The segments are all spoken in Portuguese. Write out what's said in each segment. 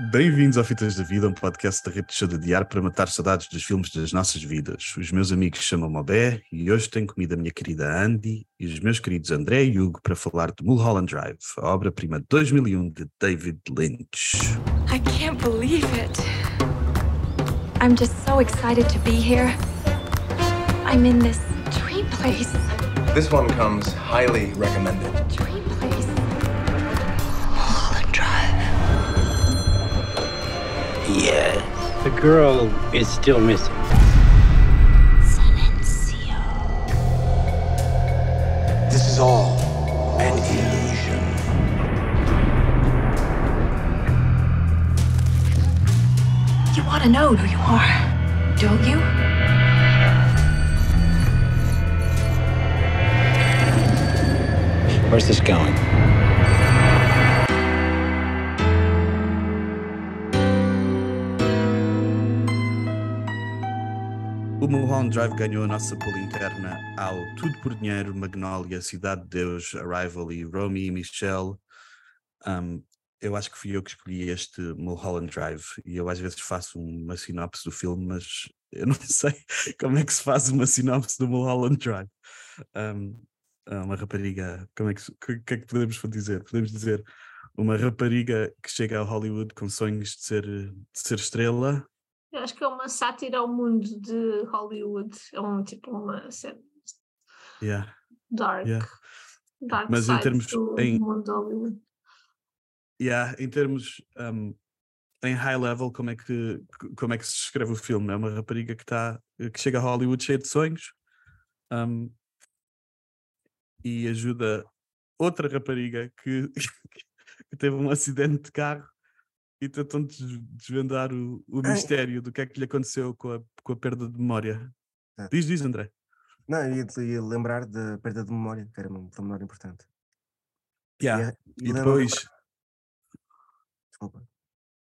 Bem-vindos ao Fitas da Vida, um podcast da Rede Show de Diário para matar saudades dos filmes das nossas vidas. Os meus amigos chamam-me Obé e hoje tenho comigo a minha querida Andy e os meus queridos André e Hugo para falar de Mulholland Drive, a obra-prima de 2001 de David Lynch. I can't believe it. I'm just so excited to be here. I'm in this dream place. This one comes highly recommended. Yeah. The girl is still missing. Silencio. This is all an illusion. You want to know who you are, don't you? Where's this going? O Mulholland Drive ganhou a nossa pola interna ao Tudo por Dinheiro, Magnolia, Cidade de Deus, Arrival e Romy e Michelle. Um, eu acho que fui eu que escolhi este Mulholland Drive e eu às vezes faço uma sinopse do filme, mas eu não sei como é que se faz uma sinopse do Mulholland Drive. Um, ah, uma rapariga, como é que, o que é que podemos dizer? Podemos dizer uma rapariga que chega a Hollywood com sonhos de ser, de ser estrela. Eu acho que é uma sátira ao mundo de Hollywood. É um tipo uma cena Yeah. dark. Yeah. Dark Mas em termos- do em- mundo de Hollywood. Yeah, em termos um, em high level, como é que como é que se descreve o filme? É uma rapariga que está que chega a Hollywood cheia de sonhos um, e ajuda outra rapariga que, que teve um acidente de carro e tentam des- desvendar o, o mistério do que é que lhe aconteceu com a, com a perda de memória. Diz, diz, André. Não, eu ia, ia lembrar da perda de memória, que era um pormenor importante. Yeah. Ia- E lembrar- depois. Desculpa.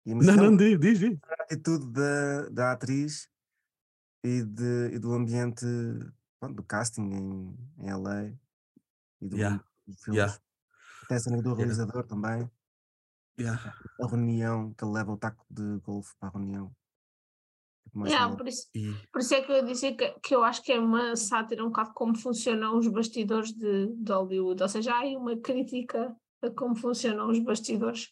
Não, não, diz, diz, diz. a atitude da, da atriz e, de, e do ambiente pronto, do casting em, em LA e do, Yeah, filme. yeah. Até a cena do Yeah. realizador também. Yeah. A reunião, que ele leva o taco de golfe para a reunião. Tipo, Yeah, por, isso, E, por isso é que eu disse que, que eu acho que é uma sátira um bocado como funcionam os bastidores de, de Hollywood. Ou seja, há aí uma crítica a como funcionam os bastidores,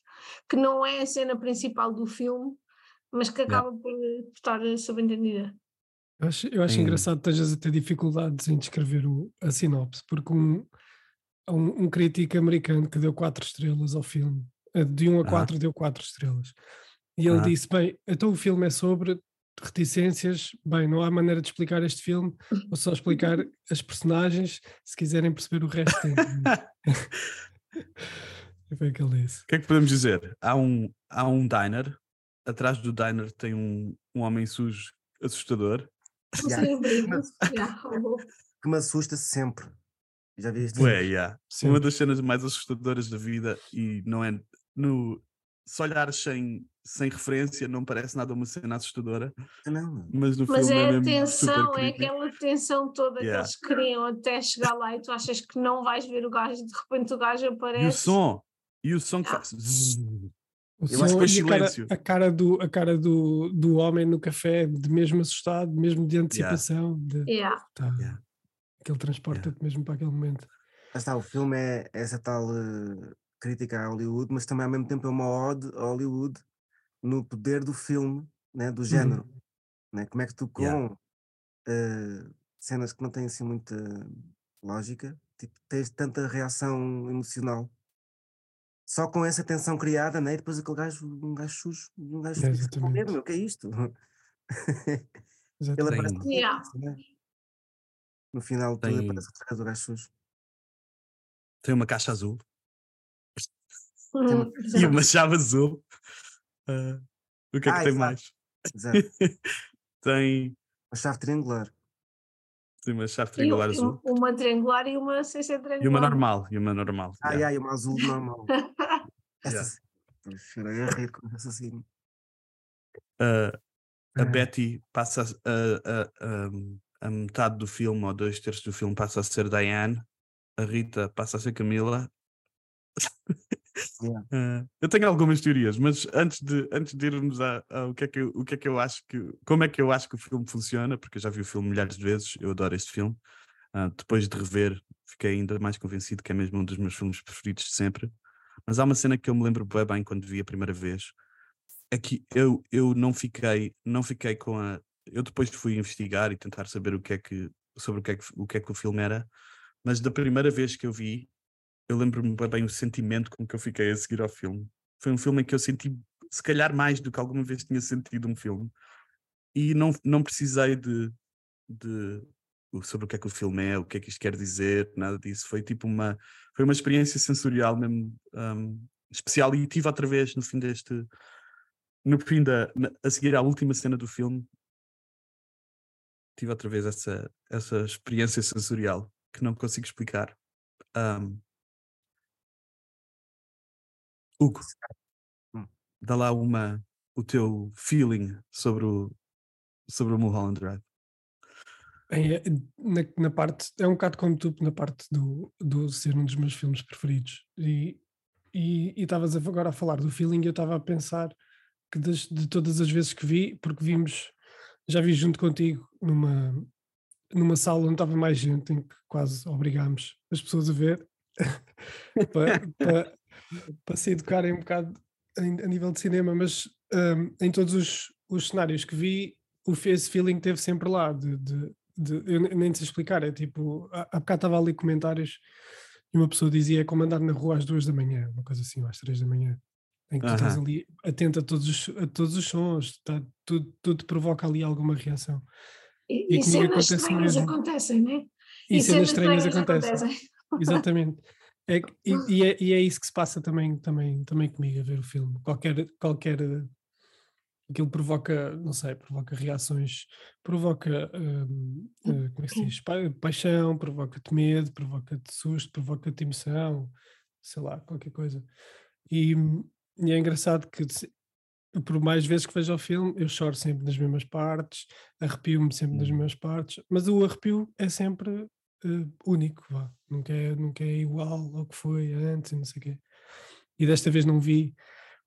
que não é a cena principal do filme, mas que Yeah. acaba por estar subentendida. Eu acho, eu acho engraçado que estejas a ter dificuldades em descrever o- a sinopse, porque um, há um, um crítico americano que deu quatro estrelas ao filme, de 1 a Aham. 4 deu quatro estrelas. E ele disse: Bem, então o filme é sobre reticências. Bem, não há maneira de explicar este filme, vou só explicar as personagens. Se quiserem perceber o resto, tem. E foi o que ele disse. O que é que podemos dizer? Há um, há um diner, atrás do diner tem um, um homem sujo assustador. Yeah. Que me assusta sempre. Já vi isto? Ué, yeah. Uma das cenas mais assustadoras da vida e não é no se olhar sem, sem referência não parece nada uma cena assustadora, Não, mas no Mas filme é é a mesmo tensão, super é aquela tensão toda Yeah. que eles criam até chegar lá e tu achas que não vais ver o gajo, de repente o gajo aparece. E o som, e o som que Ah. faz. O som e a cara, silêncio. a cara do, a cara do, do homem no café, de mesmo assustado, mesmo de antecipação. de- Yeah. tá, Yeah. Que ele transporta-te mesmo para aquele momento. Está, o filme é essa tal eh, crítica a Hollywood, mas também ao mesmo tempo é uma ode a Hollywood no poder do filme, né, do género. Né? Como é que tu com Yeah. eh, cenas que não têm assim muita lógica, tipo, tens tanta reação emocional. Só com essa tensão criada, né? e depois aquele gajo, um gajo sujo, um gajo É, medo, meu, o que é isto? Ele aparece Tem- Yeah. né? no final Tem- aparece outra vez o gajo sujo. Tem uma caixa azul Hum, e exato. uma chave azul. Ah, o que é que Ah, tem exato. mais? Exato. tem, Uma chave triangular. tem uma chave E triangular um- azul Uma triangular e uma sem ser triangular. e uma normal. E uma normal. Ah, yeah. yeah, e uma azul normal. Essa Yeah. com essa assim. Ah, a Ah. Betty passa a, a- a- a metade do filme, ou dois terços do filme, passa a ser Diane, a Rita passa a ser Camila Yeah. Ah, eu tenho algumas teorias, mas antes de, antes de irmos a, a o, que é que eu, o que é que eu acho que. Como é que eu acho que o filme funciona, porque eu já vi o filme milhares de vezes, eu adoro este filme. Ah, depois de rever, fiquei ainda mais convencido que é mesmo um dos meus filmes preferidos de sempre. Mas há uma cena que eu me lembro bem, bem quando vi a primeira vez. É que eu, eu não fiquei, não fiquei com a. Eu depois fui investigar e tentar saber o que é que, sobre o que é que, o que, é que o filme era, mas da primeira vez que eu vi, eu lembro-me bem, o sentimento com que eu fiquei a seguir ao filme. Foi um filme em que eu senti, se calhar, mais do que alguma vez tinha sentido um filme. E não, não precisei de, de sobre o que é que o filme é, o que é que isto quer dizer, nada disso. Foi tipo uma, foi uma experiência sensorial mesmo hum, especial e tive outra vez no fim deste, no fim da, na- a seguir à última cena do filme, tive outra vez essa, essa experiência sensorial que não consigo explicar. Hum. Hugo, Hum. dá lá uma, o teu feeling sobre o, sobre o Mulholland Drive. É- na, na parte, é um bocado como tu, na parte do, do ser um dos meus filmes preferidos. E estavas agora a falar do feeling, eu estava a pensar que das- de todas as vezes que vi, porque vimos, já vi junto contigo numa, numa sala onde estava mais gente, em que quase obrigámos as pessoas a ver, para, para, para se educarem um bocado a nível de cinema, mas hum, em todos os, os cenários que vi, o, esse feeling teve sempre lá, de, de- de- eu ne- nem sei explicar, é tipo, há, bocado estava ali comentários e uma pessoa dizia é como andar na rua às duas da manhã, uma coisa assim, ou às três da manhã, em que tu estás Aham. ali atento a todos os, a todos os sons, tá, tudo, tudo te provoca ali alguma reação. E, E e cenas acontece estranhas mesmo. acontecem, né? E, cenas estranhas acontecem. Exatamente. É, e, e é, e é isso que se passa também, também, também comigo a ver o filme. Qualquer, qualquer aquilo provoca, não sei, provoca reações, provoca hum, eh, como é que se diz? Pa- paixão, provoca-te medo, provoca-te susto, provoca-te emoção, sei lá, qualquer coisa. E, hum, e é engraçado que por mais vezes que vejo o filme, eu choro sempre nas mesmas partes, arrepio-me sempre nas Hum. mesmas partes, mas o arrepio é sempre eh, único, vá. Nunca, é, nunca é igual ao que foi antes e não sei o quê. E desta vez não vi,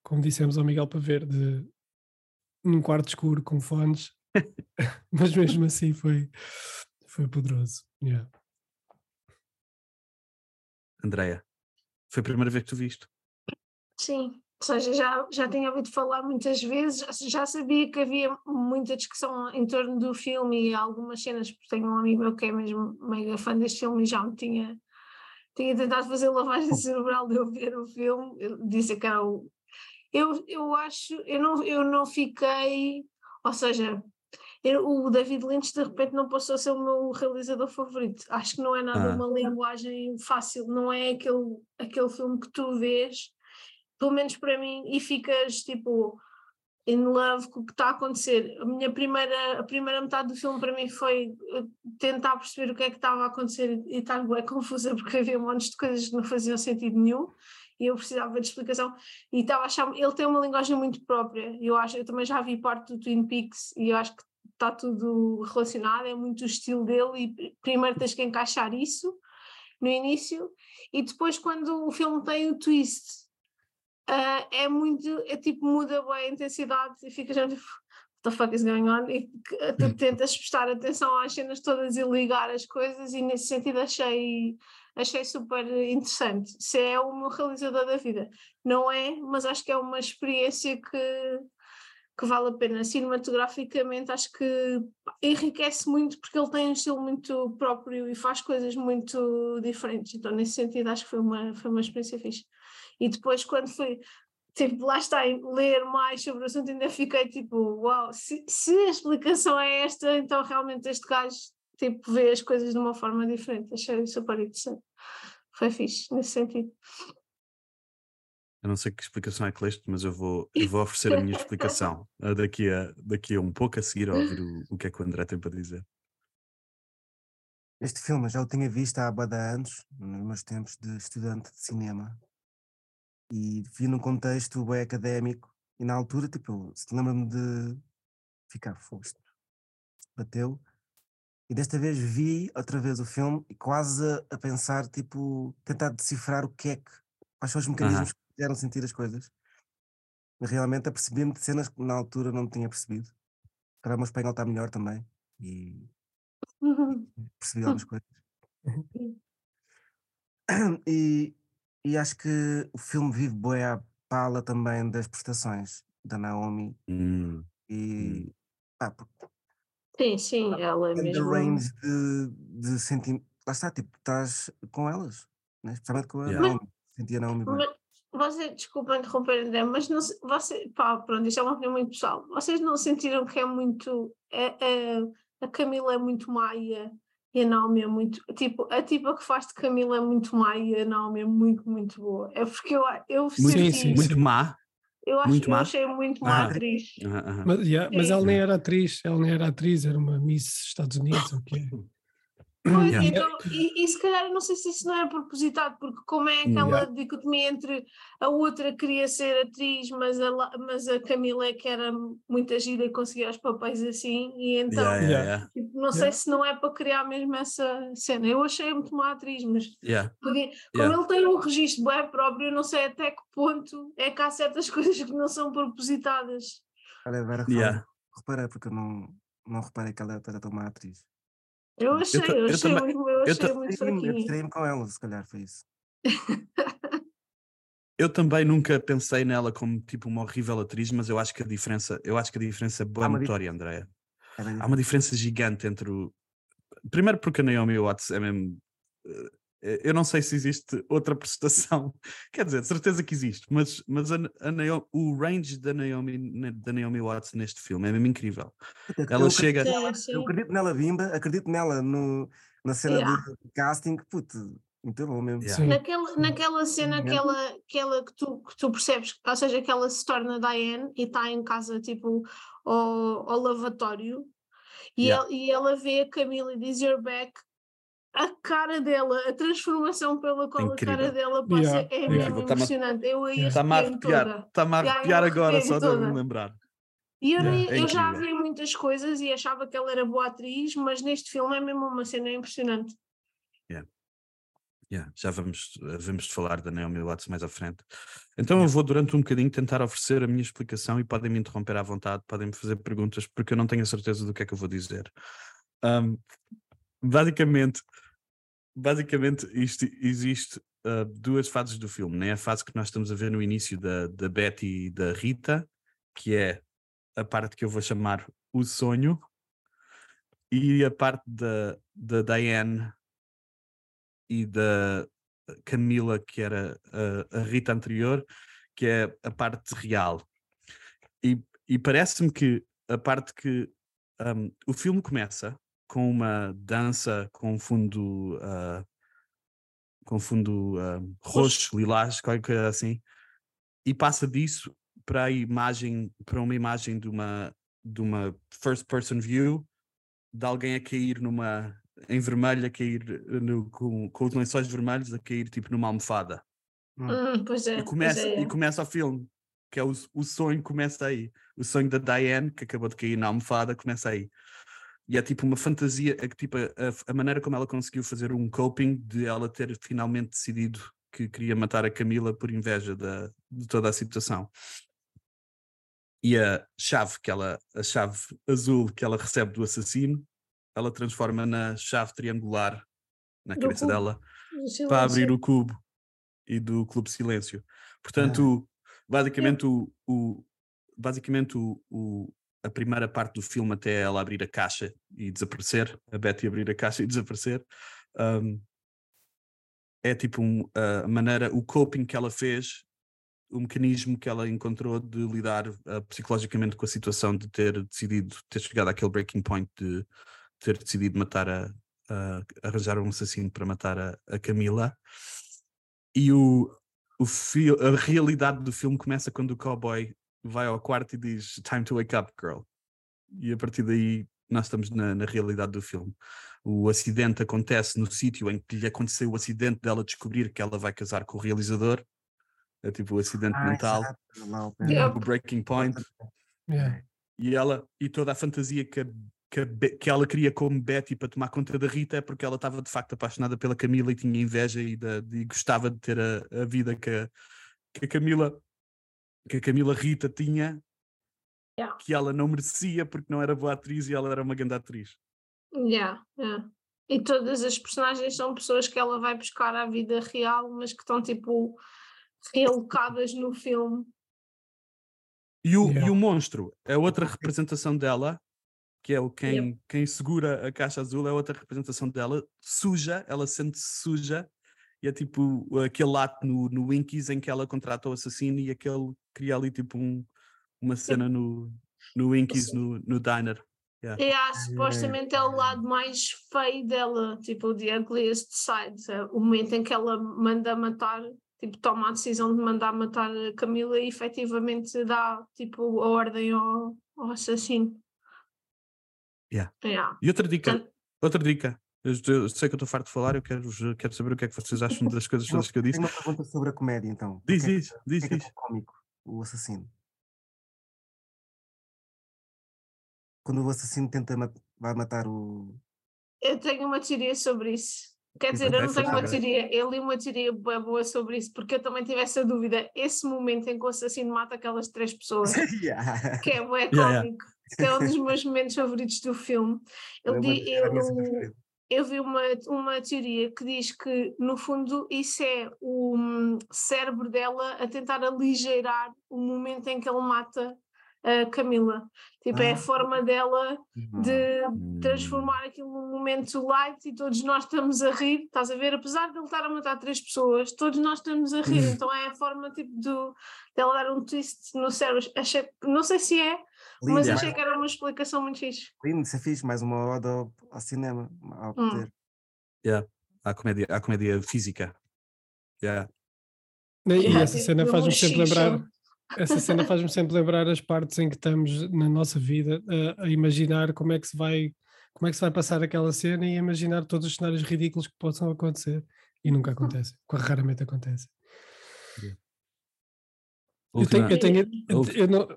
como dissemos ao Miguel para ver, de, num quarto escuro com fones, mas mesmo assim foi, foi poderoso. yeah. Andreia, foi a primeira vez que tu viste. Sim, ou seja, já, já tinha ouvido falar muitas vezes, já- sabia que havia muita discussão em torno do filme e algumas cenas, porque tenho um amigo meu que é mesmo mega fã deste filme e já me tinha, tinha tentado fazer lavagem cerebral de eu ver o filme, disse que era o... Eu, eu acho, eu não, eu não fiquei, ou seja, eu- o David Lynch de repente não passou a ser o meu realizador favorito. Acho que não é nada Ah. uma linguagem fácil, não é aquele, aquele filme que tu vês, pelo menos para mim, e ficas tipo in love com o que está a acontecer. A minha primeira, a primeira metade do filme para mim foi eh, tentar perceber o que é que estava a acontecer e estar bem confusa porque havia um monte de coisas que não faziam sentido nenhum e eu precisava de explicação e estava a achar, ele tem uma linguagem muito própria, eu acho, eu também já vi parte do Twin Peaks e eu acho que está tudo relacionado, é muito o estilo dele e pr- primeiro tens que encaixar isso no início e depois quando o filme tem o twist ah, é muito, é tipo muda bem a intensidade e ficas já tipo what the fuck is going on e que tu tentas prestar atenção às cenas todas e ligar as coisas e nesse sentido achei achei super interessante se é o meu realizador da vida não é, mas acho que é uma experiência que que vale a pena. Cinematograficamente, acho que enriquece muito porque ele tem um estilo muito próprio e faz coisas muito diferentes. Então, nesse sentido, acho que foi uma, foi uma experiência fixe. E depois, quando fui, tipo, lá está, em ler mais sobre o assunto, ainda fiquei tipo, uau, se, se a explicação é esta, então realmente este gajo tipo, vê as coisas de uma forma diferente. Achei super interessante. Foi fixe, nesse sentido. Eu não sei que explicação é que leste, mas eu vou, eu vou oferecer a minha explicação daqui a, daqui a um pouco a seguir a ouvir o, o que é que o André tem para dizer. Este filme eu já o tinha visto há de anos, nos meus tempos de estudante de cinema. E vi num contexto bem académico. E na altura, tipo, lembro-me de ficar fosto. Bateu. E desta vez vi outra vez o filme e quase a, pensar, tipo, tentar decifrar o que é que, quais são os mecanismos fizeram sentir as coisas. Realmente apercebi-me de cenas que na altura não tinha percebido. Para o meu espanhol está melhor também. E percebi algumas coisas. E, e acho que o filme vive boa à pala também das prestações da Naomi. Hum, E pá, porque Sim, sim, ela é mesmo. range de, de sentir. Lá está, tipo, estás com elas, né? especialmente com a Yeah. Naomi. Sentia a Naomi bem. Mas você, desculpa interromper, André, mas não, você, pá, pronto, isto é uma opinião muito pessoal. Vocês não sentiram que é muito. É, é- a Camila é muito maia e a Naomi é muito. Tipo, a tipa que faz de Camila é muito maia e a Naomi é muito, muito boa. É porque eu, eu muito, senti. sim, muito má. Eu, acho, muito eu má. achei muito má Ah. atriz. Aham, aham. Mas, yeah, mas Sim. ela nem era atriz, ela nem era atriz, era uma Miss Estados Unidos, o quê? Pois, Yeah. então, e, e se calhar eu não sei se isso não é propositado, porque como é aquela Yeah. dicotomia entre a outra queria ser atriz, mas a, mas a Camila é que era muito gira e conseguia os papéis assim, e então Yeah, yeah, Yeah. yeah, tipo, não sei Yeah. se não é para criar mesmo essa cena. Eu achei muito má atriz, mas yeah. podia- como Yeah. ele tem um registro bem próprio, eu não sei até que ponto é que há certas coisas que não são propositadas. Olha, a Vera reparei, porque eu não, não reparei que ela era tão má atriz. Eu achei, eu eu achei, também- muito, eu eu achei ta- muito Distraí-me- Eu distraí-me com ela, se calhar foi isso. Eu também nunca pensei nela como tipo uma horrível atriz, mas eu acho que a diferença, eu acho que a diferença é boa dif- notória, Andréia. Era Há uma diferença gigante entre o. Primeiro porque a Naomi Watts é mesmo. Eh, Eu não sei se existe outra prestação, quer dizer, de certeza que existe, mas, mas a, a Naomi- o range da Naomi, da Naomi Watts neste filme é mesmo incrível. Eu Ela acredito chega. Sim. Eu acredito nela bimba, acredito nela no, na cena Yeah. de casting, puto, muito bom mesmo. Yeah. Sim. Naquela, naquela cena Uhum. aquela, aquela que, tu, que tu percebes, ou seja, que ela se torna Diane e está em casa tipo ao, ao lavatório e, Yeah. ela, e ela vê a Camila e diz You're back, a cara dela, a transformação pela qual a cara Incrível. dela passa Yeah, é yeah. mesmo Incrível. Emocionante. Eu aí Está-me a arrepiar, toda. está-me a Yeah, arrepiar agora só de me lembrar. E eu, Yeah, nem- é eu já incrível. vi muitas coisas e achava que ela era boa atriz, mas neste filme é mesmo uma cena impressionante. Yeah, já vamos, vamos falar da Naomi Watts mais à frente. Então eu vou durante um bocadinho tentar oferecer a minha explicação e podem me interromper à vontade, podem me fazer perguntas porque eu não tenho a certeza do que é que eu vou dizer. Ahm, basicamente, basicamente isto, existe ah, duas fases do filme, né? A fase que nós estamos a ver no início da, da Betty e da Rita, que é a parte que eu vou chamar o sonho, e a parte da, da Diane e da Camila, que era a, a Rita anterior, que é a parte real. E, e parece-me que a parte que um, o filme começa com uma dança com fundo ah, com fundo ah, roxo, lilás, qualquer coisa assim, e passa disso para a imagem, para uma imagem de uma de uma first person view de alguém a cair numa em vermelho, a cair no, com, com os lençóis vermelhos, a cair tipo numa almofada. Hum, pois é, E pois começa, é. e começa o filme, que é o, o sonho começa aí. O sonho da Diane, que acabou de cair na almofada, começa aí. E é tipo uma fantasia, é que tipo a, a- maneira como ela conseguiu fazer um coping de ela ter finalmente decidido que queria matar a Camila por inveja da, de toda a situação. E a chave que ela, a chave azul que ela recebe do assassino, ela transforma na chave triangular na Do cabeça cubo. dela para abrir o cubo e do Clube Silêncio. Portanto, basicamente, o, o- basicamente o, o- a primeira parte do filme até ela abrir a caixa e desaparecer, a Betty abrir a caixa e desaparecer, um, é tipo um, a maneira, o coping que ela fez, o mecanismo que ela encontrou de lidar uh, psicologicamente com a situação de ter decidido, ter chegado àquele breaking point de ter decidido matar a, a- arranjar um assassino para matar a, a Camila. E o, o a realidade do filme começa quando o cowboy vai ao quarto e diz Time to wake up, girl. E a partir daí nós estamos na, na realidade do filme. O acidente acontece no sítio em que lhe aconteceu o acidente dela descobrir que ela vai casar com o realizador. É tipo o acidente Ah, mental. Yeah. o breaking point Yeah. e ela e toda a fantasia que, a- que, que ela queria como Betty para tomar conta da Rita é porque ela estava de facto apaixonada pela Camila e tinha inveja e, da- e gostava de ter a, a vida que a, que a Camila que a Camila Rita tinha Yeah. que ela não merecia porque não era boa atriz e ela era uma grande atriz. Yeah, yeah. E todas as personagens são pessoas que ela vai buscar à vida real, mas que estão tipo realocadas no filme. E o, Yeah. e o monstro é outra representação dela, que é o quem, quem segura a caixa azul, é outra representação dela, suja, ela sente-se suja, e é tipo aquele ato no, no Winkies em que ela contrata o assassino e aquele cria ali tipo um, uma cena no, no Winkies, no, no diner. E há, supostamente é o lado mais feio dela, tipo o The Ugliest Side, é o momento em que ela manda matar, tipo toma a decisão de mandar matar a Camila e efetivamente dá tipo a ordem ao, ao assassino. Yeah. Yeah. E outra dica, outra dica. Eu, eu sei que eu estou farto de falar, eu quero, quero saber o que é que vocês acham das coisas todas que eu disse. tenho uma pergunta sobre a comédia, então. Diz, é diz, diz, é cómico o assassino? Quando o assassino tenta ma- vai matar o. Eu tenho uma teoria sobre isso. Quer dizer, eu não tenho uma teoria, eu li uma teoria boa, boa sobre isso, porque eu também tive essa dúvida. Esse momento em que o assassino mata aquelas três pessoas, Yeah. que é bué Yeah, yeah. cómico, que é um dos meus momentos favoritos do filme. Eu, É uma eu, vi uma, uma teoria que diz que, no fundo, isso é o hum, cérebro dela a tentar aligeirar o momento em que ele mata a Camila. Tipo, é Ah. a forma dela de Hum. transformar aquilo num momento light e todos nós estamos a rir, estás a ver? Apesar de ele estar a matar três pessoas, todos nós estamos a rir, então é a forma tipo do, dela dar um twist no cérebro. Achei, não sei se é, Lindo, mas achei que era uma explicação muito fixe. lindo, isso é fixe, mais uma ode ao, ao cinema, ao Hum. poder. À comédia, à comédia física. Yeah. E Yeah, essa cena faz-me sempre lembrar. Essa cena faz-me sempre lembrar as partes em que estamos na nossa vida a, a imaginar como é que se vai como é que se vai passar aquela cena e a imaginar todos os cenários ridículos que possam acontecer e nunca acontecem, raramente acontecem. Eu tenho, eu tenho, eu, eu não.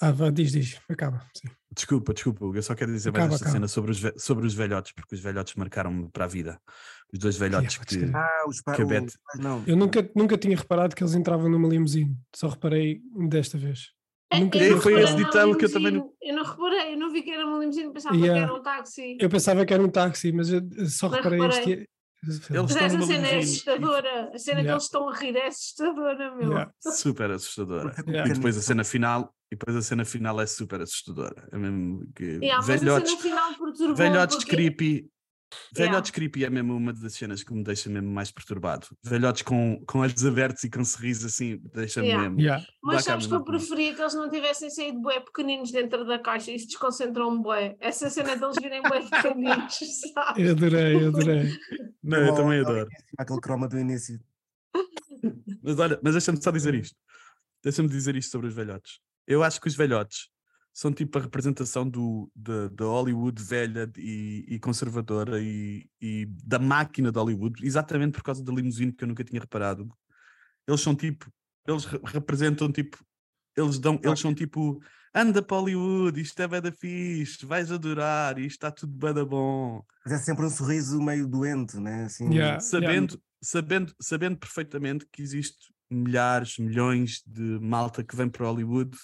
Ah, vá, diz, diz, acaba. Sim. Desculpa, desculpa, Hugo, eu só quero dizer mais Acaba, esta acaba. cena sobre os, sobre os velhotes, porque os velhotes marcaram-me para a vida. Os dois velhotes que. Ah, os pais. Que a Beth- Não, Eu nunca, nunca tinha reparado que eles entravam numa limusine, só reparei desta vez. Nunca Eu não Foi esse ditado que eu também limusine, Eu não reparei, eu não vi que era uma limusine, pensava Yeah. que era um táxi. Eu pensava que era um táxi, mas eu só Mas reparei reparei. este. Eles Mas essa cena é assustadora. A cena que Yeah. eles estão a rir é assustadora, meu. Yeah. Super assustadora. Yeah. E depois a cena final, e depois a cena final é super assustadora. É mesmo que Yeah, velhotes, velhotes porque- creepy. Yeah. Velhotes creepy é mesmo uma das cenas que me deixa mesmo mais perturbado. Velhotes com, com olhos abertos e com sorriso assim, deixa-me Yeah. mesmo. Yeah. Mas sabes que eu preferia que eles não tivessem saído bué pequeninos dentro da caixa e se desconcentram bué. Essa cena deles virem bué pequeninos, sabe? Eu adorei, eu adorei. Não, eu também adoro. Aquele croma do início. Mas olha, mas deixa-me só dizer isto. Deixa-me dizer isto sobre os velhotes. Eu acho que os velhotes são tipo a representação do, da da Hollywood velha e, e conservadora e, e da máquina de Hollywood, exatamente por causa da limusine que eu nunca tinha reparado. Eles são tipo, eles re- representam tipo, eles dão, eles são tipo, anda para Hollywood, isto é bada fixe, vais adorar, isto está tudo bada bom. Mas é sempre um sorriso meio doente, né? Assim, Yeah. sabendo, sabendo, sabendo perfeitamente que existe milhares, milhões de malta que vem para Hollywood,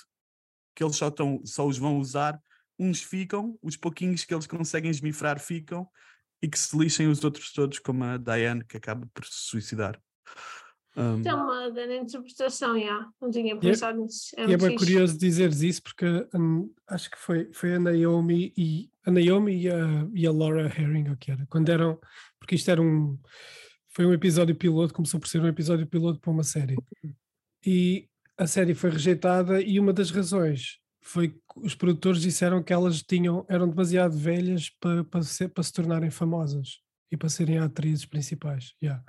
que eles só, tão, só os vão usar, uns ficam, os pouquinhos que eles conseguem esmifrar ficam, e que se lixem os outros todos, como a Diane, que acaba por se suicidar. Um, é uma grande interpretação, já. Não tinha pensado nisso. É é bem fixe. curioso dizeres isso porque hum, acho que foi, foi a Naomi e a Naomi e a, e a Laura Herring, ou que era, quando eram, porque isto era um foi um episódio piloto, começou por ser um episódio piloto para uma série. E a série foi rejeitada e uma das razões foi que os produtores disseram que elas tinham, eram demasiado velhas para, para, ser- para se tornarem famosas e para serem atrizes principais. yeah.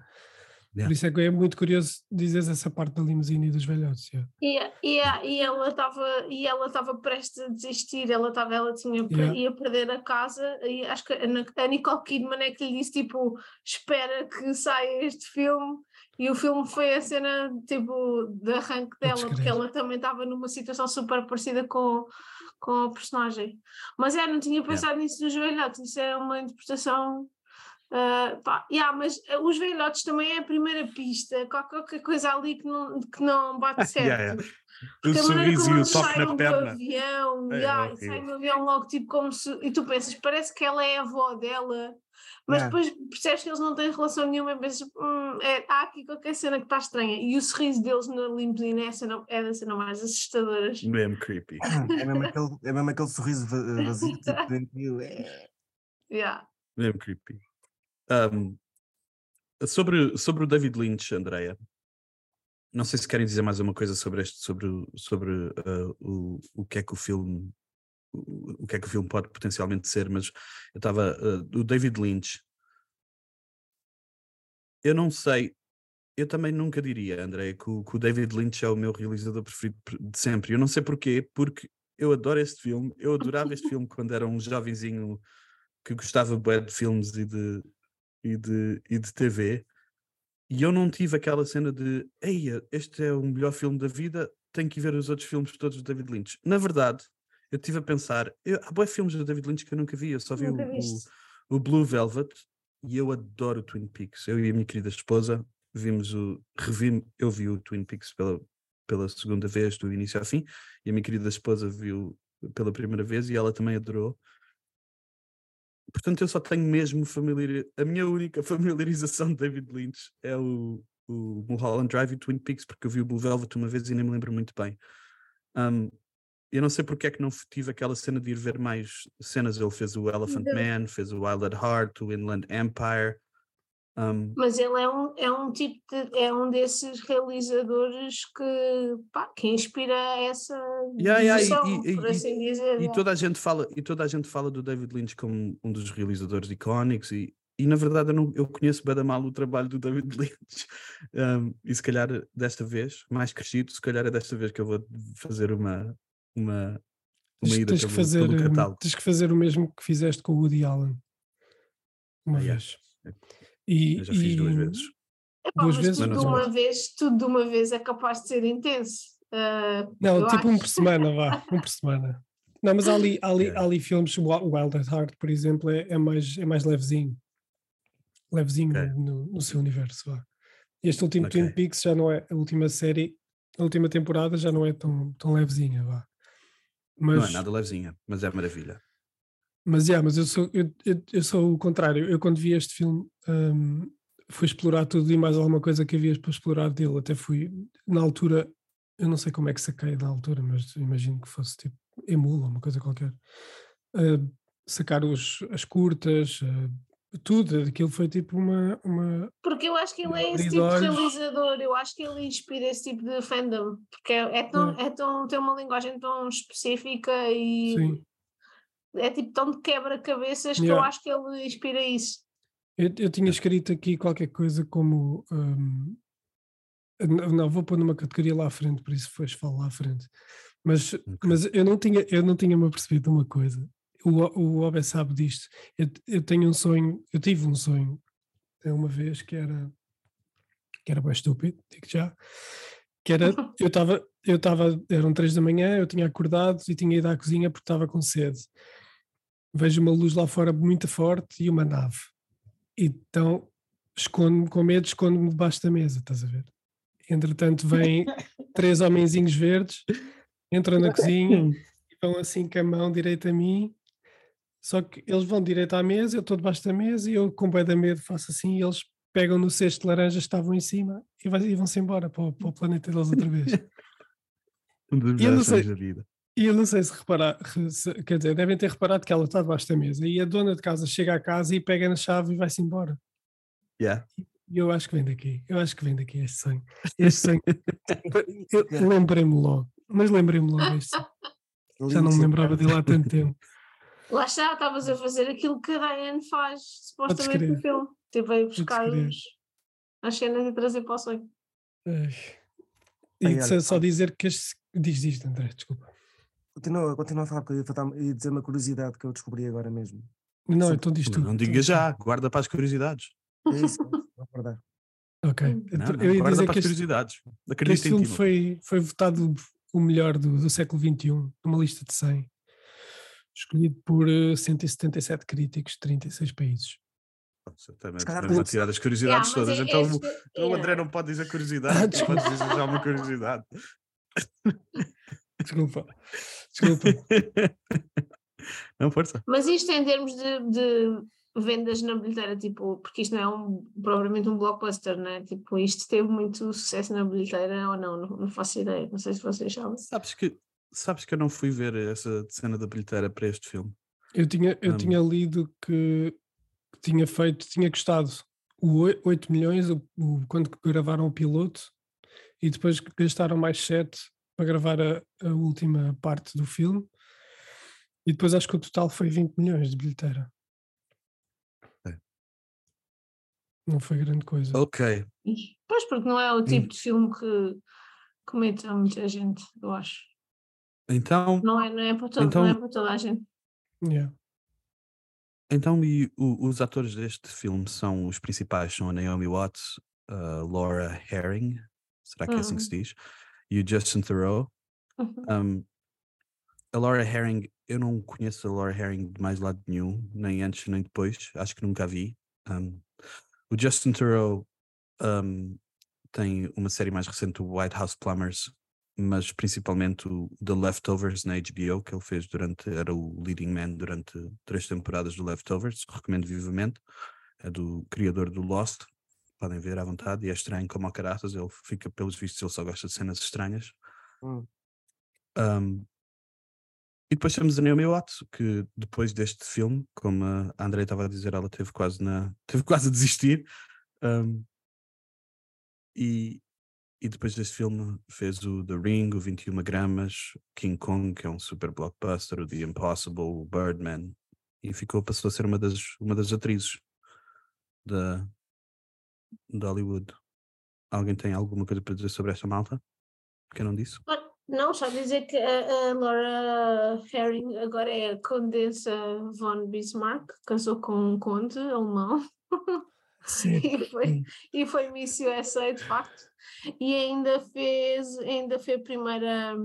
Por Yeah. isso é que é muito curioso dizeres essa parte da limusine e dos velhotes. yeah. E, e, a- e ela estava e ela estava prestes a desistir, ela estava, ela tinha Yeah. ia perder a casa e acho que a, Ni- a Nicole Kidman é que lhe disse tipo espera que saia este filme e o filme foi a cena tipo de arranque dela porque ela também estava numa situação super parecida com, com a personagem mas é, não tinha pensado nisso dos velhotes, isso é uma interpretação Ah, pá, yeah, mas ah, os velhotes também é a primeira pista, qualquer qualquer coisa ali que não, que não bate certo. Yeah, yeah. O sorriso e o eles toque saem na do perna. avião, É yeah, e horrível. saem do avião logo tipo como se. E tu pensas, parece que ela é a avó dela, mas Yeah. depois percebes que eles não têm relação nenhuma e pensas, hum, é, há aqui qualquer cena que está estranha. E o sorriso deles na limusine é, cena, é da cena mais assustadoras. Mesmo creepy. É mesmo aquele, é mesmo aquele sorriso va- vazio, tipo, é. Yeah. Mesmo creepy. Um, sobre, sobre o David Lynch, Andreia, não sei se querem dizer mais uma coisa sobre este, sobre, o- sobre uh, o, o que é que o filme o, o que é que o filme pode potencialmente ser, mas eu estava uh, o David Lynch. Eu não sei, eu também nunca diria, André, que o, que o David Lynch é o meu realizador preferido de sempre. Eu não sei porquê, porque eu adoro este filme, eu adorava este filme quando era um jovenzinho que gostava bué de filmes e de, e de, e de TV, e eu não tive aquela cena de Eia, este é o melhor filme da vida, tenho que ver os outros filmes todos do David Lynch. Na verdade, eu estive a pensar, eu, há bué filmes do David Lynch que eu nunca vi, eu só vi o, o, o Blue Velvet e eu adoro o Twin Peaks. Eu e a minha querida esposa vimos o. Revi, eu vi o Twin Peaks pela, pela segunda vez, do início ao fim, e a minha querida esposa viu pela primeira vez e ela também adorou. Portanto, eu só tenho mesmo familiar. A minha única familiarização de David Lynch é o, o Mulholland Drive e Twin Peaks, porque eu vi o Blue Velvet uma vez e nem me lembro muito bem. Um, eu não sei porque é que não tive aquela cena de ir ver mais cenas. Ele fez o Elephant. Man, fez o Wild at Heart, o Inland Empire. Um, Mas ele é um, é um tipo de, é um desses realizadores que, pá, que inspira essa Yeah, yeah, e- e- por e- assim dizer. E yeah. toda a gente fala, e toda a gente fala do David Lynch como um dos realizadores icónicos e, e na verdade eu, não, eu conheço bem mal o trabalho do David Lynch Um, e se calhar desta vez, mais crescido, se calhar é desta vez que eu vou fazer uma uma, uma ida tens pelo, que fazer, pelo catálogo. tens que fazer o mesmo que fizeste com o Woody Allen. Uma Ah, vez. E, Eu já fiz duas e- vezes. Epá, duas mas vezes, tudo uma vez, tudo de uma vez é capaz de ser intenso. Ah, Não, tipo um acho. por semana, vá, um por semana. Não, mas há ali, há ali, Yeah. há ali filmes, Wild at Heart, por exemplo, é, é mais, é mais levezinho. Levezinho Ok. no, no seu universo, vá. Este último Ok. Twin Peaks já não é, a última série, a última temporada já não é tão, tão levezinha, vá. Mas, Não é nada levezinha, mas é maravilha. Mas, yeah, mas eu, sou, eu, eu, eu sou o contrário. Eu, quando vi este filme, hum, fui explorar tudo e mais alguma coisa que havia para explorar dele. Até fui, na altura, eu não sei como é que saquei na altura, mas imagino que fosse tipo emula, uma coisa qualquer. Ah, sacar os, as curtas, ah, tudo. Aquilo foi tipo uma. uma Porque eu acho que ele é esse tipo de realizador, eu acho que ele inspira esse tipo de fandom, porque é, é tão, é tão, tem uma linguagem tão específica e sim. É tipo tão de quebra-cabeças que eu Yeah. acho que ele inspira isso. Eu, eu tinha escrito aqui qualquer coisa como. hum, não, não, vou pôr numa categoria lá à frente, por isso depois falo lá à frente. Mas, mas eu não tinha, eu não tinha me apercebido de uma coisa. O, O- o Obe sabe disto. Eu, eu tenho um sonho, eu tive um sonho eh, uma vez que era que era bem estúpido, digo já. Que era, eu estava, eu estava, eram três da manhã, eu tinha acordado e tinha ido à cozinha porque estava com sede. Vejo uma luz lá fora muito forte e uma nave. Então escondo-me com medo, escondo-me debaixo da mesa, estás a ver? Entretanto, vêm três homenzinhos verdes, entram na cozinha e vão assim com a mão direita a mim. Só que eles vão direito à mesa, eu estou debaixo da mesa e eu, com bem da medo, faço assim e eles pegam no cesto de laranjas que estavam em cima e, vão-se embora para o, para o planeta deles outra vez. Um dos eu não sei- da vida. E eu não sei se reparar, se- quer dizer, devem ter reparado que ela está debaixo da mesa e a dona de casa chega à casa e pega na chave e vai-se embora. Yeah. E eu acho que vem daqui, eu acho que vem daqui este sonho. Este sonho, eu lembrei-me logo, mas lembrei-me logo este sonho. Já não me lembrava dele há tanto tempo. Lá está, estavas a fazer aquilo que a Diane faz, supostamente no filme. Tipo, aí buscar os, as cenas e trazer para o sonho. Ai. Ai, E olha, só, só olha. dizer que este. Diz, diz, André, desculpa. Continua, continua a falar, porque eu ia, dizer uma curiosidade que eu descobri agora mesmo. Não, Sim. então diz tu. Não diga já, guarda para as curiosidades. É isso, vou guardar. Ok. Não, não, eu ia guarda dizer para que as este, curiosidades. que este filme foi, foi votado o melhor do, do século XXI, numa lista de 100, escolhido por eh, 177 críticos de 36 países. Também vou não- tirar as curiosidades Yeah, mas todas. é- então é o- este- então o André não pode dizer Ah, curiosidade, não desculpa. pode dizer já uma curiosidade. Desculpa. Desculpa. Não, força. Mas isto em termos de, de vendas na bilheteira, tipo, porque isto não é um, propriamente um blockbuster, né? Tipo, isto teve muito sucesso na bilheteira ou não, não, não faço ideia, não sei se vocês sabem. Sabes que, sabes que eu não fui ver essa cena da bilheteira para este filme. Eu tinha, eu Hum. tinha lido que, que tinha feito, tinha custado o oi- 8 milhões o, o- quando gravaram o piloto e depois gastaram mais 7 para gravar a, a última parte do filme e depois acho que o total foi 20 milhões de bilheteira. É. Não foi grande coisa. Ok. Pois, porque não é o tipo de filme que, que mete a muita gente, eu acho. Então, Não é, não é, para, todo, Então- não é para toda a gente. Yeah. então e o- os atores deste filme são os principais, são a Naomi Watts, a Laura Herring, será que é assim que se diz? E o Justin Theroux. Uhum. Um, a Laura Herring, eu não conheço a Laura Herring de mais lado nenhum, nem antes nem depois, acho que nunca a vi. Um, o Justin Theroux um, tem uma série mais recente, o White House Plumbers, mas principalmente o The Leftovers na HBO, que ele fez durante, era o leading man durante três temporadas do Leftovers, recomendo vivamente. É do criador do Lost, podem ver à vontade, e é estranho como ao caraças, ele fica, pelos vistos, ele só gosta de cenas estranhas. Hum. Um, e depois temos a Naomi Watts, que depois deste filme, como a André estava a dizer, ela teve quase, na, teve quase a desistir. um, e, e depois deste filme fez o The Ring, o 21 gramas, King Kong, que é um super blockbuster, o The Impossible, o Birdman, e ficou, passou a ser uma das, uma das atrizes da, de Hollywood. Alguém tem alguma coisa para dizer sobre esta malta? Que eu não disse? Não, só dizer que a, a Laura Herring agora é a Condessa von Bismarck, casou com um conde alemão Sim. e foi, e foi Miss USA de facto, e ainda fez, ainda foi a primeira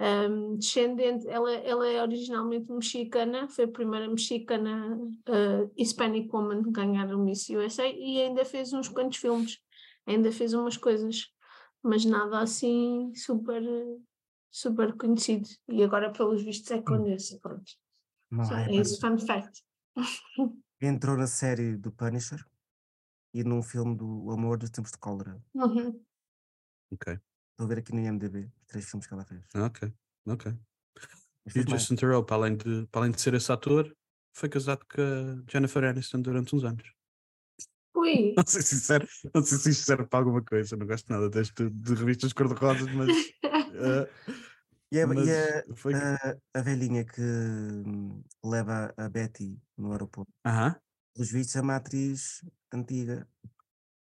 hum, descendente, ela, ela é originalmente mexicana, foi a primeira mexicana uh, Hispanic woman a ganhar o Miss USA e ainda fez uns quantos filmes, ainda fez umas coisas, mas nada assim super, super conhecido, e agora pelos vistos é condessa, pronto. Não Só é, é esse fun fact. Entrou na série do Punisher e num filme do Amor dos Tempos de Cólera. Uhum. Ok, Estou a ver aqui no IMDB os três filmes que ela fez. ok, ok. E o. Justin Theroux, para além, de, para além de ser esse ator, foi casado com a Jennifer Aniston durante uns anos. Ui, Não sei se isso serve, não sei se isto serve para alguma coisa, não gosto nada deste, de revistas cor-de-rosas, mas, eh, E a, mas e a, foi. a- a velhinha que hum, leva a Betty no aeroporto, Aham, pelos vistos, é uma atriz antiga.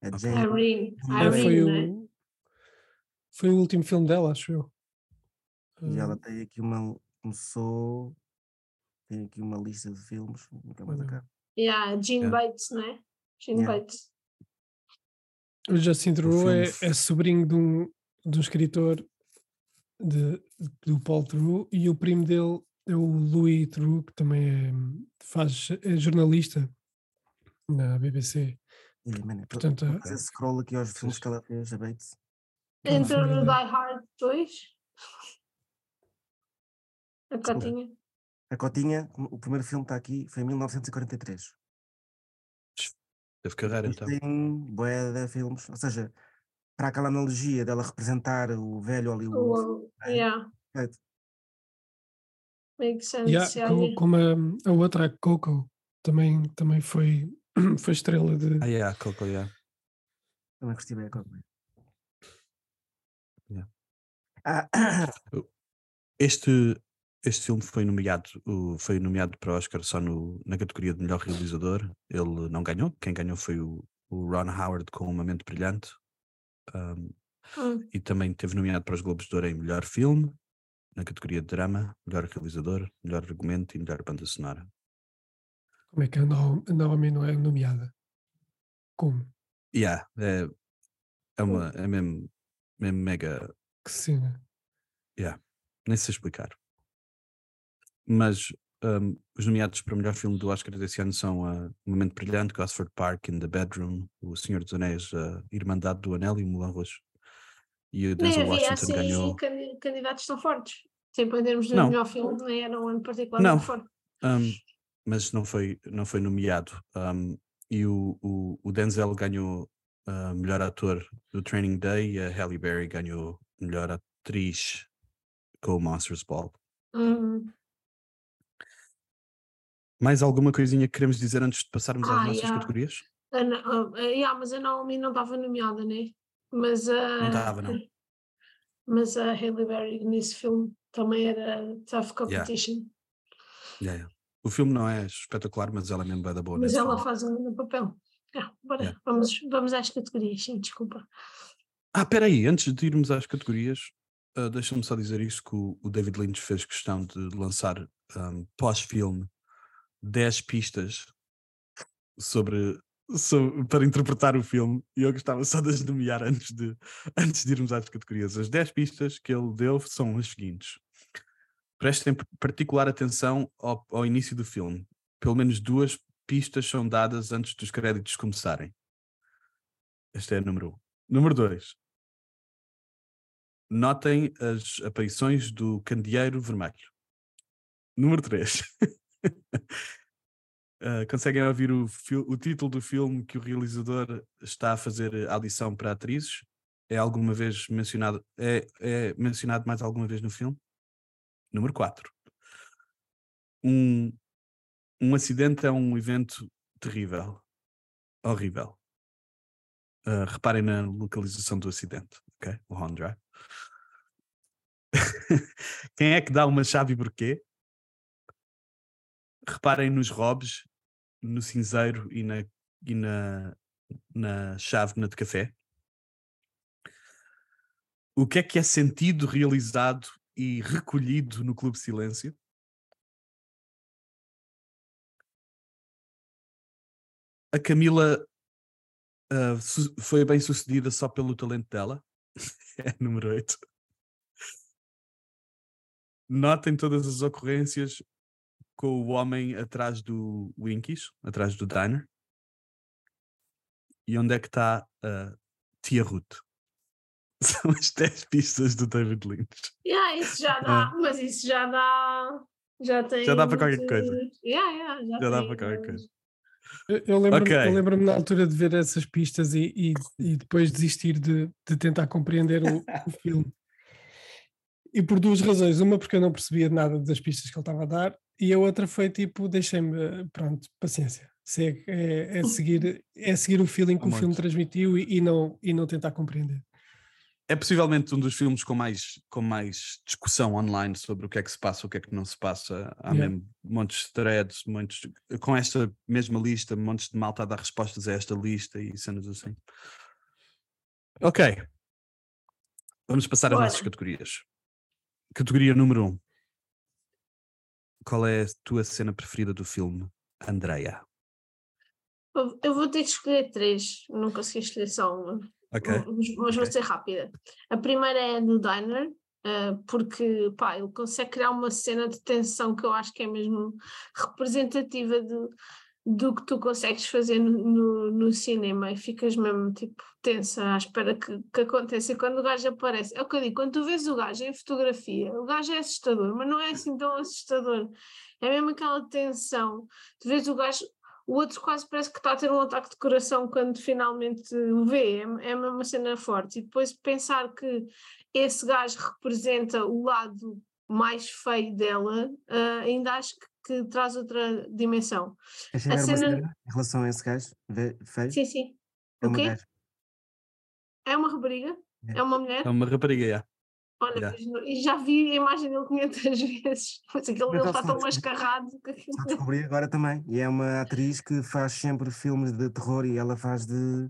É Ok. Jane. Irene, É, foi, Irene, né? o, foi o último filme dela, acho eu. E ela tem aqui uma. Começou. Tem aqui uma lista de filmes. Nunca mais Olha. acaba. Yeah, Jean Yeah. Bates, né? Jean Yeah. Bates. O Justin Theroux filme é, é sobrinho de um, de um escritor de, do Paul Theroux e o primo dele é o Louis Theroux, que também é, faz, é jornalista na BBC. E, mano, tô- Portanto, a a- fazer scroll aqui aos filmes que ela fez, a Bates. É no família. Die Hard 2. A cotinha. A Cotinha, o primeiro filme está aqui, foi em 1943. teve carreira Mas então. tem bué de filmes, ou seja, para aquela analogia dela representar o velho Hollywood. O- é. yeah, perfeito. makes sense. Yeah, yeah, co- yeah. como a, a outra, a Coco, também, também foi, foi estrela de. Ah, yeah, Coco, yeah. Também gostei bem a Coco. Este, este filme foi nomeado, foi nomeado para o Oscar só no, na categoria de melhor realizador. Ele não ganhou. Quem ganhou foi o, o Ron Howard com Uma Mente Brilhante. Um, Hum. e também teve nomeado para os Globos de Ouro em melhor filme, na categoria de drama, melhor realizador, melhor argumento e melhor banda sonora. Como é que a Naomi, a Naomi não é nomeada? Como? Yeah, é, é, uma, é mesmo, mesmo mega. Que cena. Nem sei explicar. Mas um, os nomeados para o melhor filme do Oscar desse ano são uh, Momento Brilhante, Gosford Park, In the Bedroom, O Senhor dos Anéis, uh, Irmandade do Anel e Moulin Rouge. E o Nem Denzel havia Washington assim ganhou. candi- candidatos tão fortes. Tipo, em termos de Não. melhor filme, nem era um ano particular Não. forte. Um, mas não foi, não foi nomeado. Um, e o, o, o Denzel ganhou uh, melhor ator do Training Day e a Halle Berry ganhou melhor atriz com o Monsters Ball. Hum. Mais alguma coisinha que queremos dizer antes de passarmos às Ah, nossas yeah. categorias? Na- ah, ah, yeah, mas a Naomi não estava nomeada, né? Mas. Não estava, não. Mas a Halle Berry nesse filme também era tough competition. Yeah, yeah. O filme não é espetacular, mas ela é mesmo da boa. mas ela filme. faz um papel. Ah, bora, vamos, vamos às categorias, sim, desculpa. Ah, espera aí, antes de irmos às categorias, ah, deixa-me só dizer isso que o, o David Lynch fez questão de lançar ahm, pós-filme 10 pistas sobre, sobre- para interpretar o filme e eu gostava só de as nomear antes de, antes de irmos às categorias. As 10 pistas que ele deu são as seguintes. Prestem particular atenção ao, ao início do filme. Pelo menos duas pistas são dadas antes dos créditos começarem. Este é a número 1. Um. Número 2. Notem as aparições do candeeiro vermelho. Número 3. conseguem ouvir o, o título do filme que o realizador está a fazer audição para atrizes? É alguma vez mencionado? É, é mencionado mais alguma vez no filme? Número 4. Um, um acidente é um evento terrível. Horrível. Uh, reparem na localização do acidente, ok? O Home Drive. Quem é que dá uma chave e porquê? Reparem nos robes, no cinzeiro e na, e na, na chávena de café. O que é que é sentido, realizado e recolhido no Clube Silêncio? A Camila ah, su- foi bem sucedida só pelo talento dela. é número 8. Notem todas as ocorrências com o homem atrás do Winkies, atrás do diner. E onde é que está a Tia Ruth? São as 10 pistas do David Lynch. Yeah, isso já dá, mas isso já dá. Já tem. Ah. Já dá para qualquer coisa. Yeah, yeah, já, Já dá para qualquer coisa. Eu, eu lembro-me Ok. eu lembro-me na altura de ver essas pistas e, e, e depois desistir de, de tentar compreender o, o filme. E por duas razões. Uma, porque eu não percebia nada das pistas que ele estava a dar, e a outra foi tipo, deixei-me, pronto, paciência. Se é, é, é seguir, é seguir o feeling que o filme transmitiu e, e não, e não tentar compreender. É possivelmente um dos filmes com mais, com mais discussão online sobre o que é que se passa, o que é que não se passa. Há Yeah. mesmo montes de threads, montes, com esta mesma lista, montes de malta a dar respostas a esta lista e cenas assim. Ok. Vamos passar às nossas categorias. Categoria número 1. Um. Qual é a tua cena preferida do filme, Andreia? Eu- vou ter que escolher três, não consegui escolher só uma. Ok. Mas, mas vou ser rápida. A primeira é no Diner, ah, porque pá, ele consegue criar uma cena de tensão que eu acho que é mesmo representativa do, do que tu consegues fazer no, no, no cinema e ficas mesmo tipo tensa à espera que, que aconteça. E quando o gajo aparece, é o que eu digo, quando tu vês o gajo em fotografia, o gajo é assustador, mas não é assim tão assustador. É mesmo aquela tensão. Tu vês o gajo o outro quase parece que está a ter um ataque de coração quando finalmente o vê, é, é uma cena forte. E depois pensar que esse gajo representa o lado mais feio dela, ah, ainda acho que, que traz outra dimensão. Queres saber uma cena- cena em relação a esse gajo? Feio? Sim, sim. É o uma quê? É uma rapariga? É. É uma mulher? É uma rapariga, yeah. Olha, yeah. mas não- e já vi a imagem dele 500 vezes, mas aquele Mas ele ele está tão mascarrado que aquilo Só descobri agora também. E é uma atriz que faz sempre filmes de terror e ela faz de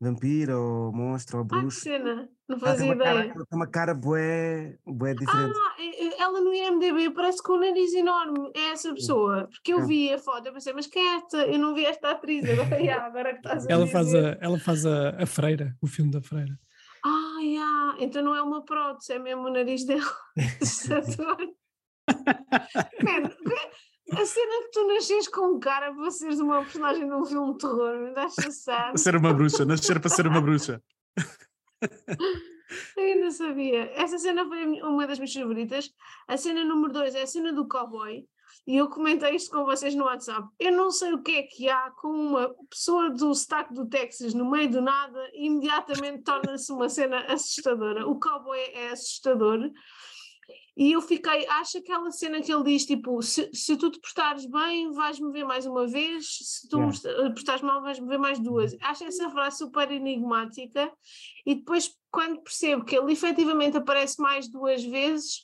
vampiro ou monstro ou Ah, bruxo. cena, não fazia cara, ideia. ela tem uma cara bué, bué diferente. Ah, ela no IMDB parece com um nariz enorme. É essa pessoa. Porque eu É. vi a foto, eu pensei, mas quem é esta? Eu não vi esta atriz. Agora, yeah, agora que estás a Ela faz, dizer. a, ela faz a, a freira, o filme da freira. Ah, yeah. então não é uma prótese, é mesmo o nariz dela. Man, a cena de tu nasceres com cara para seres uma personagem de um filme de terror, me sad. Para ser uma bruxa, nascer para ser uma bruxa. Eu ainda sabia. Essa cena foi uma das minhas favoritas. A cena número dois é a cena do cowboy. E eu comentei isto com vocês no WhatsApp. Eu não sei o que é que há com uma pessoa do sotaque do Texas no meio do nada imediatamente torna-se uma cena assustadora. O cowboy é assustador. E eu fiquei, acho aquela cena que ele diz, tipo, se, se tu te portares bem, vais-me ver mais uma vez, se tu Yeah. te portares mal, vais-me ver mais duas. Acho essa frase super enigmática e depois quando percebo que ele efetivamente aparece mais duas vezes,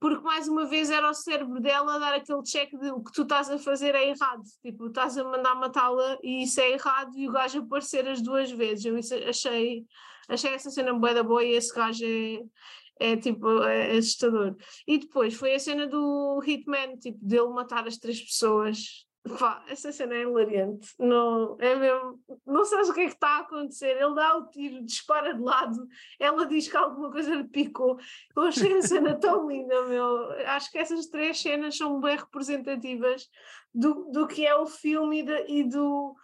porque mais uma vez era o cérebro dela dar aquele check de o que tu estás a fazer é errado, tipo, estás a mandar matá-la e isso é errado e o gajo aparecer as duas vezes. Eu achei, achei essa cena bué da boa e esse gajo é, é tipo é assustador. E depois foi a cena do Hitman, tipo, dele matar as três pessoas. Pá, essa cena é hilariante. Não, é mesmo, não sabes o que é que está a acontecer. Ele dá o tiro, dispara de lado, ela diz que alguma coisa lhe picou. Eu achei a cena tão linda, meu. Acho que essas três cenas são bem representativas do, do que é o filme e, de- e do.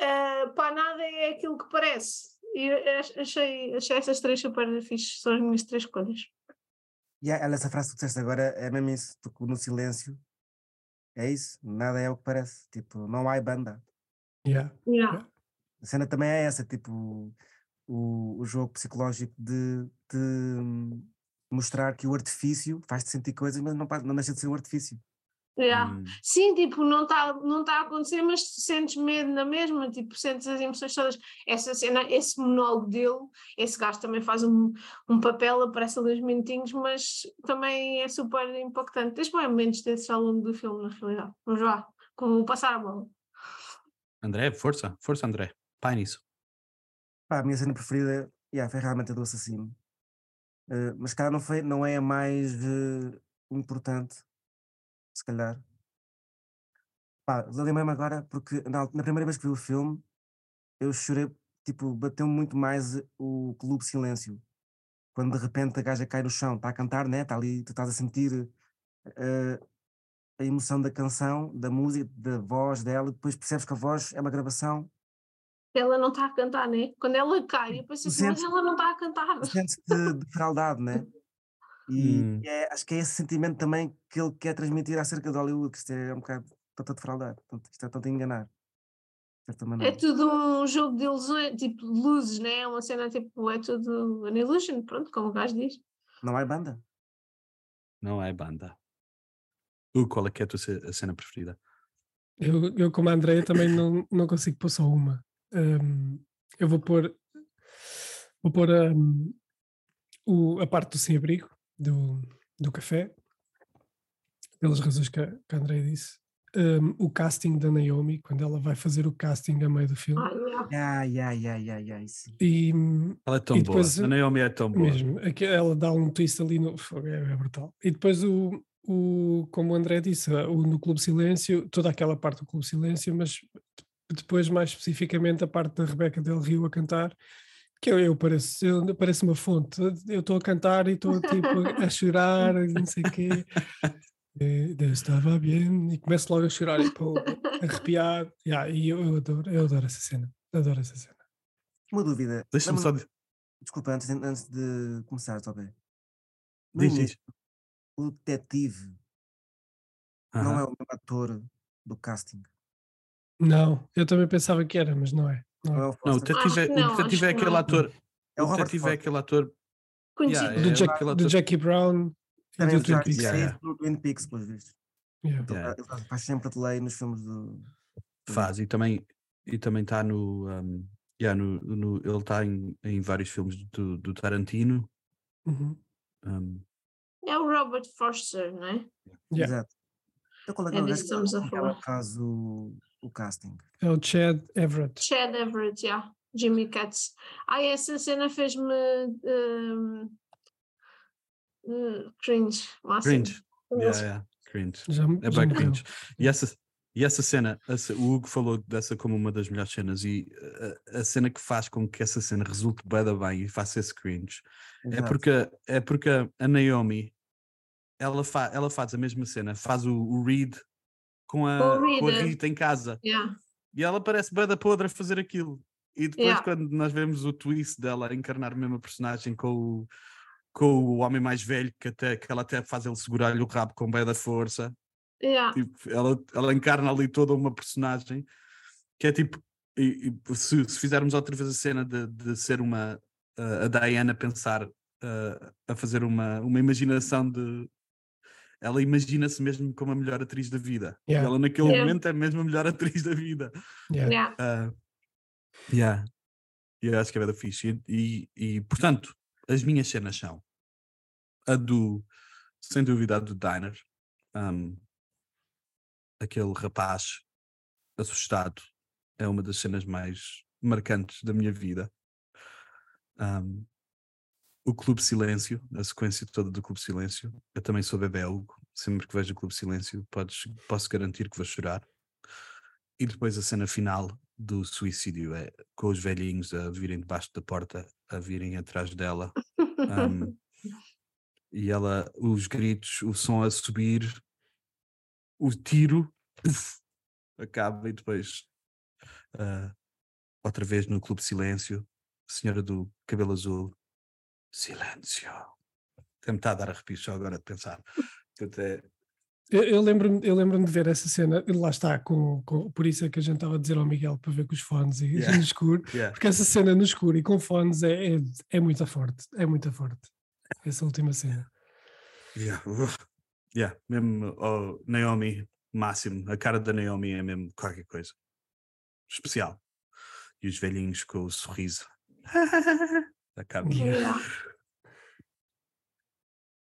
Uh, pá, nada é aquilo que parece. E achei, achei essas três super fixe, são as minhas três escolhas. E há- ela, essa frase que tu disseste agora é mesmo isso, no silêncio. É isso, nada é o que parece. Tipo, não há banda. Yeah. Yeah. A cena também é essa, tipo, o, o jogo psicológico de, de hum, mostrar que o artifício faz-te sentir coisas, mas não, não deixa de ser um artifício. Yeah. Hum. Sim, tipo, não está não tá a acontecer, mas sentes medo na mesma, tipo, sentes as emoções todas. Essa cena, esse monólogo dele, esse gajo também faz um, um papel, aparece ali uns minutinhos, mas também é super impactante. Tens bem momentos desses ao longo do filme, na realidade. Vamos lá, como passar a bola. André, força, força, André. Pai nisso. Pá, a minha cena preferida yeah, foi realmente a do assassino. Eh, mas cara não, foi, não é a mais eh, importante, se calhar. Pá, lembrei-me agora, porque na, na primeira vez que vi o filme, eu chorei, tipo, bateu muito mais o Clube Silêncio. Quando de repente a gaja cai no chão, está a cantar, né? Está ali, tu estás a sentir eh, a emoção da canção, da música, da voz dela, e depois percebes que a voz é uma gravação Ela não está a cantar, né? Quando ela cai, eu pensei assim, mas ela não está a cantar. sente-se defraudado, né? E Hum. é- acho que é esse sentimento também que ele quer transmitir acerca de Hollywood, que isto é um bocado tanto a defraudar, portanto, isto é tanto a enganar. De É tudo um jogo de ilusões, tipo de luzes, né? É uma cena tipo, é tudo an illusion, pronto, como o gajo diz. Não há banda. Não é banda. Uh, qual é que é a tua cena preferida? Eu, eu como a Andrea também não, não consigo pôr só uma. Hum, eu vou pôr vou pôr hum, o, a parte do sem-abrigo, do, do café, pelas razões que a, que a disse. Hum, o casting da Naomi, quando ela vai fazer o casting a meio do filme. Ah, ya, ya, ya, ya, isso. E Ela é tão E boa. depois, A Naomi é tão boa. mesmo, aqui ela dá um twist ali no. fogo, É, é brutal. E depois o, o como o André disse, o, no Clube Silêncio, toda aquela parte do Clube Silêncio, mas depois mais especificamente a parte da Rebeca Del Rio a cantar, que eu, eu pareço, eu pareço uma fonte. Eu estou a cantar e estou tipo a, chorar, não sei o quê. Eh, Eu estava bem e começo logo a chorar e pô, arrepiado. Yeah, e eu, eu adoro, eu adoro essa cena. Adoro essa cena. Uma dúvida. Deixa-me só. Lembra- Desculpa, antes, de- antes de começar. No Diz, diz. O detetive não é o mesmo ator do casting. Não, eu também pensava que era, mas não é. Não é. é o Não, o é, o não, detetive é acho que aquele não. ator. É o o detetive é aquele ator. Conhecido. Yeah, do, é Jack, aquele do ator- Jackie Brown e Também do Twin Peaks. Yeah, Twin Peaks, pelos vistos. Yeah. Yeah. ele faz sempre a delay nos filmes do. Faz e também e também está no, um, yeah, no, no- ele está em, em vários filmes do, do Tarantino Uhum. um, É o Robert Foster, não é? Yeah. Exato. Então qual é É é o disso que estamos a falar. faz casting? É o Chad Everett. Chad Everett, yeah. Jimmy Katz. Ah, essa cena fez-me um, uh, cringe. máximo. cringe. Yeah, yeah, cringe. Já, É já bem cringe. E essa, e essa cena, essa- o Hugo falou dessa como uma das melhores cenas e a, a cena que faz com que essa cena resulte bem, bem e faça esse cringe é porque, é porque a Naomi ela, fa ela faz a mesma cena, faz o, o Reed com a, Com o a. Rita em casa. Yeah. E ela parece bem da podre a fazer aquilo. E depois, Yeah. quando nós vemos o twist dela encarnar a mesma personagem com o, com o homem mais velho, que, até, que ela até faz ele segurar-lhe o rabo com bem da força, Yeah. tipo, ela, ela encarna ali toda uma personagem que é tipo. E, e se, se fizermos outra vez a cena de, de ser uma. a- a Diana pensar uh, a fazer uma, uma imaginação de. Ela imagina-se mesmo como a melhor atriz da vida. E Yeah. ela, naquele Yeah. momento, é mesmo a melhor atriz da vida. Yeah. Yeah. Ah, yeah. E eu acho que é bem da fixe. E, e, e, portanto, as minhas cenas são a do, sem dúvida, a do Diner. um, aquele rapaz assustado é uma das cenas mais marcantes da minha vida. Um, o Clube Silêncio, a sequência toda do Clube Silêncio. Eu também sou bebê. Sempre que vejo o Clube Silêncio, podes, posso garantir que vou chorar. E depois a cena final do suicídio é com os velhinhos a virem debaixo da porta, a virem atrás dela. um, e ela, os gritos, o som a subir, o tiro puf, acaba e depois ah, outra vez no Clube Silêncio, a senhora do cabelo azul, silêncio. Até-me está a dar arrepios só agora de pensar. Portanto, é- Eu, eu lembro-me lembro de ver essa cena, lá está, com, com- por isso é que a gente estava a dizer ao Miguel para ver com os fones e Yeah. no escuro, yeah. porque essa cena no escuro e com fones é, é, é muito forte, é muito forte. Essa última cena. Yeah. Yeah. Mesmo oh, Naomi, máximo. A cara da Naomi é mesmo qualquer coisa. Especial. E os velhinhos com o sorriso. a cara. Yeah. Yeah.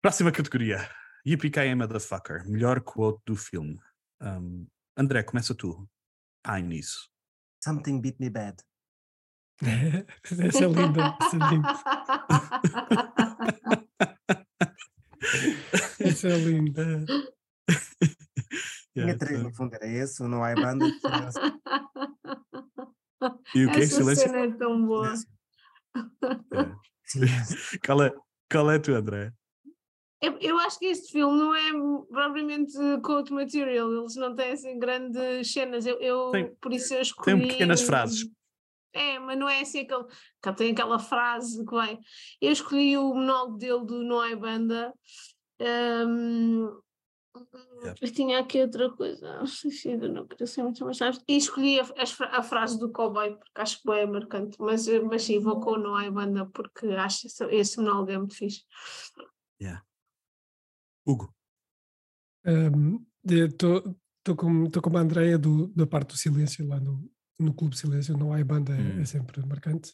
Próxima categoria. Yippee Motherfucker. Melhor quote do filme. Um, André, começa tu. Ai nisso. Something beat me bad. essa é linda, essa é linda. Essa é linda. Yeah, três, no fundo, era esse, o Não Há Banda. E o que? Essa Silêncio? cena é tão boa. silêncio, É. Qual é, qual é tu, André? Eu, eu acho que este filme não é propriamente quote material, eles não têm assim grandes cenas. Eu, eu- Tem- por isso eu escolhi. pequenas frases. É, mas não é assim aquele. que Tem aquela frase que vai. Eu escolhi o monólogo dele do Não é Banda. hum, Yeah. Eu tinha aqui outra coisa, esquecido, não queria ser muito mais tarde. E escolhi a, a frase do cowboy, porque acho que é marcante. Mas, mas sim, vou com o Não é Banda, porque acho esse, esse monólogo é muito fixe. Hugo. Estou como, tô como a Andrea do, da parte do silêncio lá no, no Clube Silêncio, não há banda, é, Hum. é sempre marcante.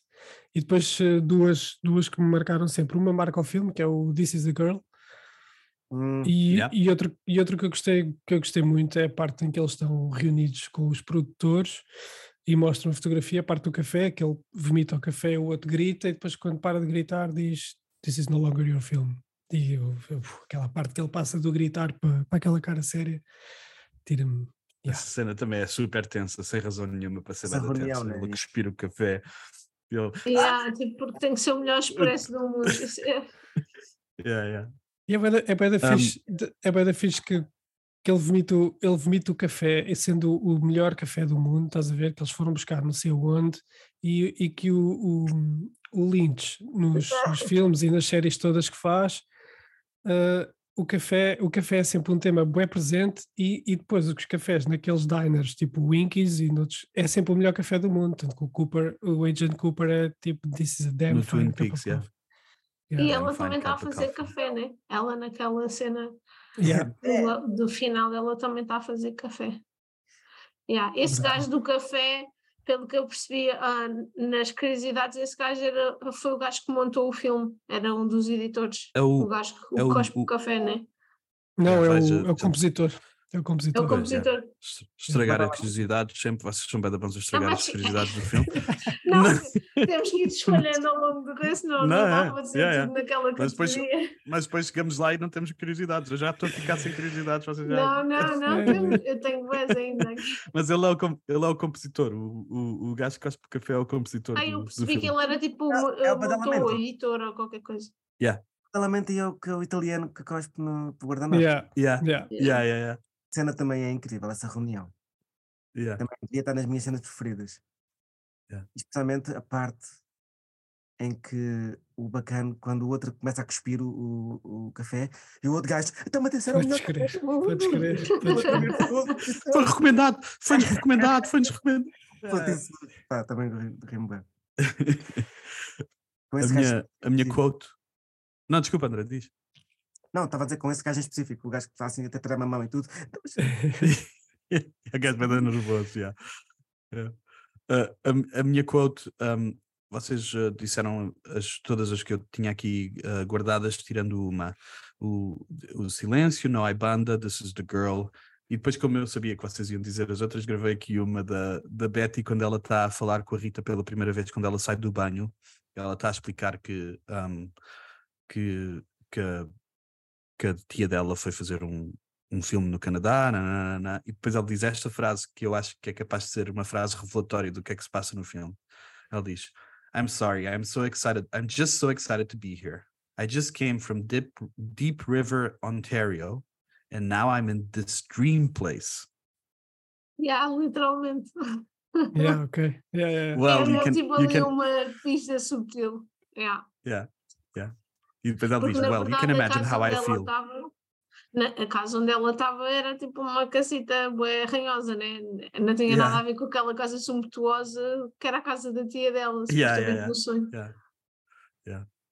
E depois eh, duas, duas que me marcaram sempre. Uma marca o filme, que é o This is a Girl, Hum, e, Yeah. e, outro, e outro que eu, gostei, que eu gostei muito é a parte em que eles estão reunidos com os produtores e mostram a fotografia, a parte do café, que ele vomita o café, o outro grita, e depois quando para de gritar diz This is no longer your film. E eu- eu- aquela parte que ele passa do gritar para, para aquela cara séria, tira-me. Yeah. Essa cena também é super tensa, sem razão nenhuma para ser reunião, tensa. né? Ele cuspir o café. Ele, Yeah, tipo, porque tem que ser o melhor expresso do mundo. É- yeah, yeah. E é da- é da Um, fixe, é da fixe que, que ele, vomita, o- ele vomita o café, sendo o melhor café do mundo, estás a ver? Que eles foram buscar não sei onde, e, e que o, o, o Lynch, nos, nos filmes e nas séries todas que faz, ah, o, café, o café é sempre um tema bem presente, e, e depois os cafés naqueles diners, tipo Winkies e noutros, é sempre o melhor café do mundo. Tanto que o Cooper, o Agent Cooper é tipo, this is a damn No fine Twin Peaks, yeah. Coffee." E Yeah. ela também está a fazer café, né? Ela naquela cena Yeah. do, do final, ela também está a fazer café. Yeah. Esse Verdade. gajo do café, pelo que eu percebi ah, nas curiosidades, esse gajo era, foi o gajo que montou o filme, era um dos editores. É O o, gajo que é o o- cospe o- o café, né? Não, é veja, o, é o compositor. É o É compositor. o Pois, é. compositor. es- estragar as curiosidades, sempre vocês são bem da bons a estragar as curiosidades do filme. Não, Não. temos que ir escolhendo ao longo do coisa, senão não, Não, dá é, para dizer yeah, tudo naquela Mas depois- categoria. Mas depois chegamos lá e não temos curiosidades. Eu já estou a ficar sem curiosidades. Vocês já... Não, não, não, É. temos- eu tenho mais ainda. Mas ele é o, ele é o compositor. O, o, o gajo que cospe café é o compositor. Aí do, eu percebi que ele era tipo É- é o motor, editor ou qualquer coisa. Paralelamente aí é o, que é o italiano que cospe no no guardanapo. Yeah, Yeah, yeah. yeah, yeah, yeah. A cena também é incrível, essa reunião. yeah. Também devia estar nas minhas cenas preferidas. Yeah. Especialmente a parte em que o bacana, quando o outro começa a cuspir o, o, o café, e o outro gajo, então atenção, é o melhor Podes crer, do mundo." podes crer, podes crer. Foi recomendado, foi-nos recomendado, foi-nos recomendado. Pô, isso- Pá, também ri- ri-me bem. A minha, a minha quote. Não, desculpa, André, diz. Não, estava a dizer com esse gajo em específico, o gajo que está assim até tirar a mão e tudo. Então, A gajo vai dar nervoso, já. É. Ah, a, a minha quote, um, vocês ah, disseram as, todas as que eu tinha aqui ah, guardadas, tirando uma. O, o silêncio, não há banda, this is the girl. E depois, como eu sabia que vocês iam dizer as outras, gravei aqui uma da, da Betty quando ela está a falar com a Rita pela primeira vez, quando ela sai do banho. Ela está a explicar que, um, que, que, que a tia dela foi fazer um, um filme no Canadá, nananana, e depois ela diz esta frase que eu acho que é capaz de ser uma frase revelatória do que é que se passa no filme. Ela diz: I'm sorry, I'm so excited, I'm just so excited to be here. I just came from Deep, Deep River, Ontario, and now I'm in this dream place. Yeah, literalmente. Yeah, ok. Yeah, yeah, yeah. Well, é you can, tipo you ali can, uma pista subtil. Yeah. yeah, yeah. E depois ela diz: Well, you can imagine how I feel. estava- na- a casa onde ela estava era tipo uma casita bué ranhosa, né? Não tinha Yeah. nada a ver com aquela casa sumptuosa que era a casa da tia dela, Yeah, yeah, no sonho.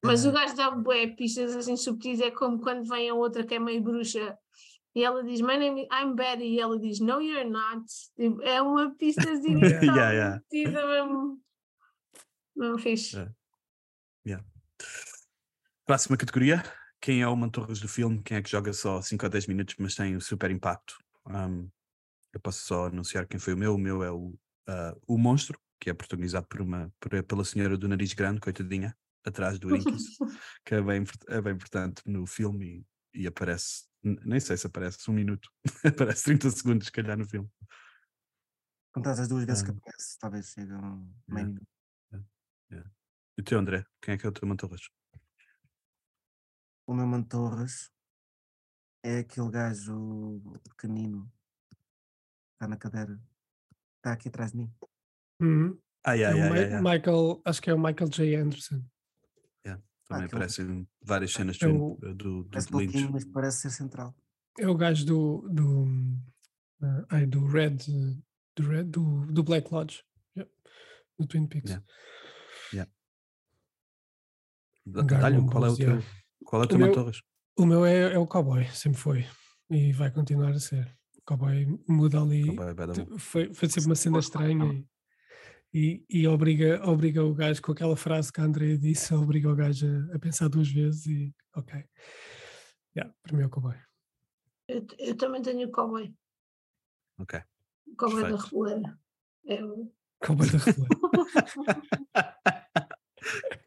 Mas o gajo dá bué pistas assim subtis, é como quando vem a outra que é meio bruxa e ela diz, My name is, I'm Betty, e ela diz, No, you're not. Tipo, é uma pistazinha Yeah, yeah. metida mesmo. Não fixe. Yeah. Próxima categoria. Quem é o Mantorras do filme? Quem é que joga só 5 a 10 minutos, mas tem um super impacto? Um, eu posso só anunciar quem foi o meu. O meu é o, ah, o Monstro, que é protagonizado por uma, por- pela senhora do nariz grande, coitadinha, atrás do Inquis, que é bem, é bem importante no filme e, e aparece, nem sei se aparece um minuto, aparece 30 segundos, se calhar, no filme. Contadas as duas vezes que aparece, talvez chegue a um meio Yeah. minuto. E o teu, André? Quem é que é o teu Mantorras? O meu Mano Torres é aquele gajo pequenino que está na cadeira, está aqui atrás de mim. Uhum. Ah, É yeah, o yeah, Mi- yeah, yeah. Michael, acho que é o Michael J. Anderson. Também aquele- aparecem várias cenas É do, o- do, do Parece Lynch. mas parece ser central. É o gajo do do, ah, ai, do Red eh, do Red do, do Black Lodge. Yeah. Do Twin Peaks. Yeah. Garden Dá-lhe, qual é o teu, yeah. Qual é o teu meu- Mantorras? O meu é, é o cowboy, sempre foi. E vai continuar a ser. O cowboy muda ali. Cowboy Wolf. Foi, foi sempre uma cena estranha e, e, obriga, obriga o gajo com aquela frase que a Andrea disse, obriga o gajo a, a pensar duas vezes e ok. Yeah, para mim é o cowboy. Eu, eu também tenho o cowboy. Ok. O cowboy da Perfeito. reboleira. É o- Cowboy da Reboleira.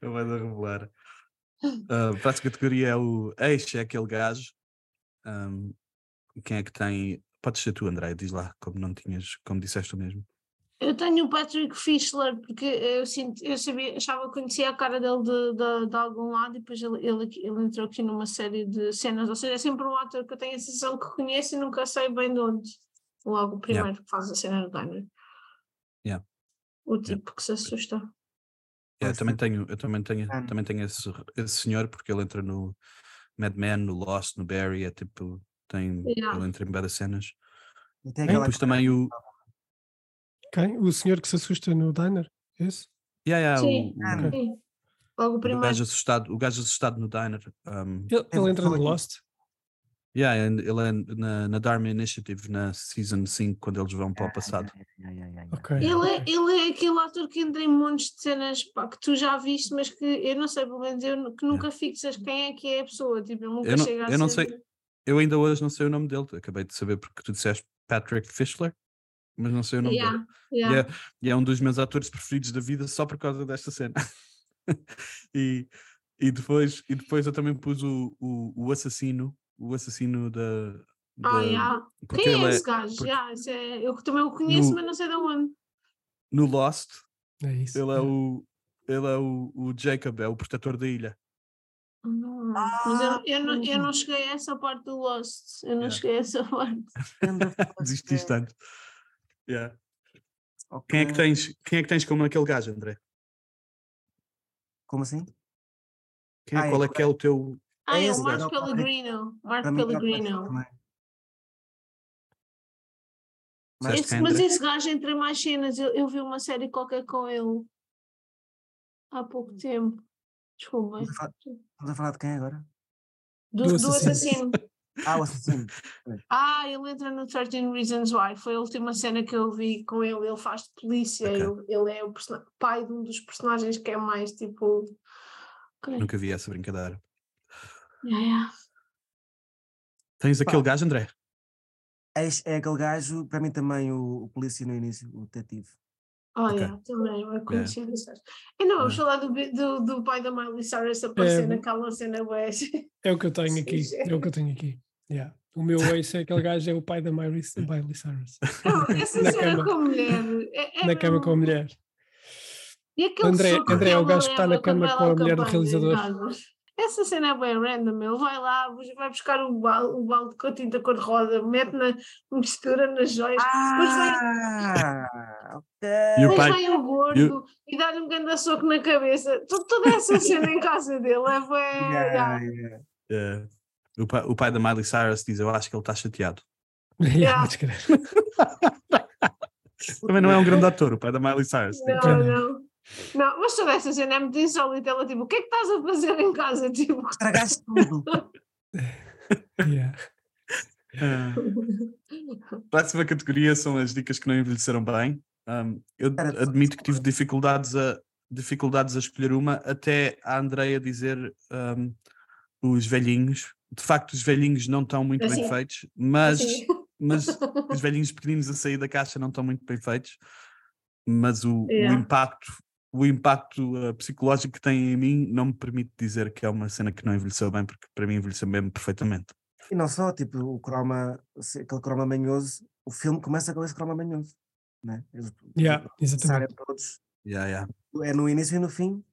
Vai dar revelar. A próxima categoria é o ex, é aquele gajo. Ahm, quem é que tem. Podes ser tu, André, diz lá, como não tinhas, como disseste tu mesmo. Eu tenho o Patrick Fischler, porque eu, sinto, eu sabia, achava que conhecia a cara dele de, de, de algum lado e depois ele, ele, ele entrou aqui numa série de cenas. Ou seja, é sempre um ator que eu tenho a sensação que conheço e nunca sei bem de onde. Logo o primeiro que faz a cena no Diner. Yeah. O tipo que se assusta. É, eu também tenho, eu também tenho, Ah. também tenho esse, esse senhor, porque ele entra no Mad Men, no Lost, no Barry, é tipo, tem, Yeah. ele entra em várias cenas. E tem aquela depois também o. Quem? O senhor que se assusta no diner? Esse? Yeah, yeah, Sim. o, Ah, o, Sim. Logo o o primeiro. gajo assustado, o gajo assustado no diner. um, Ele, ele entra no. Lost? Yeah, and ele é na, na Dharma Initiative, na Season 5, quando eles vão para o passado. Yeah, yeah, yeah, yeah. Ok. Ele é, ele é aquele ator que entra em montes de cenas pá, que tu já viste, mas que eu não sei, pelo menos eu que nunca fixas quem é que é a pessoa. Tipo, nunca Eu não- chega a eu não ser- sei- Eu ainda hoje não sei o nome dele, acabei de saber porque tu disseste Patrick Fischler, mas não sei o nome dele. Yeah, E é, e é um dos meus atores preferidos da vida só por causa desta cena. e, e, depois, e depois eu também pus o, o, o assassino, o assassino da. Ah, da- yeah. porque Quem é é esse gajo? porque- Yeah, é- eu também o conheço, No- mas não sei de onde. no Lost, É isso. ele é é. o. Ele é o, o Jacob, é o protetor da ilha. Não, mas eu, eu, não, eu não cheguei a essa parte do Lost. Eu não Yeah. cheguei a essa parte. Desististe back. antes. Yeah. Ok. Quem, é que tens, quem é que tens como aquele gajo, André? Como assim? Quem é, Ah, é qual é que é o teu. Ah, é o Mark gajo o Patrick. Pellegrino. Aparece Pellegrino. também. Disseste Esse- mas esse gajo entre mais cenas, eu, eu vi uma série qualquer com ele há pouco tempo. Desculpa. Estamos a falar- de quem agora? Do, Do do assassino. assassino. Ah, o assassino. Ah, ele entra no 13 Reasons Why. Foi a última cena que eu vi com ele. Ele faz de polícia. Ok. Ele, ele é o pai de um dos personagens que é mais tipo. Nunca vi essa brincadeira. Yeah, yeah. Tens aquele Pá. gajo, André? Eis- É aquele gajo, para mim também, o, o polícia no início, o detetive. Oh, Ok. yeah, também é conhecido. Yeah. E não, vamos falar do, do, do pai da Miley Cyrus aparecer É, naquela cena bué. É o que eu tenho aqui. É o que eu tenho aqui. Yeah. O meu ex é aquele gajo, é o pai da Miley, Miley Cyrus. Não, essa Na cena cama. com a mulher. É, é Na cama com a mulher. E aquele André- André é o gajo que está na cama com a mulher do realizador. Essa cena é bem random, ele vai lá, vai buscar o balde, o balde com a tinta cor-de-rosa, mete na mistura nas joias, depois vem, Ah, ok. E o depois vem o gordo e dá-lhe um grande soco na cabeça. To- Toda essa cena em casa dele é bem. Yeah, yeah. yeah. Eh, o, pai, o pai da Miley Cyrus diz: Eu acho que ele está chateado. Yeah. Também não é um grande ator, o pai da Miley Cyrus. Não, não. Não, mas toda essa cena é muito insólita. Ela tipo, o que é que estás a fazer em casa? Tipo, Estragaste tudo. Yeah. Ah. Próxima categoria são as dicas que não envelheceram bem. Um, eu admito que tive dificuldades a, dificuldades a escolher uma, até a Andreia dizer um, os velhinhos. De facto, os velhinhos não estão muito bem Assim. feitos, mas, assim. mas os velhinhos pequeninos a sair da caixa não estão muito bem feitos. Mas o, o Yeah. impacto, o impacto uh, psicológico que tem em mim não me permite dizer que é uma cena que não envelheceu bem, porque para mim envelheceu mesmo perfeitamente. E não só, tipo, o croma, aquele croma manhoso, o filme começa com esse croma manhoso. Né? Eles Yeah, começarem exatamente. todos, Yeah, yeah. é no início e no fim.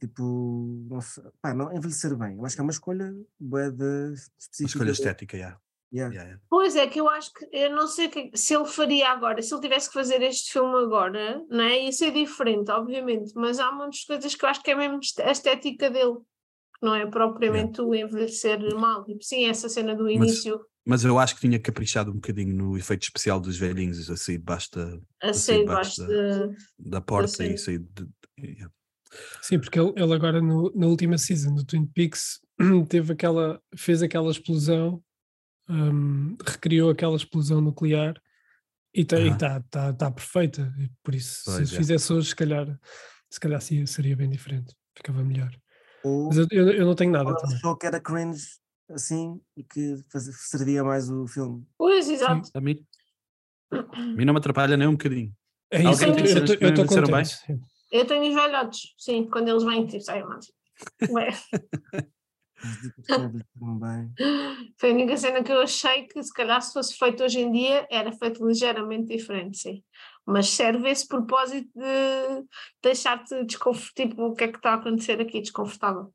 Tipo, não, sei, pá, não envelhecer bem. Eu acho que é uma escolha bué de Uma específica. escolha de- estética, yeah. Yeah. Yeah, yeah. Pois é, que eu acho que eu não sei que- se ele faria agora, se ele tivesse que fazer este filme agora, não é? Ia ser diferente, obviamente, mas há muitas coisas que eu acho que é mesmo a estética dele, que não é propriamente o envelhecer mal. Tipo, sim, essa cena do início Mas eu acho que tinha caprichado um bocadinho no efeito especial dos velhinhos a sair debaixo da, a sei, sair debaixo debaixo de. da porta e sair de. yeah. Sim, porque ele, ele agora no- na última season do Twin Peaks teve aquela, fez aquela explosão, hum, recriou aquela explosão nuclear e está tá, tá perfeita. E por isso, Pois se é. fizesse hoje, se calhar, se calhar sim, seria bem diferente, ficava melhor. Ou Mas eu, eu, eu não tenho nada também. achou que era cringe assim e que faz, servia mais o filme. Pois, exato. A mim, a mim não me atrapalha nem um bocadinho. É isso, Alguém eu estou bem? contente. sim. Eu tenho os velhotes, sim, quando eles vêm, tipo, saem mais. As dicas bem. Foi a única cena que eu achei que se calhar se fosse feito hoje em dia era feito ligeiramente diferente, sim. Mas serve esse propósito de deixar-te desconfortável, tipo, o que é que está a acontecer aqui, desconfortável.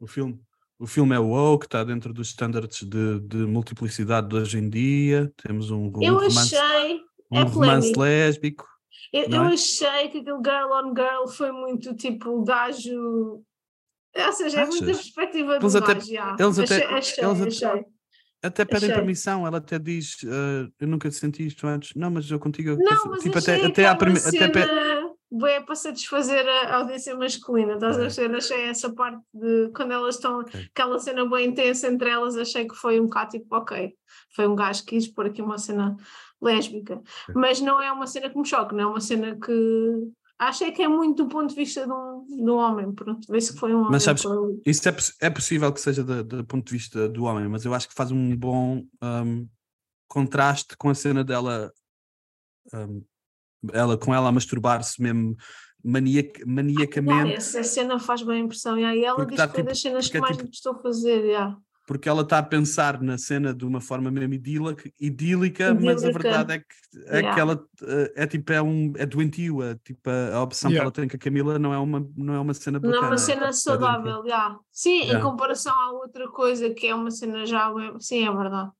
O filme, o filme é woke, está dentro dos standards de, de multiplicidade de hoje em dia. Temos um, um eu romance, achei, um é romance lésbico. Eu, não eu é? achei que aquele girl on girl foi muito tipo gajo. Ou seja, é muita perspectiva até- gajo. já. eles até- achei, achei, eles até- achei. Até pedem Achei. permissão, ela até diz: "Ah, Eu nunca senti isto antes. Não, mas eu contigo. Não, penso-" mas tipo, achei até, até, prime- até pe- bué para satisfazer a audiência masculina, estás a É. perceber? Achei essa parte de quando elas estão, Ok. aquela cena bem intensa entre elas, achei que foi um bocado tipo, ok, foi um gajo que quis pôr aqui uma cena lésbica, mas não é uma cena que me choque, não é uma cena que achei que é muito do ponto de vista de um, de um homem, pronto, vê-se que foi um homem. Mas sabes, por ali. Isso é, é possível que seja do ponto de vista do homem, mas eu acho que faz um bom ahm, contraste com a cena dela, ahm, ela, com ela a masturbar-se mesmo maniac, Ah, maniacamente. essa cena faz bem impressão, e aí ela Porque diz tá que foi tipo- das cenas que é mais tipo- me gostou fazer, yeah. Porque ela está a pensar na cena de uma forma mesmo idílica, idílica mas a verdade é que, é Yeah. que ela eh, é tipo, é, um, é doentio, é, tipo, a, opção Yeah. que ela tem com a Camila não é uma, não é uma cena Não bacana. é uma cena é saudável, já. Sim, em Yeah. comparação à outra coisa que é uma cena já. Sim, é verdade.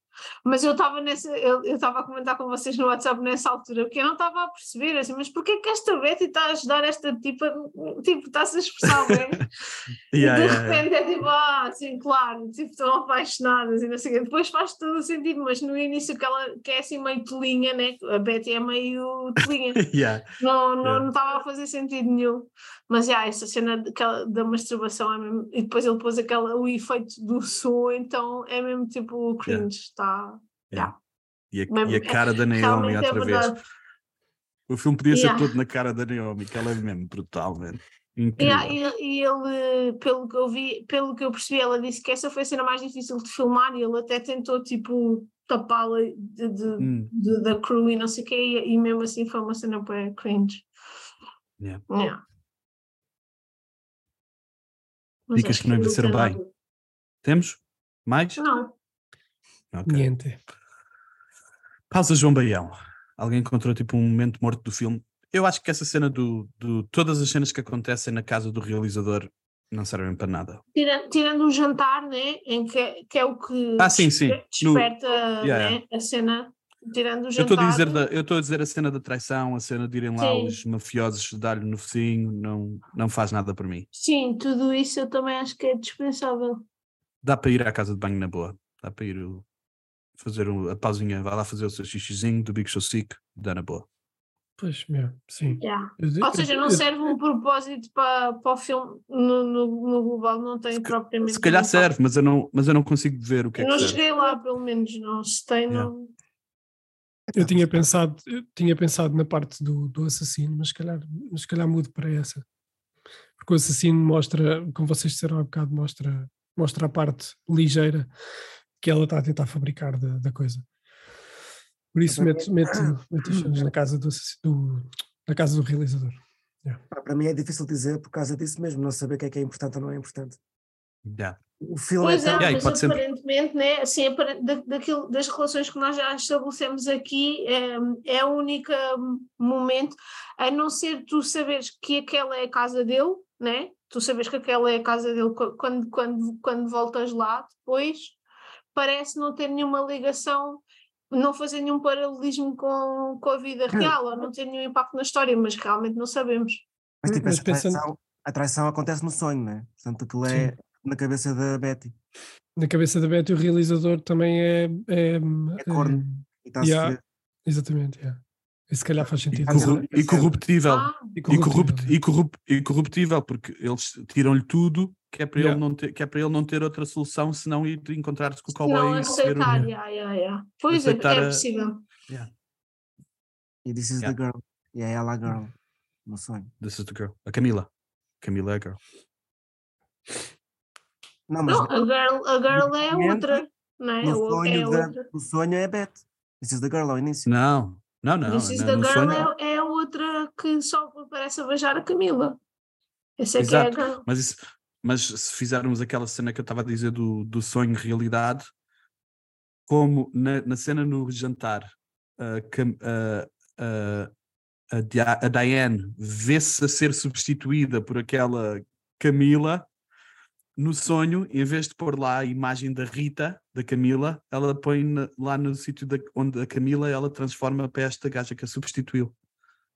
Mas eu estava nessa, eu estava a comentar com vocês no WhatsApp nessa altura, porque eu não estava a perceber assim, mas porquê que esta Betty está a ajudar esta tipa, tipo, está-se a expressar bem? E Yeah, de yeah, yeah. repente é tipo, ah, sim, claro, tipo, estão apaixonadas e não sei o quê. Depois faz todo o sentido, mas no início que ela que é assim meio tolinha, né? A Betty é meio tolinha. Yeah. Não, não, Yeah. não estava a fazer sentido nenhum. Mas já, essa cena daquela- da masturbação é mesmo. E depois ele pôs aquela, o efeito do som, então é mesmo tipo cringe. Está. Yeah. E, a, e a cara da Naomi é outra vez. verdade. O filme podia Yeah. ser todo na cara da Naomi, que ela é mesmo. Incrível. Yeah, e, ele, pelo que eu vi, pelo que eu percebi, ela disse que essa foi a cena mais difícil de filmar e ele até tentou tipo tapá-la Hum, da crew e não sei o quê, e, e mesmo assim foi uma cena bem cringe. Yeah. Yeah. Mas Dicas que não envelheceram bem. nada. Temos? Mais? Não. Ok. Niente. Pausa João Baião. Alguém encontrou tipo um momento morto do filme. Eu acho que essa cena do, do. Todas as cenas que acontecem na casa do realizador não servem para nada. Tirando, tirando o jantar, né? Em que, que é o que Ah, sim, sim. desper- No- desperta Yeah, né, a cena. Tirando o Eu jantar. estou a dizer da, eu estou a dizer a cena da traição, a cena de irem lá Sim. os mafiosos dar-lhe no focinho, não, não faz nada para mim. Sim, tudo isso eu também acho que é dispensável. Dá para ir à casa de banho na boa. Dá para ir fazer a pausinha, vai lá fazer o seu xixizinho do Big Show Sick, dá na boa. Pois, yeah, sim. Yeah. Eu- Ou seja, não eu- serve um propósito para, para o filme no, no, no global, não tem propriamente. Se calhar serve, mas eu não, mas eu não consigo ver o que é Eu que não cheguei lá, pelo menos, não. Se tem, Yeah. não. Eu tinha pensado, eu tinha pensado na parte do, do assassino, mas se calhar, mas se calhar mudo para essa. Porque o assassino mostra, como vocês disseram há bocado, mostra, mostra a parte ligeira que ela está a tentar fabricar da, da coisa. Por isso meto, meto, meto as cenas na casa do, do- na casa do realizador. Pá, Para mim é difícil dizer por causa disso mesmo, não saber o que é que é importante ou não é importante. Yeah. O filme Pois é é. Yeah, mas pode sempre- aparentemente, né, assim, daquilo, das relações que nós já estabelecemos aqui, é, é o único momento, a não ser tu saberes que aquela é a casa dele, né? Tu sabes que aquela é a casa dele qu- quando, quando, quando voltas lá, depois parece não ter nenhuma ligação, não fazer nenhum paralelismo com, com a vida real, ou não ter nenhum impacto na história, mas realmente não sabemos. Mas tipo, Mas essa pensando- traição, a traição acontece no sonho, né? Portanto, aquilo é na cabeça da Betty. Na cabeça da Betty, o realizador também é. É, É corno. E está a Yeah. sofrer. exatamente, yeah. E se calhar faz sentido. E corruptível. Ah, E corruptível, corrupt, yeah. e, corrupt, e corruptível, porque eles tiram-lhe tudo, que é, para Yeah. ele não ter, que é para ele não ter outra solução senão ir encontrar-se com o não cowboy e receber um- aceitar, yeah, yeah, yeah. Pois é, Aceitar é a- possível. E this is Yeah. the girl. E é ela a girl. No sonho. This is the girl. A Camila. Camila é a girl. Não, mas Não, a girl, a girl é outra, não é? O- sonho é da- outra. no sonho é a Betty. This is the girl ao início. Não, não, não. This is não, the girl sonho- é, é a outra que só aparece a beijar a Camila. Essa é que é a Exato. girl. Mas, isso, mas se fizermos aquela cena que eu estava a dizer do, do sonho realidade, como na, na cena no jantar, a, a, a, Dia- a Diane vê-se a ser substituída por aquela Camila, no sonho, em vez de pôr lá a imagem da Rita, da Camila, ela põe na- lá no sítio da- onde a Camila ela transforma para esta gaja que a substituiu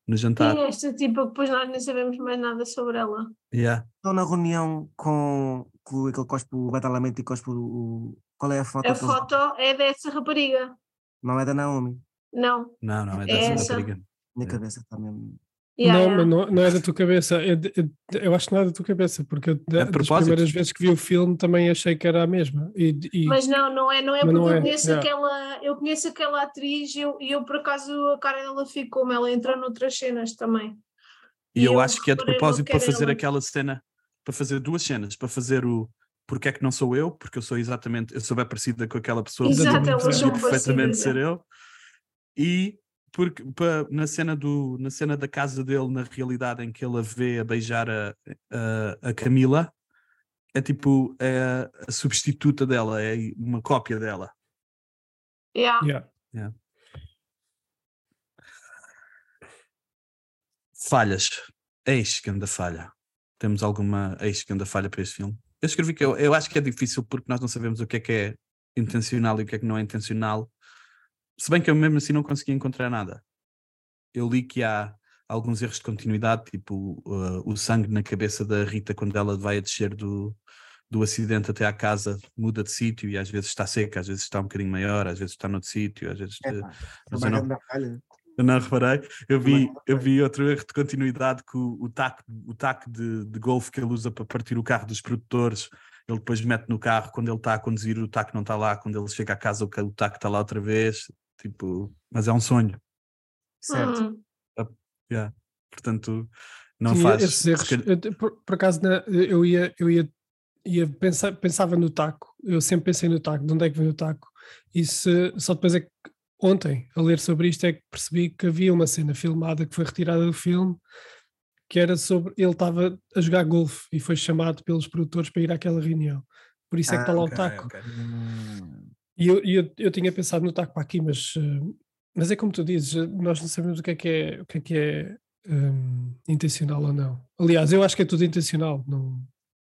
no jantar. É esta tipo depois nós nem sabemos mais nada sobre ela? Yeah. Estão na reunião com, com aquele cospe, o batalamento e cospe o, Qual é a foto? A foto é dessa rapariga. Não é da Naomi. Não. Não, não, é É dessa essa. rapariga. Minha É. cabeça está mesmo. Yeah, não, yeah. mas não, não é da tua cabeça. é é de- eu acho que não é da tua cabeça, porque eu, da- das primeiras vezes que vi o filme também achei que era a mesma. E, e- Mas não, não é, não é porque não eu, é, conheço yeah. aquela, eu conheço aquela atriz e eu, eu por acaso a cara dela ficou, ela entrou noutras cenas também. E E eu eu acho que é de propósito para fazer ela. aquela cena, para fazer duas cenas, para fazer o porque é que não sou eu, porque eu sou exatamente, eu sou bem parecida com aquela pessoa, Exato, portanto, são perfeitamente ser é. eu. E porque pa- na cena do na cena da casa dele, na realidade em que ele a vê a beijar a, a, a Camila, é tipo é a substituta dela, é uma cópia dela. Yeah. Yeah. Falhas. Eis que anda falha. Temos alguma eis que anda falha para este filme? Eu escrevi que eu, eu acho que é difícil porque nós não sabemos o que é que é intencional e o que é que não é intencional. Se bem que eu mesmo assim não consegui encontrar nada. Eu li que há alguns erros de continuidade, tipo uh, o sangue na cabeça da Rita quando ela vai a descer do, do acidente até à casa muda de sítio e às vezes está seca, às vezes está um bocadinho maior, às vezes está noutro sítio, às vezes. Epá, mas uma eu não- eu não reparei. Eu Também vi, eu vi outro erro de continuidade que o, o taco, o taco de, de golfe que ele usa para partir o carro dos produtores, ele depois mete no carro quando ele está a conduzir, o taco não está lá, quando ele chega à casa o, ca- o taco está lá outra vez. Tipo, mas é um sonho. Certo. Hum. yeah. Portanto, não faz. esses se erros. calhar- eu por, por acaso, eu ia, eu ia, ia pensar, pensava no taco. Eu sempre pensei no taco, de onde é que vem o taco? E se, só depois é que ontem, a ler sobre isto, é que percebi que havia uma cena filmada que foi retirada do filme que era sobre ele estava a jogar golfe e foi chamado pelos produtores para ir àquela reunião. Por isso é que Ah, está lá Ok, o taco. ok. Hum, E eu, eu, eu tinha pensado no taco para aqui, mas, eh, mas é como tu dizes, eh, nós não sabemos o que é que é, o que é, que é hum, intencional ou não. Aliás, eu acho que é tudo intencional, não,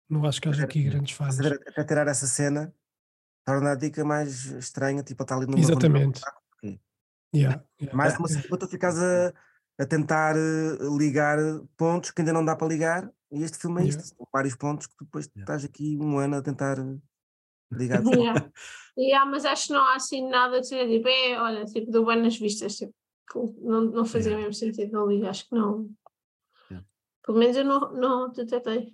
não acho que haja aqui grandes falhas. até tirar essa cena torna a dica mais estranha, tipo, está ali reunião, Exatamente. ok. Yeah, yeah. Mais uma cena para tu ficares a, a tentar eh, ligar pontos que ainda não dá para ligar, e este filme é isto, Yeah. vários pontos que depois Yeah. estás aqui um ano a tentar ligar. Yeah. Yeah, mas acho que não há assim nada que seja tipo, é, olha, tipo, deu bem nas vistas, tipo, não, não fazia Yeah. mesmo sentido ali, acho que não. Yeah. Pelo menos eu não, não detetei.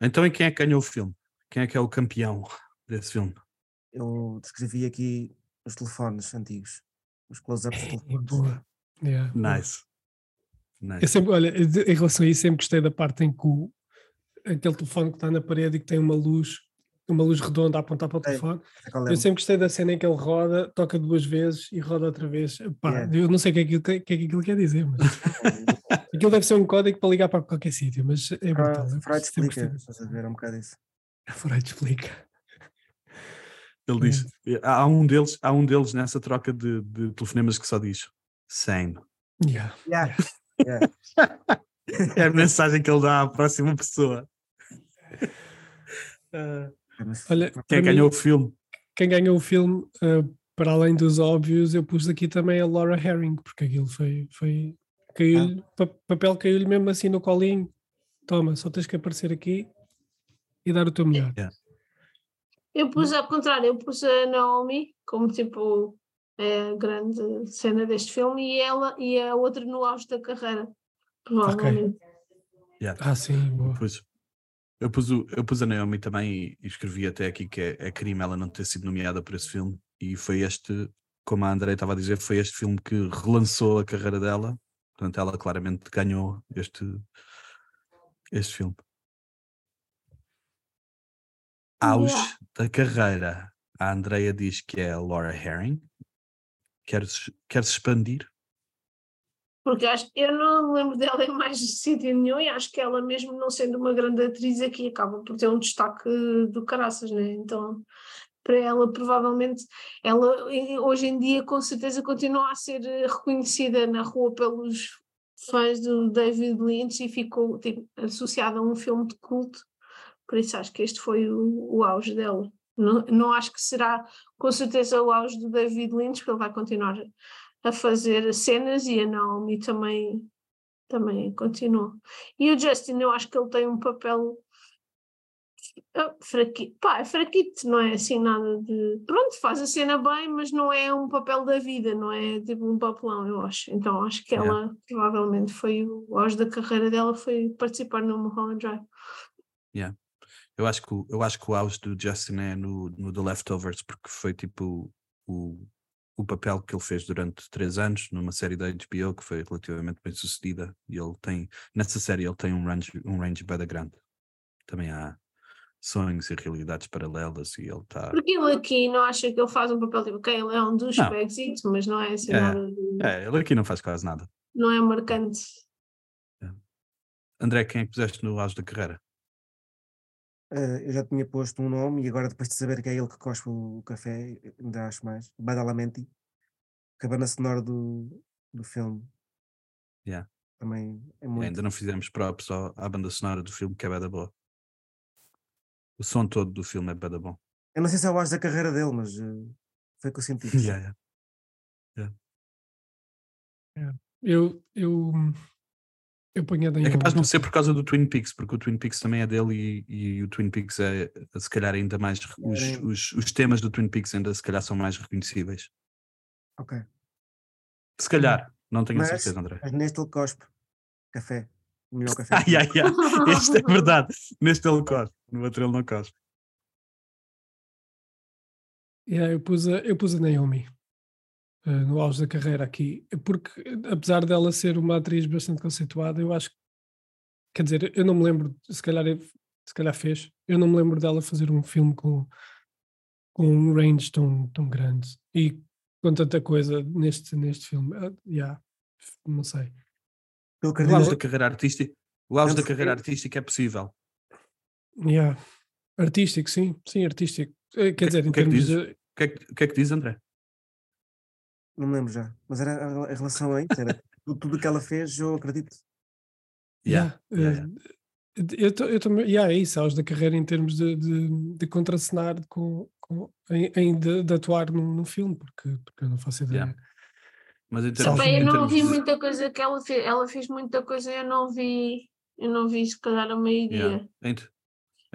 Então, e quem é que ganhou o filme? Quem é que é o campeão desse filme? Eu descrevi aqui os telefones antigos, os close-ups de É, telefones. boa. Yeah. Nice. Nice. Eu sempre, olha, de- em relação a isso, sempre gostei da parte em que o, aquele telefone que está na parede e que tem uma luz, uma luz redonda a apontar para o telefone. É Eu sempre gostei da cena em que ele roda, toca duas vezes e roda outra vez. Pá, Yeah. Eu não sei o que é, aquilo, que, que é que aquilo quer dizer, mas aquilo deve ser um código para ligar para qualquer sítio, mas é brutal. eu Freud, explica, estás a ver, é um bocado isso. Freud explica. Ele diz, há um deles, há um deles nessa troca de, de telefonemas que só diz same. Yeah. Yeah. Yeah. É a mensagem que ele dá à próxima pessoa. Ah, Mas- Olha, quem que mim, ganhou o filme? quem ganhou o filme, uh, para além dos óbvios, eu pus aqui também a Laura Herring, porque aquilo foi. foi caiu pa- papel caiu-lhe mesmo assim no colinho. Toma, só tens que aparecer aqui e dar o teu melhor. Eu pus ao contrário, eu pus a Naomi como tipo é a grande cena deste filme e ela e a outra no auge da carreira. Provavelmente. Ah, sim, boa. Pois. Eu pus, o- eu pus a Naomi também e, e escrevi até aqui que é, é crime ela não ter sido nomeada por esse filme. E foi este, como a André estava a dizer, foi este filme que relançou a carreira dela. Portanto, ela claramente ganhou este, este filme. Auge Yeah. da carreira. A Andrea diz que é a Laura Herring. Queres, queres expandir? Porque acho, eu não lembro dela em mais sítio nenhum e acho que ela, mesmo não sendo uma grande atriz aqui, acaba por ter um destaque do caraças, né? Então, para ela, provavelmente, ela hoje em dia, com certeza, continua a ser reconhecida na rua pelos fãs do David Lynch e ficou tipo, associada a um filme de culto. Por isso, acho que este foi o, o auge dela. Não, não acho que será, com certeza, o auge do David Lynch, porque ele vai continuar a fazer cenas e a Naomi também, também continua. E o Justin, eu acho que ele tem um papel ah, fraquito, pá, é fraquito, não é assim nada de. Pronto, faz a cena bem, mas não é um papel da vida, não é tipo um papelão, eu acho. Então acho que Yeah. ela provavelmente foi o auge da carreira dela, foi participar no Mulholland Drive. Eu acho que, eu acho que o auge do Justin é no, no The Leftovers, porque foi tipo o, o papel que ele fez durante três anos numa série da HBO que foi relativamente bem sucedida. E ele tem, nessa série, ele tem um range, um range bem grande. Também há sonhos e realidades paralelas e ele está. Porque ele aqui não acha que ele faz um papel tipo, ok, ele é um dos bagsito, mas não é assim É, nada de, É, ele aqui não faz quase nada. não é marcante. André, quem é que puseste no auge da carreira? Eh, eu já tinha posto um nome e agora depois de saber que é ele que cospe o café, ainda acho mais. Badalamenti, que a banda sonora do, do filme Yeah. também é muito. Ainda não fizemos próprio só à banda sonora do filme, que é bada boa. O som todo do filme é bada bom. Eu não sei se é o auge da carreira dele, mas eh, foi o que eu senti. Yeah, yeah. Eu, eu, eu ponho a É capaz de não ser por causa do Twin Peaks, porque o Twin Peaks também é dele e, e o Twin Peaks é, se calhar, ainda mais. Os, os, os temas do Twin Peaks ainda, se calhar, são mais reconhecíveis. Ok. Se calhar, não tenho a Mas, certeza, André. mas neste ele cospe café. O melhor café. Ai, ai, ai. Este é verdade. Neste ele cospe, no outro ele não cospe. Yeah, eu, pus a, eu pus a Naomi no auge da carreira aqui, porque eh, apesar dela ser uma atriz bastante conceituada, eu acho que, quer dizer, eu não me lembro, se calhar, se calhar fez, eu não me lembro dela fazer um filme com, com um range tão, tão grande e com tanta coisa neste, neste filme. Ah, yeah, não sei. Eu O auge da carreira artística, o auge da carreira artística é possível. Yeah. Artístico, sim, sim, artístico. Eh, Quer dizer, em o que é que de. O que, é que, o que é que diz, André? Não me lembro já. Mas era a, a relação aí, era tudo, tudo o que ela fez, eu acredito. Yeah, Yeah, yeah, Eu, tô- eu também, yeah, é isso, aos da carreira em termos de, de, de contracenar com, com, em, em de, de atuar num, num filme, porque, porque eu não faço ideia. Yeah. Mas em termos, Bem, eu em não termos vi muita coisa que ela fez. Ela fez muita coisa, eu não vi. Eu não vi, se calhar, a meio-dia. Yeah. Em,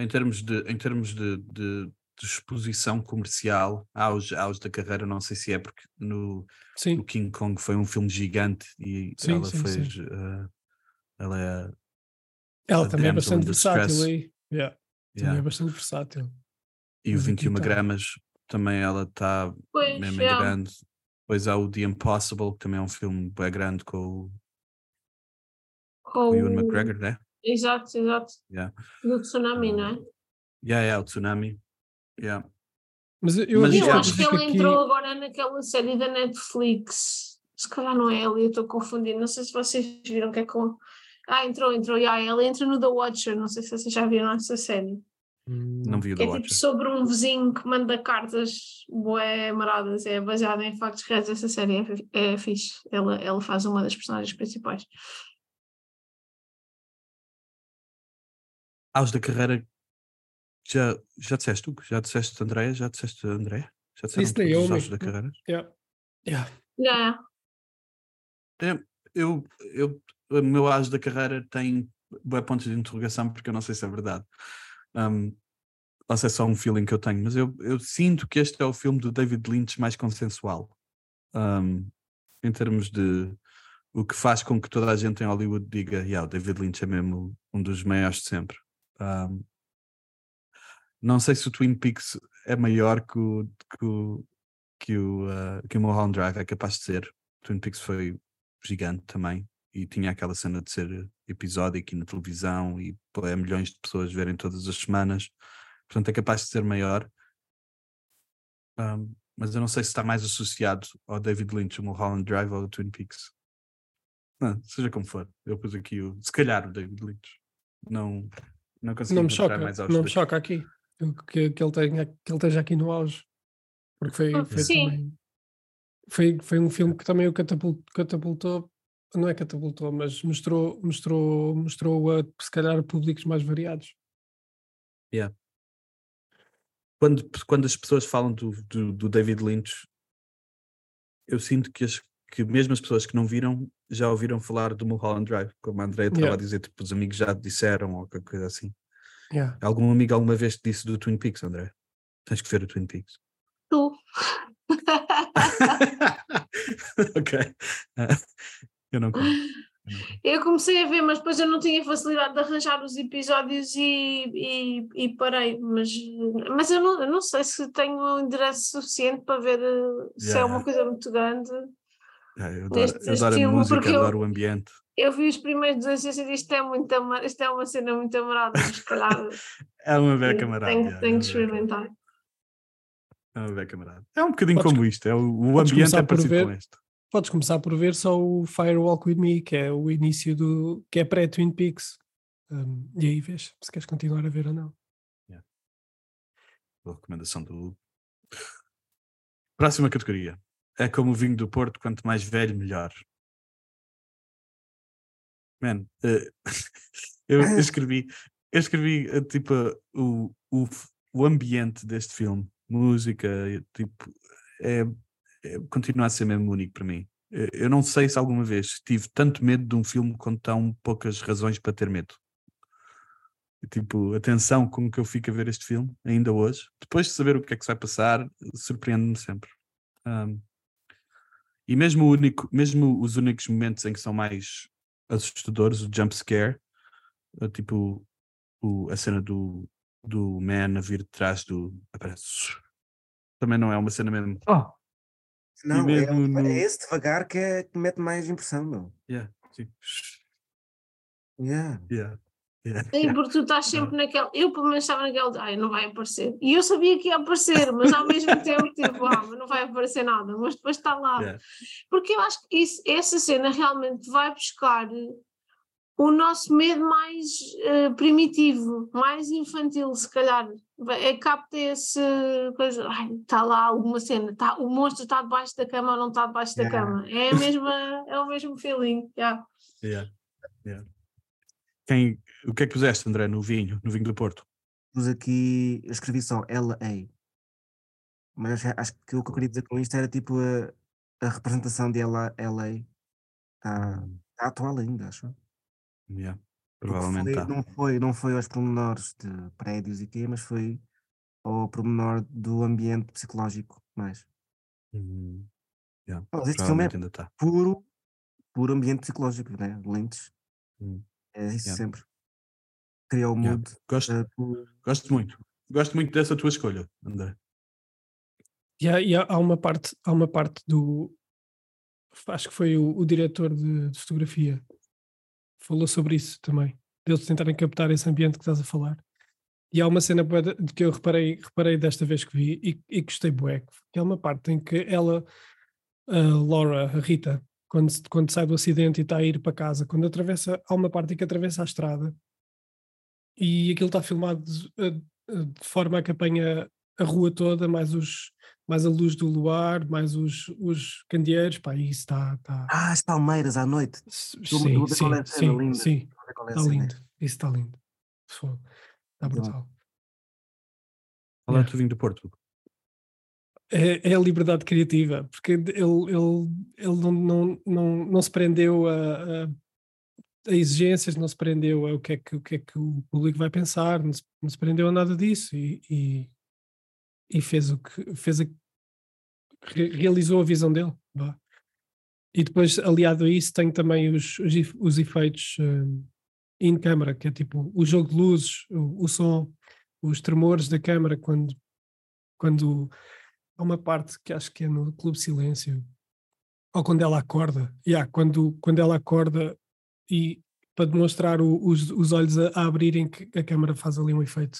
em termos, de, em termos de, de, de exposição comercial auge, auge da carreira, não sei se é porque no, o Sim, King Kong foi um filme gigante e Sim, ela sim, fez. sim. eh, ela é. ela a também é bastante versátil aí. Yeah, Também yeah. é bastante versátil. E o Mas aqui 21 tá. gramas também ela está Pois, mesmo é. grande. Depois há o The Impossible, que também é um filme bem grande com o, Com o Ewan McGregor, né? Exato, exato. Yeah. Do tsunami, não é? Yeah, yeah, o Tsunami. Yeah. Mas eu, Mas Eu acho que ela aqui- entrou agora naquela série da Netflix. Se calhar não é ela, eu estou confundindo. Não sei se vocês viram que é com. Ah, entrou, entrou. Yeah, ela entra no The Watcher. Não sei se vocês já viram essa série. Não vi o The é tipo Watcher. sobre um vizinho que manda cartas bué maradas. É baseada em factos reais. Essa série é, é fixe. Ela, ela faz uma das personagens principais. Auge da carreira. Já, já disseste tu? Já disseste André? Já disseste André? Já disseram Disse todos os auges da carreira? Yeah. Yeah. Yeah. Eu, eu, o meu auge da carreira tem bué pontos de interrogação porque eu não sei se é verdade. Um, ou se é só um feeling que eu tenho, mas eu, eu sinto que este é o filme do David Lynch mais consensual. Um, em termos de o que faz com que toda a gente em Hollywood diga yeah, o David Lynch é mesmo um dos maiores de sempre. Um, não sei se o Twin Peaks é maior que o, que o, que o, uh, que o Mulholland Drive é capaz de ser. O Twin Peaks foi gigante também e tinha aquela cena de ser episódico e na televisão e pô, é milhões de pessoas verem todas as semanas. Portanto, é capaz de ser maior. Um, mas eu não sei se está mais associado ao David Lynch, o Mulholland Drive ou ao Twin Peaks. Não, seja como for, eu pus aqui o, se calhar o David Lynch. Não, não consegui Não me choca, mais não me choca aqui que, que, ele tenha, que ele esteja aqui no auge. Porque foi, Ah, foi sim. também. Foi, foi um filme que também o catapultou, catapultou, não é catapultou, mas mostrou, mostrou, mostrou a, se calhar, públicos mais variados. Quando, quando as pessoas falam do, do, do David Lynch, eu sinto que, as, que mesmo as pessoas que não viram já ouviram falar do Mulholland Drive, como a Andrea estava Yeah. a dizer, tipo, os amigos já disseram ou qualquer coisa assim. Yeah. Algum amigo alguma vez te disse do Twin Peaks, André? Tens que ver o Twin Peaks. Tu. ok. Eu não conto. Eu comecei a ver, mas depois eu não tinha facilidade de arranjar os episódios e, e, e parei. Mas, mas eu, não, eu não sei se tenho um endereço suficiente para ver eh, se é Yeah. uma coisa muito grande. Ah, eu adoro, eu adoro a música, porque eu- adoro o ambiente. Eu vi os primeiros dois e eu disse, isto é, muito ama- isto é uma cena muito amarada, mas se calhar É uma beca marada. tenho, yeah, tenho é beca- experimentar. É uma beca marada. É um bocadinho Podes- como isto. É, o o ambiente é parecido ver- com este. Podes começar por ver só o Firewalk With Me, que é o início do. que é pré-Twin Peaks. Um, e aí vês se queres continuar a ver ou não. Boa recomendação do. Próxima categoria. É como o vinho do Porto, quanto mais velho, melhor. Man, eh, eu, eu escrevi, eu escrevi eh, tipo o, o, o ambiente deste filme, música, eh, tipo, é, é- continua a ser mesmo único para mim. Eu não sei se alguma vez tive tanto medo de um filme com tão poucas razões para ter medo. Tipo, a tensão com que eu fico a ver este filme, ainda hoje, depois de saber o que é que se vai passar, surpreende-me sempre. Ahm, e mesmo, único, mesmo os únicos momentos em que são mais assustadores, o jump scare, eh, tipo o, a cena do, do man a vir de trás do. aparece. Também não é uma cena mesmo. Oh! Não, é, mesmo no- é esse devagar que, é, que mete mais impressão, meu. Yeah, sim. Yeah. Yeah, yeah, Sim, porque tu estás sempre naquela. Eu, pelo menos, estava naquela. de, Ai, não vai aparecer. E eu sabia que ia aparecer, mas ao mesmo tempo, tipo, ah, não vai aparecer nada. Mas depois está lá. Yeah. Porque eu acho que isso, essa cena realmente vai buscar o nosso medo mais eh, primitivo, mais infantil, se calhar. É capta esse coisa. Ai, está lá alguma cena. Tá, o monstro está debaixo da cama ou não está debaixo da Yeah. cama. É, a mesma, é o mesmo feeling. yeah. Yeah, yeah. Quem, o que é que puseste, André, no vinho, no vinho do Porto? Pus aqui, eu escrevi só LA. Mas acho, acho que o que eu queria dizer com isto era tipo a, a representação de LA, LA está Hum, tá atual ainda, acho. yeah, provavelmente foi- está. não, foi, não foi aos pormenores de prédios e quê, mas foi ao pormenor do ambiente psicológico mais. Hum, yeah, este filme é ainda está. puro, puro ambiente psicológico, né? Lentes. Hum, É isso Yeah. sempre. Cria o Yeah. mood. Gosto, do- gosto muito. Gosto muito dessa tua escolha, André. E há, e há- há uma parte, há uma parte do. Acho que foi o, o diretor de, de fotografia falou sobre isso também. Deles tentarem captar esse ambiente que estás a falar. E há uma cena de que eu reparei, reparei desta vez que vi e, e gostei bué, que é uma parte em que ela, a Laura, a Rita, quando, quando sai do acidente e está a ir para casa, quando atravessa, há uma parte em que atravessa a estrada e aquilo está filmado de, de- de forma a que apanha a rua toda, mais, os, mais a luz do luar, mais os, os candeeiros, pá, isso está... está Ah, as palmeiras à noite. sim, sim, é sim, linda. sim, é está lindo, isso está lindo. Está brutal. Qual é teu vinho do Porto? É, é a liberdade criativa, porque ele, ele, ele não, não, não, não se prendeu a, a, a exigências, não se prendeu a o que é que o, que é que o público vai pensar, não se, não se prendeu a nada disso e, e, e fez o que fez a, re- realizou a visão dele. vá. E depois, aliado a isso, tem também os, os, ef- os efeitos hum, in câmara, que é tipo o jogo de luzes, o, o som, os tremores da câmara quando, quando há uma parte que acho que é no Clube Silêncio, ou quando ela acorda, yeah, quando, quando ela acorda e para demonstrar o- os, os olhos a, a abrirem, que a câmara faz ali um efeito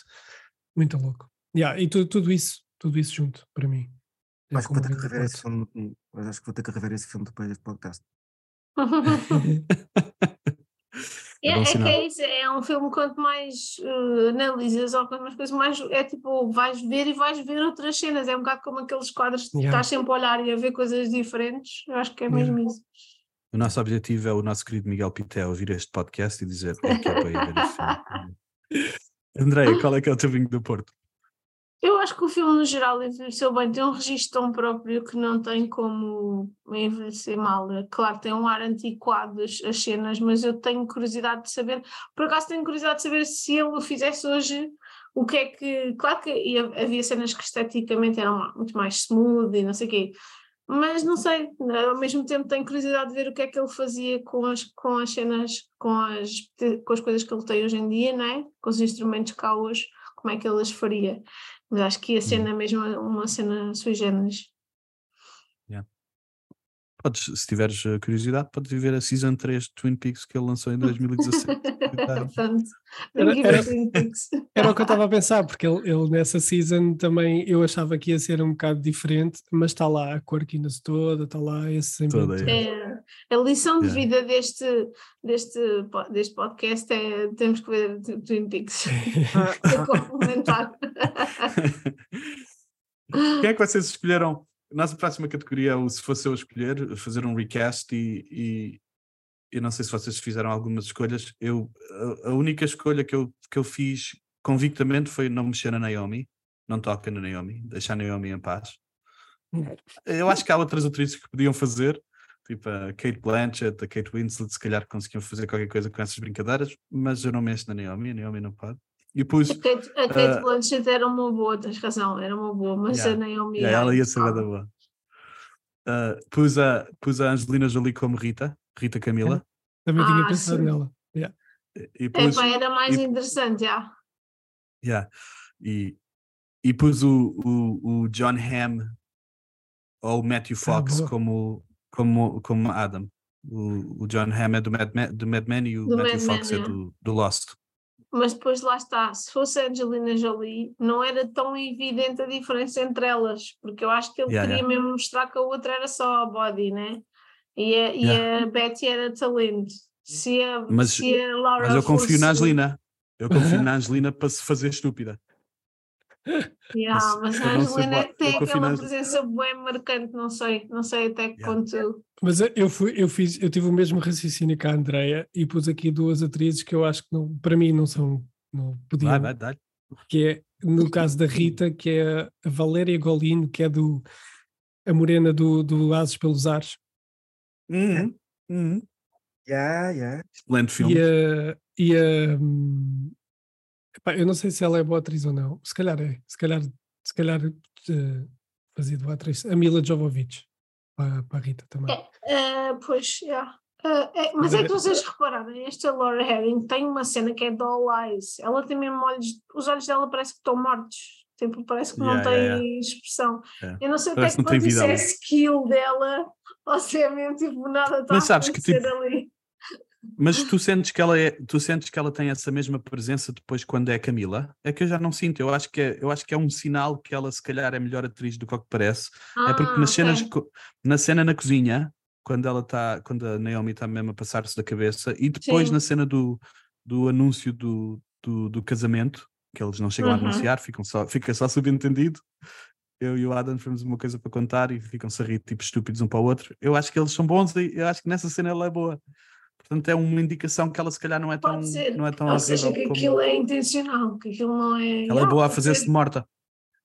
muito louco. Yeah, e tu- tudo isso, tudo isso junto para mim. É Acho que vou ter que rever esse filme. mas Acho que vou ter que rever esse filme depois deste podcast. É, É é que é isso, é um filme quanto mais uh, analisas ou quanto mais coisas, mais é tipo, vais ver e vais ver outras cenas, é um bocado como aqueles quadros que Yeah. estás sempre a olhar e a ver coisas diferentes, eu acho que é Yeah. mesmo isso. O nosso objetivo é o nosso querido Miguel Pitel ouvir este podcast e dizer é que é para ir ver este filme. André, qual é que é o teu vinho do Porto? Eu acho que o filme no geral envelheceu bem, tem um registro tão próprio que não tem como envelhecer mal. Claro, tem um ar antiquado as, as cenas, mas eu tenho curiosidade de saber, por acaso tenho curiosidade de saber se ele o fizesse hoje, o que é que. Claro que ia- havia cenas que esteticamente eram muito mais smooth e não sei o quê, mas não sei, ao mesmo tempo tenho curiosidade de ver o que é que ele fazia com as, com as cenas, com as, com as coisas que ele tem hoje em dia, não é? Com os instrumentos cá hoje, como é que ele as faria. Mas acho que ia ser Hum. na mesma uma cena sui generis. Podes, se tiveres eh, curiosidade, podes ver a Season 3 de Twin Peaks que ele lançou em 2017. Portanto, Era- era- Twin Peaks. Era o que eu estava a pensar, porque ele, ele nessa season também eu achava que ia ser um bocado diferente, mas está lá a quirkiness toda, está lá esse ambiente. é. É, A lição de Yeah. vida deste, deste, po- deste podcast é temos que ver Twin Peaks para complementar. Quem é que vocês escolheram? Nossa próxima categoria é o se fosse eu escolher, fazer um recast e, e eu não sei se vocês fizeram algumas escolhas. Eu, a, a única escolha que eu, que eu fiz convictamente foi não mexer na Naomi, não toca na Naomi, deixar a Naomi em paz. Eu acho que há outras atrizes que podiam fazer, tipo a Kate Blanchett, a Kate Winslet, se calhar conseguiam fazer qualquer coisa com essas brincadeiras, mas eu não mexo na Naomi, a Naomi não pode. E pus, A Kate, a Kate Ah, Blanchett era uma boa, tens razão, era uma boa, mas Yeah. a Naomi. Yeah, ela ia ser da boa. Uh, pus, a, pus a Angelina Jolie como Rita, Rita Camila, Também tinha Ah, pensado sim. nela. Yeah. e, e pus, Epá, era mais e- interessante, já. yeah, e, e pus o, o, o John Hamm ou o Matthew Fox boa. como, como, como Adam. O, o John Hamm é do Mad, Men, do Mad Men e o Do Matthew Mad Fox é yeah. do, do Lost. Mas depois lá está, se fosse a Angelina Jolie, não era tão evidente a diferença entre elas, porque eu acho que ele Yeah, queria mesmo mostrar que a outra era só a body, né? E a, e a Betty era talento. Se a, Mas- se a Laura Mas eu confio na fosse- Angelina. Eu confio na Angelina para se fazer estúpida. Yeah, Mas a Angelina é tem aquela presença bem marcante, não sei, não sei até que Yeah. ponto. Mas eu- fui, eu fiz, eu tive o mesmo raciocínio que a Andrea e pus aqui duas atrizes que eu acho que não, para mim não são, não podiam, Vai, vai, dá que é no caso da Rita, que é a Valéria Golino, que é do a morena do, do Ases pelos Ares, Uhum, uhum. Yeah, yeah. Excelente filme. e a, e a hum, epá, eu não sei se ela é boa atriz ou não, se calhar é, se calhar, se calhar eh, fazia de boa atriz, a Mila Jovovich para, para a Rita também. Ah, pois, yeah. Ah, é, mas é que vocês repararem, esta Laura Herring tem uma cena que é doll eyes. Ela tem mesmo olhos, os olhos dela parece que estão mortos. Tipo, parece que não Yeah, tem yeah, expressão. Yeah. Eu não sei Parece até que ponto isso é skill dela, ou se é mesmo tipo nada está a sabes que, acontecer tipo, ali. Mas tu sentes que ela é, tu sentes que ela tem essa mesma presença depois quando é Camila? É que eu já não sinto. Eu acho que é, eu acho que é um sinal que ela se calhar é melhor atriz do que o que parece. é porque Ah, nas ok. cenas, co- na cena na cozinha, quando ela está, quando a Naomi está mesmo a passar-se da cabeça, e depois Sim. na cena do, do anúncio do, do, do casamento, que eles não chegam a Uhum. anunciar, ficam só, fica só subentendido. Eu e o Adam temos uma coisa para contar e ficam-se a rir tipo estúpidos um para o outro. Eu acho que eles são bons e eu acho que nessa cena ela é boa. Portanto, é uma indicação que ela se calhar não é tão, Pode ser. não é tão Ou seja, que como- aquilo é intencional, que aquilo não é. Ela é Ah, boa a pode fazer-se ser, de morta.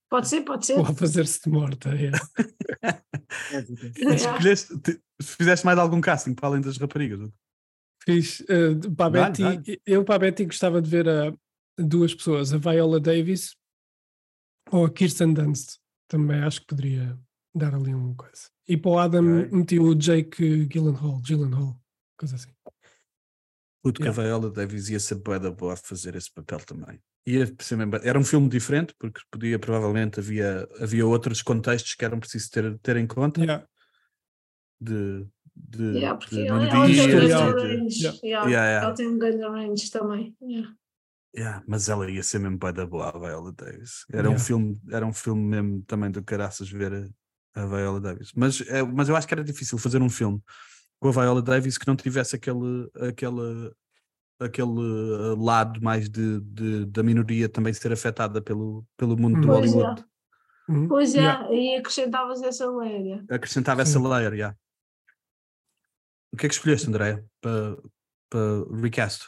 Pode ser, pode ser. Ou a fazer-se de morta. é. Escolheste, te- fizeste mais algum casting para além das raparigas? Fiz eh, para a Betty, dá-lhe. eu para a Betty gostava de ver a, duas pessoas, a Viola Davis ou a Kirsten Dunst. Também acho que poderia dar ali uma coisa. E para o Adam Ok. meti o Jake Gyllenhaal, Gyllenhaal, coisa assim. Que a Viola Davis ia ser boa da boa a fazer esse papel também. Ia ser era um filme diferente, porque podia, provavelmente, havia, havia outros contextos que eram precisos ter, ter em conta Yeah. de, de, Yeah, porque de ela, ela tem um grande Yeah. de- range. Yeah. yeah, Yeah, yeah. Ela tem um grande range também. yeah. Yeah, mas ela ia ser mesmo boa da boa a Viola Davis. Era um Yeah. filme, era um filme mesmo também do caraças ver a, a Viola Davis. Mas, é, mas eu acho que era difícil fazer um filme com a Viola Davis que não tivesse aquele, aquele, aquele eh, lado mais de, de- da minoria também ser afetada pelo, pelo mundo do Pois é. Hollywood. Uhum. Pois é, Yeah. e acrescentavas essa léria. Acrescentava Sim. essa layer, yeah. O que é que escolheste, Andréia, para, para recast?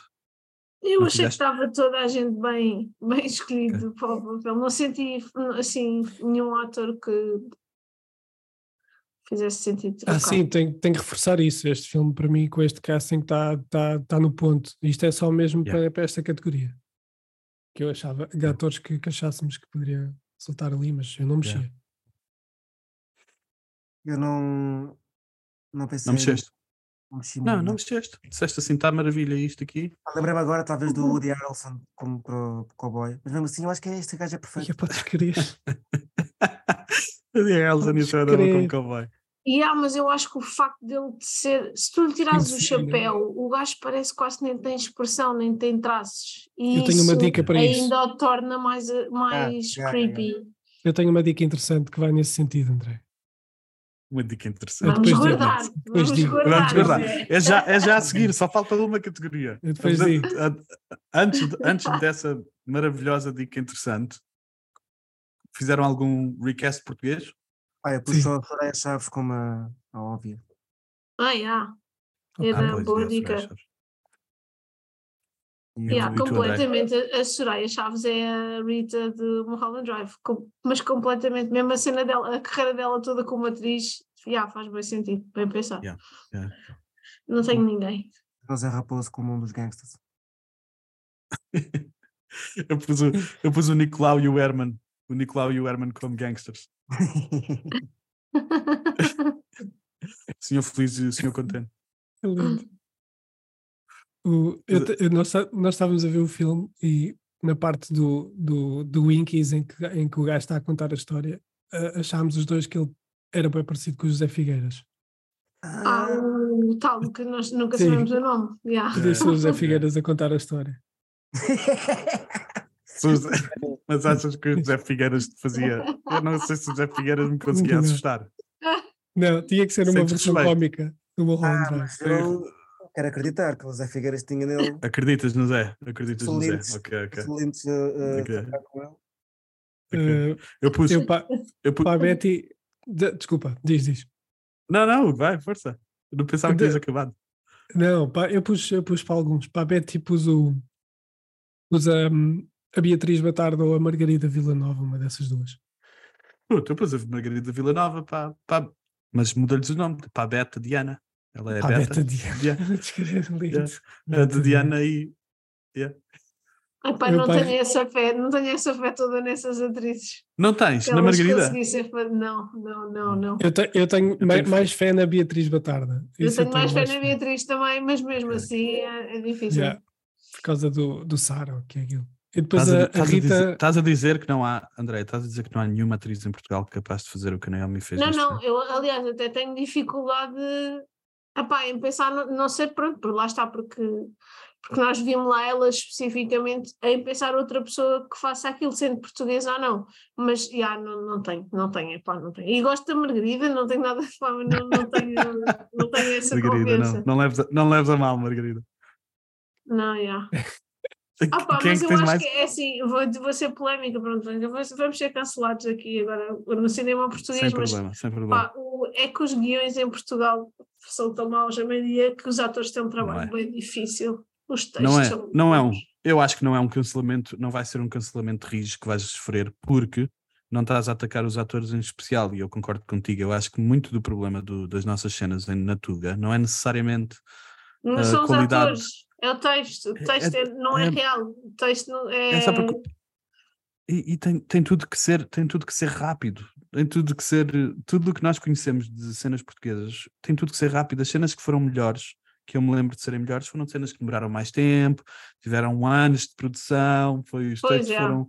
Eu Não achei que estava toda a gente bem, bem escolhido para o papel. Não senti assim nenhum ator que fizesse sentido Ah, trocar. sim, tem, tem que reforçar isso. Este filme, para mim, com este casting, está tá, tá no ponto. Isto é só mesmo Yeah. para, para esta categoria. Que eu achava, de atores que, que achássemos que poderia soltar ali, mas eu não mexia. Yeah. Eu não. Não pensei. Não mexeste? Não mexi Não, mexeste. Disseste assim, está maravilha isto aqui. Ah, Lembrei-me agora, talvez, Uhum. do Woody Harrelson como pro, pro cowboy. Mas mesmo assim, eu acho que este gajo é E perfeito. é para descrever. A Elsa nisso era crer. como cowboy. E ah, mas eu acho que o facto dele de ser, se tu lhe tirares o chapéu, o gajo parece que quase nem tem expressão, nem tem traços. E Eu tenho uma dica para isso. ainda o torna mais, mais yeah, yeah. creepy. Eu tenho uma dica interessante que vai nesse sentido, André. uma dica interessante. Vamos depois digo, guardar. depois Vamos digo. guardar. Vamos guardar. é. Já, é já a seguir, só falta uma categoria. Eu depois Mas, digo. Antes, antes dessa maravilhosa dica interessante, fizeram algum recast português? Ah, eu pus Sim. só a Soraya Chaves como a, a óbvia. Ah, yeah. Era pois, boa é, dica. E Yeah, tu, André? completamente. A a Soraya Chaves é a Rita de Mulholland Drive, com- mas completamente, mesmo a cena dela, a carreira dela toda como atriz, yeah, faz bem sentido, bem pensado. Yeah, yeah. Não tenho ninguém. José Raposo como um dos gangsters. Eu pus, o, eu pus o Nicolau e o Herman. O Nicolau e o Herman como gangsters. Senhor feliz e o senhor contente. É lindo. O- eu eu- nós, nós estávamos a ver o filme e na parte do, do, do Winkies em que, em que o gajo está a contar a história, achámos os dois que ele era bem parecido com o José Figueiras. Há o tal que nós nunca Sim. sabemos o nome. Yeah. Podia ser o José Figueiras a contar a história. José- Mas achas que o José Figueiras te fazia? Eu não sei se o José Figueiras me conseguia Não. assustar. Não, tinha que ser uma versão respeito. cómica do Mulholland Ah, mas eu quero acreditar que o Zé Figueiras tinha nele Acreditas no Zé? Acreditas no Zé? Ok, ok. excelentes uh, uh, Ok. trabalhar com ele. ok. Eh, Eu pus. eu para Eu pu- a Betty. de- desculpa, diz, diz. Não, não, vai, força. Eu não pensava que De- tinhas acabado. Não, pá, eu pus, eu pus para alguns. Para a Betty pus o. Pus a, a Beatriz Batardo ou a Margarida Villanova, uma dessas duas. Puta, eu pus a Margarida Villanova para. para... Mas mudou-lhes o nome, para a Beta Diana. Ela é a a Beta. Beta Diana. Lindo. Yeah. A Beta de Diana e. Epá, Meu não pai- tenho essa fé, não tenho essa fé toda nessas atrizes. Não tens? Na Margarida? Não, não, não, não. Eu, te- eu tenho Eu tenho- mais fé na Beatriz Batarda. Eu Isso tenho mais fé na Beatriz também, mas mesmo assim é, é difícil. Yeah, por causa do, do Sara, que é aquilo. E depois Estás a, a, a estás a dizer, Rita. estás a dizer que não há, André, estás a dizer que não há nenhuma atriz em Portugal capaz de fazer o que a Naomi fez Não, não, filme? eu aliás até tenho dificuldade epá, em pensar, no- não sei, pronto, por lá está, porque, porque nós vimos lá ela especificamente em pensar outra pessoa que faça aquilo, sendo portuguesa ou não, mas já não, não tenho, não tenho, epá, não tenho. E gosto da Margarida, não tenho nada de fama, não, não, tenho, não tenho essa Margarida, confiança. não, não, leves a, não leves a mal, Margarida. Não, já. Ah, pá, Quem é mas que eu acho mais? que é assim, vou, vou ser polémica, pronto, vamos ser cancelados aqui agora no cinema português, Sem mas problema, sem problema. Pá, o- é que os guiões em Portugal são tão maus a meio que os atores têm um trabalho é. bem difícil. Os textos Não é, são não é um. maus. Eu acho que não é um cancelamento, não vai ser um cancelamento rijo que vais sofrer, porque não estás a atacar os atores em especial, e eu concordo contigo. Eu acho que muito do problema do- das nossas cenas em Natuga não é necessariamente Não a são os qualidade- atores, é o texto. O É- texto é- é- não é, é- real. O texto não é. É porque- E, e tem, tem tudo que ser, tem tudo que ser rápido. Tem tudo que ser, tudo o que nós conhecemos de cenas portuguesas tem tudo que ser rápido. As cenas que foram melhores, que eu me lembro de serem melhores, foram cenas que demoraram mais tempo, tiveram anos de produção, foi, os Pois textos é. foram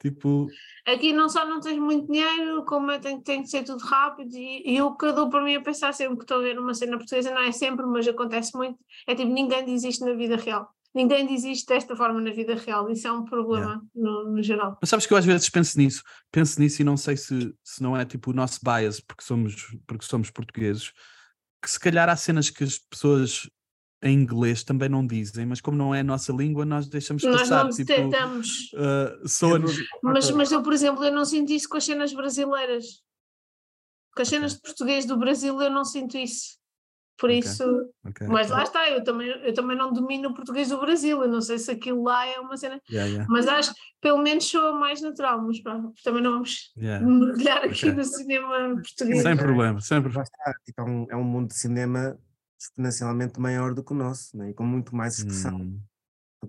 tipo. Aqui não só não tens muito dinheiro, como é, tem, tem que ser tudo rápido. E, e o que eu dou para mim a pensar sempre que estou a ver uma cena portuguesa, não é sempre, mas acontece muito, é tipo, ninguém diz isto na vida real. Ninguém diz isto desta forma na vida real. Isso é um problema no, no geral. Mas sabes que eu às vezes penso nisso, penso nisso e não sei se, se não é tipo o nosso bias, porque somos, porque somos portugueses, que se calhar há cenas que as pessoas em inglês também não dizem, mas como não é a nossa língua, nós deixamos Nós passar. não tipo, detectamos. uh, soa-nos- Mas, mas eu, por exemplo, eu não sinto isso com as cenas brasileiras. Com as cenas de português do Brasil eu não sinto isso. Por Ok. isso, Ok, mas lá está, eu também, eu também não domino o português do Brasil, eu não sei se aquilo lá é uma cena, Yeah, yeah, mas acho que pelo menos soa mais natural, mas pronto, também não vamos yeah. mergulhar aqui no cinema português. Sem problema, sempre. Lá está, tipo, é, um, é um mundo de cinema exponencialmente maior do que o nosso, né? e com muito mais expressão. Hum,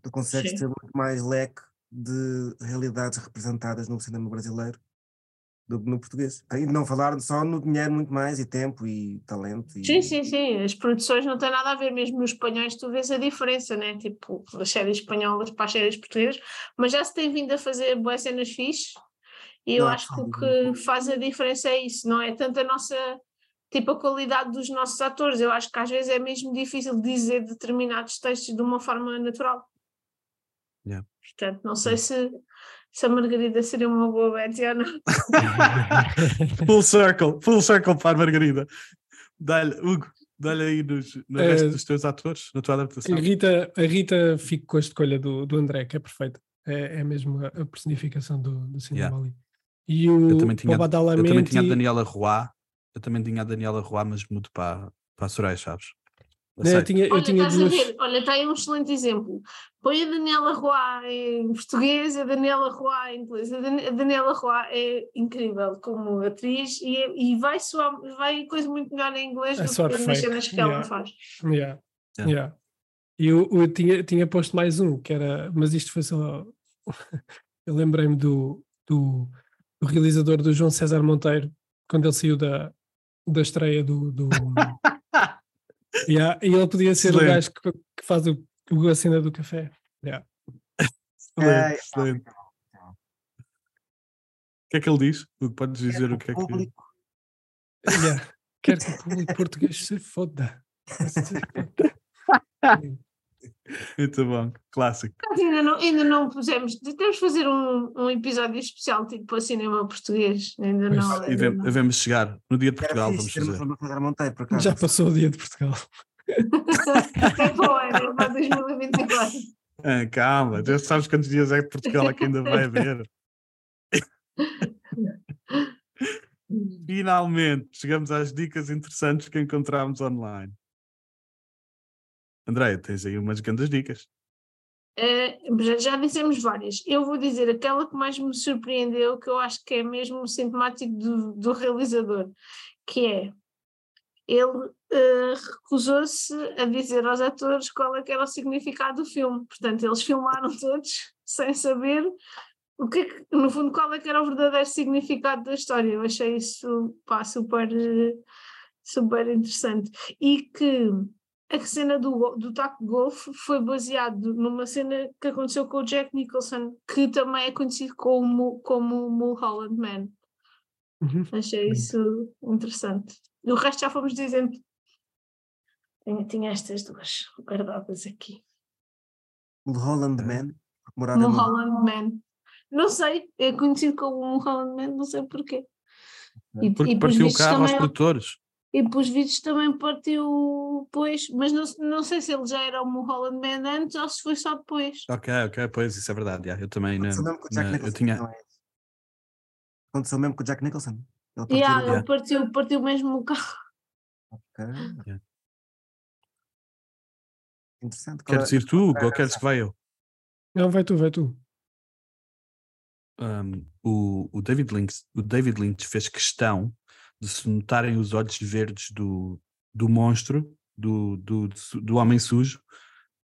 Tu consegues Sim. ter muito mais leque de realidades representadas no cinema brasileiro do que no português. E não falar só no dinheiro muito mais, e tempo, e talento. E... Sim, sim, sim, as produções não têm nada a ver, mesmo nos espanhóis tu vês a diferença, né? Tipo, das séries espanholas para as séries portuguesas, mas já se tem vindo a fazer boas cenas fixes e eu Não, acho que o que faz a diferença é isso, não é tanto a nossa, tipo, a qualidade dos nossos atores, eu acho que às vezes é mesmo difícil dizer determinados textos de uma forma natural. Yeah. Portanto, não sei se, se a Margarida seria uma boa Betty ou não. full circle, full circle para a Margarida. Dá-lhe, Hugo, dá-lhe aí nos, no Eh, resto dos teus atores, na tua adaptação. A Rita, a Rita fico com a escolha do, do André, que é perfeita. É, é mesmo a, a personificação do, do cinema Yeah. ali. E o Eu também tinha, o eu também tinha a Daniela Roy, eu também tinha a Daniela Roy, mas mudo para, para a Soraya Chaves. Eu tinha, eu Olha, tinha duas. Olha, está aí um excelente exemplo. Põe a Daniela Roy em português, a Daniela Roy em inglês. A Dan- a Daniela Roy é incrível como atriz e, é- e vai, soar, vai coisa muito melhor em inglês É do que nas cenas que ela yeah. faz. Yeah. Yeah. Yeah. E eu, eu tinha, tinha posto mais um, que era, mas isto foi só. eu lembrei-me do, do, do realizador do João César Monteiro, quando ele saiu da, da estreia do. do Yeah, E ele podia ser o Excelente. gajo que, que faz o, o, a cena do café. Yeah. Excelente, É, excelente. O que é que ele diz? Podes dizer o que é que. público. Yeah. Quero que o público português se foda. Se foda. Muito bom, clássico. Ainda não, ainda não pusemos. Temos de fazer um, um episódio especial tipo para cinema português. Ainda Pois. não. E ainda devemos, não. devemos chegar no dia de Portugal, vamos fazer. Monteiro. Já passou o dia de Portugal. É para o ano, é para 2024. Ah, calma, já sabes quantos dias é que Portugal é que ainda vai haver. Finalmente, chegamos às dicas interessantes que encontramos online. André, tens aí umas grandes dicas. Eh, já, já dissemos várias. Eu vou dizer aquela que mais me surpreendeu, que eu acho que é mesmo sintomático do, do realizador, que é ele eh, recusou-se a dizer aos atores qual é era o significado do filme. Portanto, eles filmaram todos sem saber o é que- no fundo, qual é que era o verdadeiro significado da história. Eu achei isso pá, super, eh, super interessante. E que a cena do, do taco de golfe foi baseado numa cena que aconteceu com o Jack Nicholson, que também é conhecido como, como Mulholland Man. Uhum. Achei isso interessante. O resto já fomos dizendo. Tinha, tinha estas duas guardadas aqui. O Holland Man, morava no Mulholland Man. Não sei, é conhecido como Mulholland Man, não sei porquê. E, Porque e partiu o carro aos produtores. E pelos vídeos também partiu depois, mas não, não sei se ele já era o Mulholland Man antes ou se foi só depois. Ok, ok, pois isso é verdade. já, Eu também na- Aconteceu mesmo com o Jack eu tinha. não é? Aconteceu mesmo com o Jack Nicholson. Ele partiu Yeah, ele Yeah. partiu, partiu mesmo o carro. Ok. Yeah. Interessante. Queres é- ir tu, Hugo, ou queres que vá eu? Não, vai tu, vai tu. um, o, o David Lynch, o David Lynch fez questão de se notarem os olhos verdes do, do monstro, do, do, do homem sujo,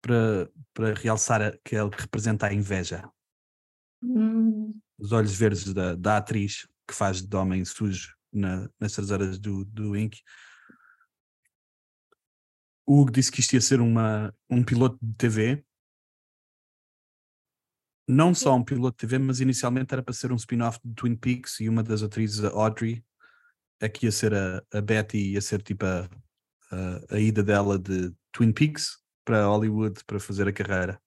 para, para realçar a- que representa a inveja. Hum, Os olhos verdes da, da atriz que faz de homem sujo na, nessas horas do, do Ink. O Hugo disse que isto ia ser uma, um piloto de TV. Não só um piloto de TV, mas inicialmente era para ser um spin-off de Twin Peaks e uma das atrizes, a Audrey, é que ia ser a, a Betty, ia ser tipo a, a, a ida dela de Twin Peaks para Hollywood para fazer a carreira.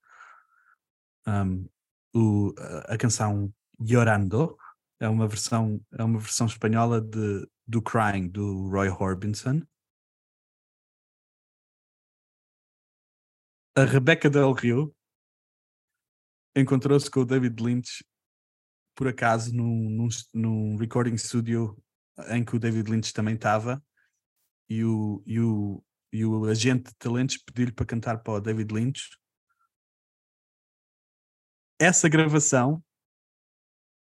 Um, o, a, canção Llorando é uma versão, é uma versão espanhola de, do Crying, do Roy Orbison. A Rebecca Del Rio encontrou-se com o David Lynch por acaso num, num, num recording studio em que o David Lynch também estava e o, e o, e o agente de talentos pediu-lhe para cantar para o David Lynch. Essa gravação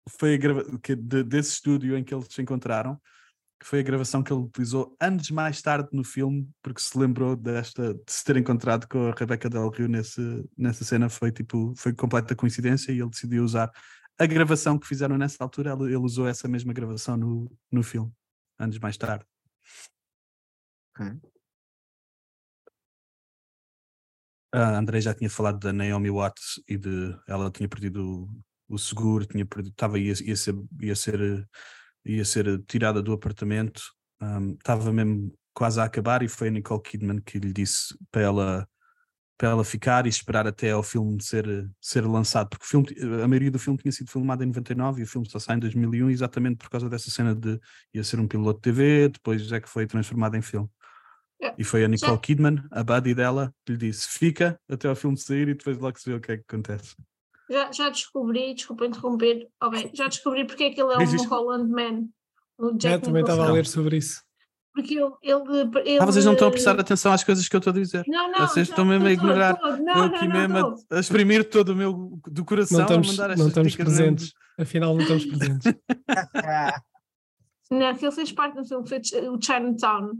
foi a grava que de- desse estúdio em que eles se encontraram, que foi a gravação que ele utilizou anos mais tarde no filme, porque se lembrou desta de se ter encontrado com a Rebecca Del Rio nesse, nessa cena, foi tipo, foi completa coincidência e ele decidiu usar a gravação que fizeram nessa altura, ele, usou essa mesma gravação no, no filme, anos mais tarde. Ok. A André já tinha falado da Naomi Watts e de ela tinha perdido o, o seguro, tinha perdido, estava ia, ia ser ia ser ia ser tirada do apartamento, ahm, estava mesmo quase a acabar e foi a Nicole Kidman que lhe disse para ela para ela ficar e esperar até ao filme ser, ser lançado, porque o filme, a maioria do filme tinha sido filmado em 99 e o filme só sai em 2001 exatamente por causa dessa cena de ia ser um piloto de TV, depois é que foi transformado em filme. É, E foi a Nicole Kidman, a buddy dela, que lhe disse: fica até ao filme sair e depois logo se vê o que é que acontece. Já, já descobri, desculpa interromper, oh, bem, já descobri porque é que ele é um. Holland Man. O É, Jack também estava a ler sobre isso. Porque ele, ele, ele. Ah, vocês não estão a prestar atenção às coisas que eu estou a dizer. Não, não, Vocês estão mesmo a ignorar. eu aqui não, mesmo não, a, a exprimir todo o meu do coração Não a estamos, mandar não estamos dicas mesmo. presentes. Afinal, não estamos presentes. Não, que ele fez parte do filme foi o Chinatown,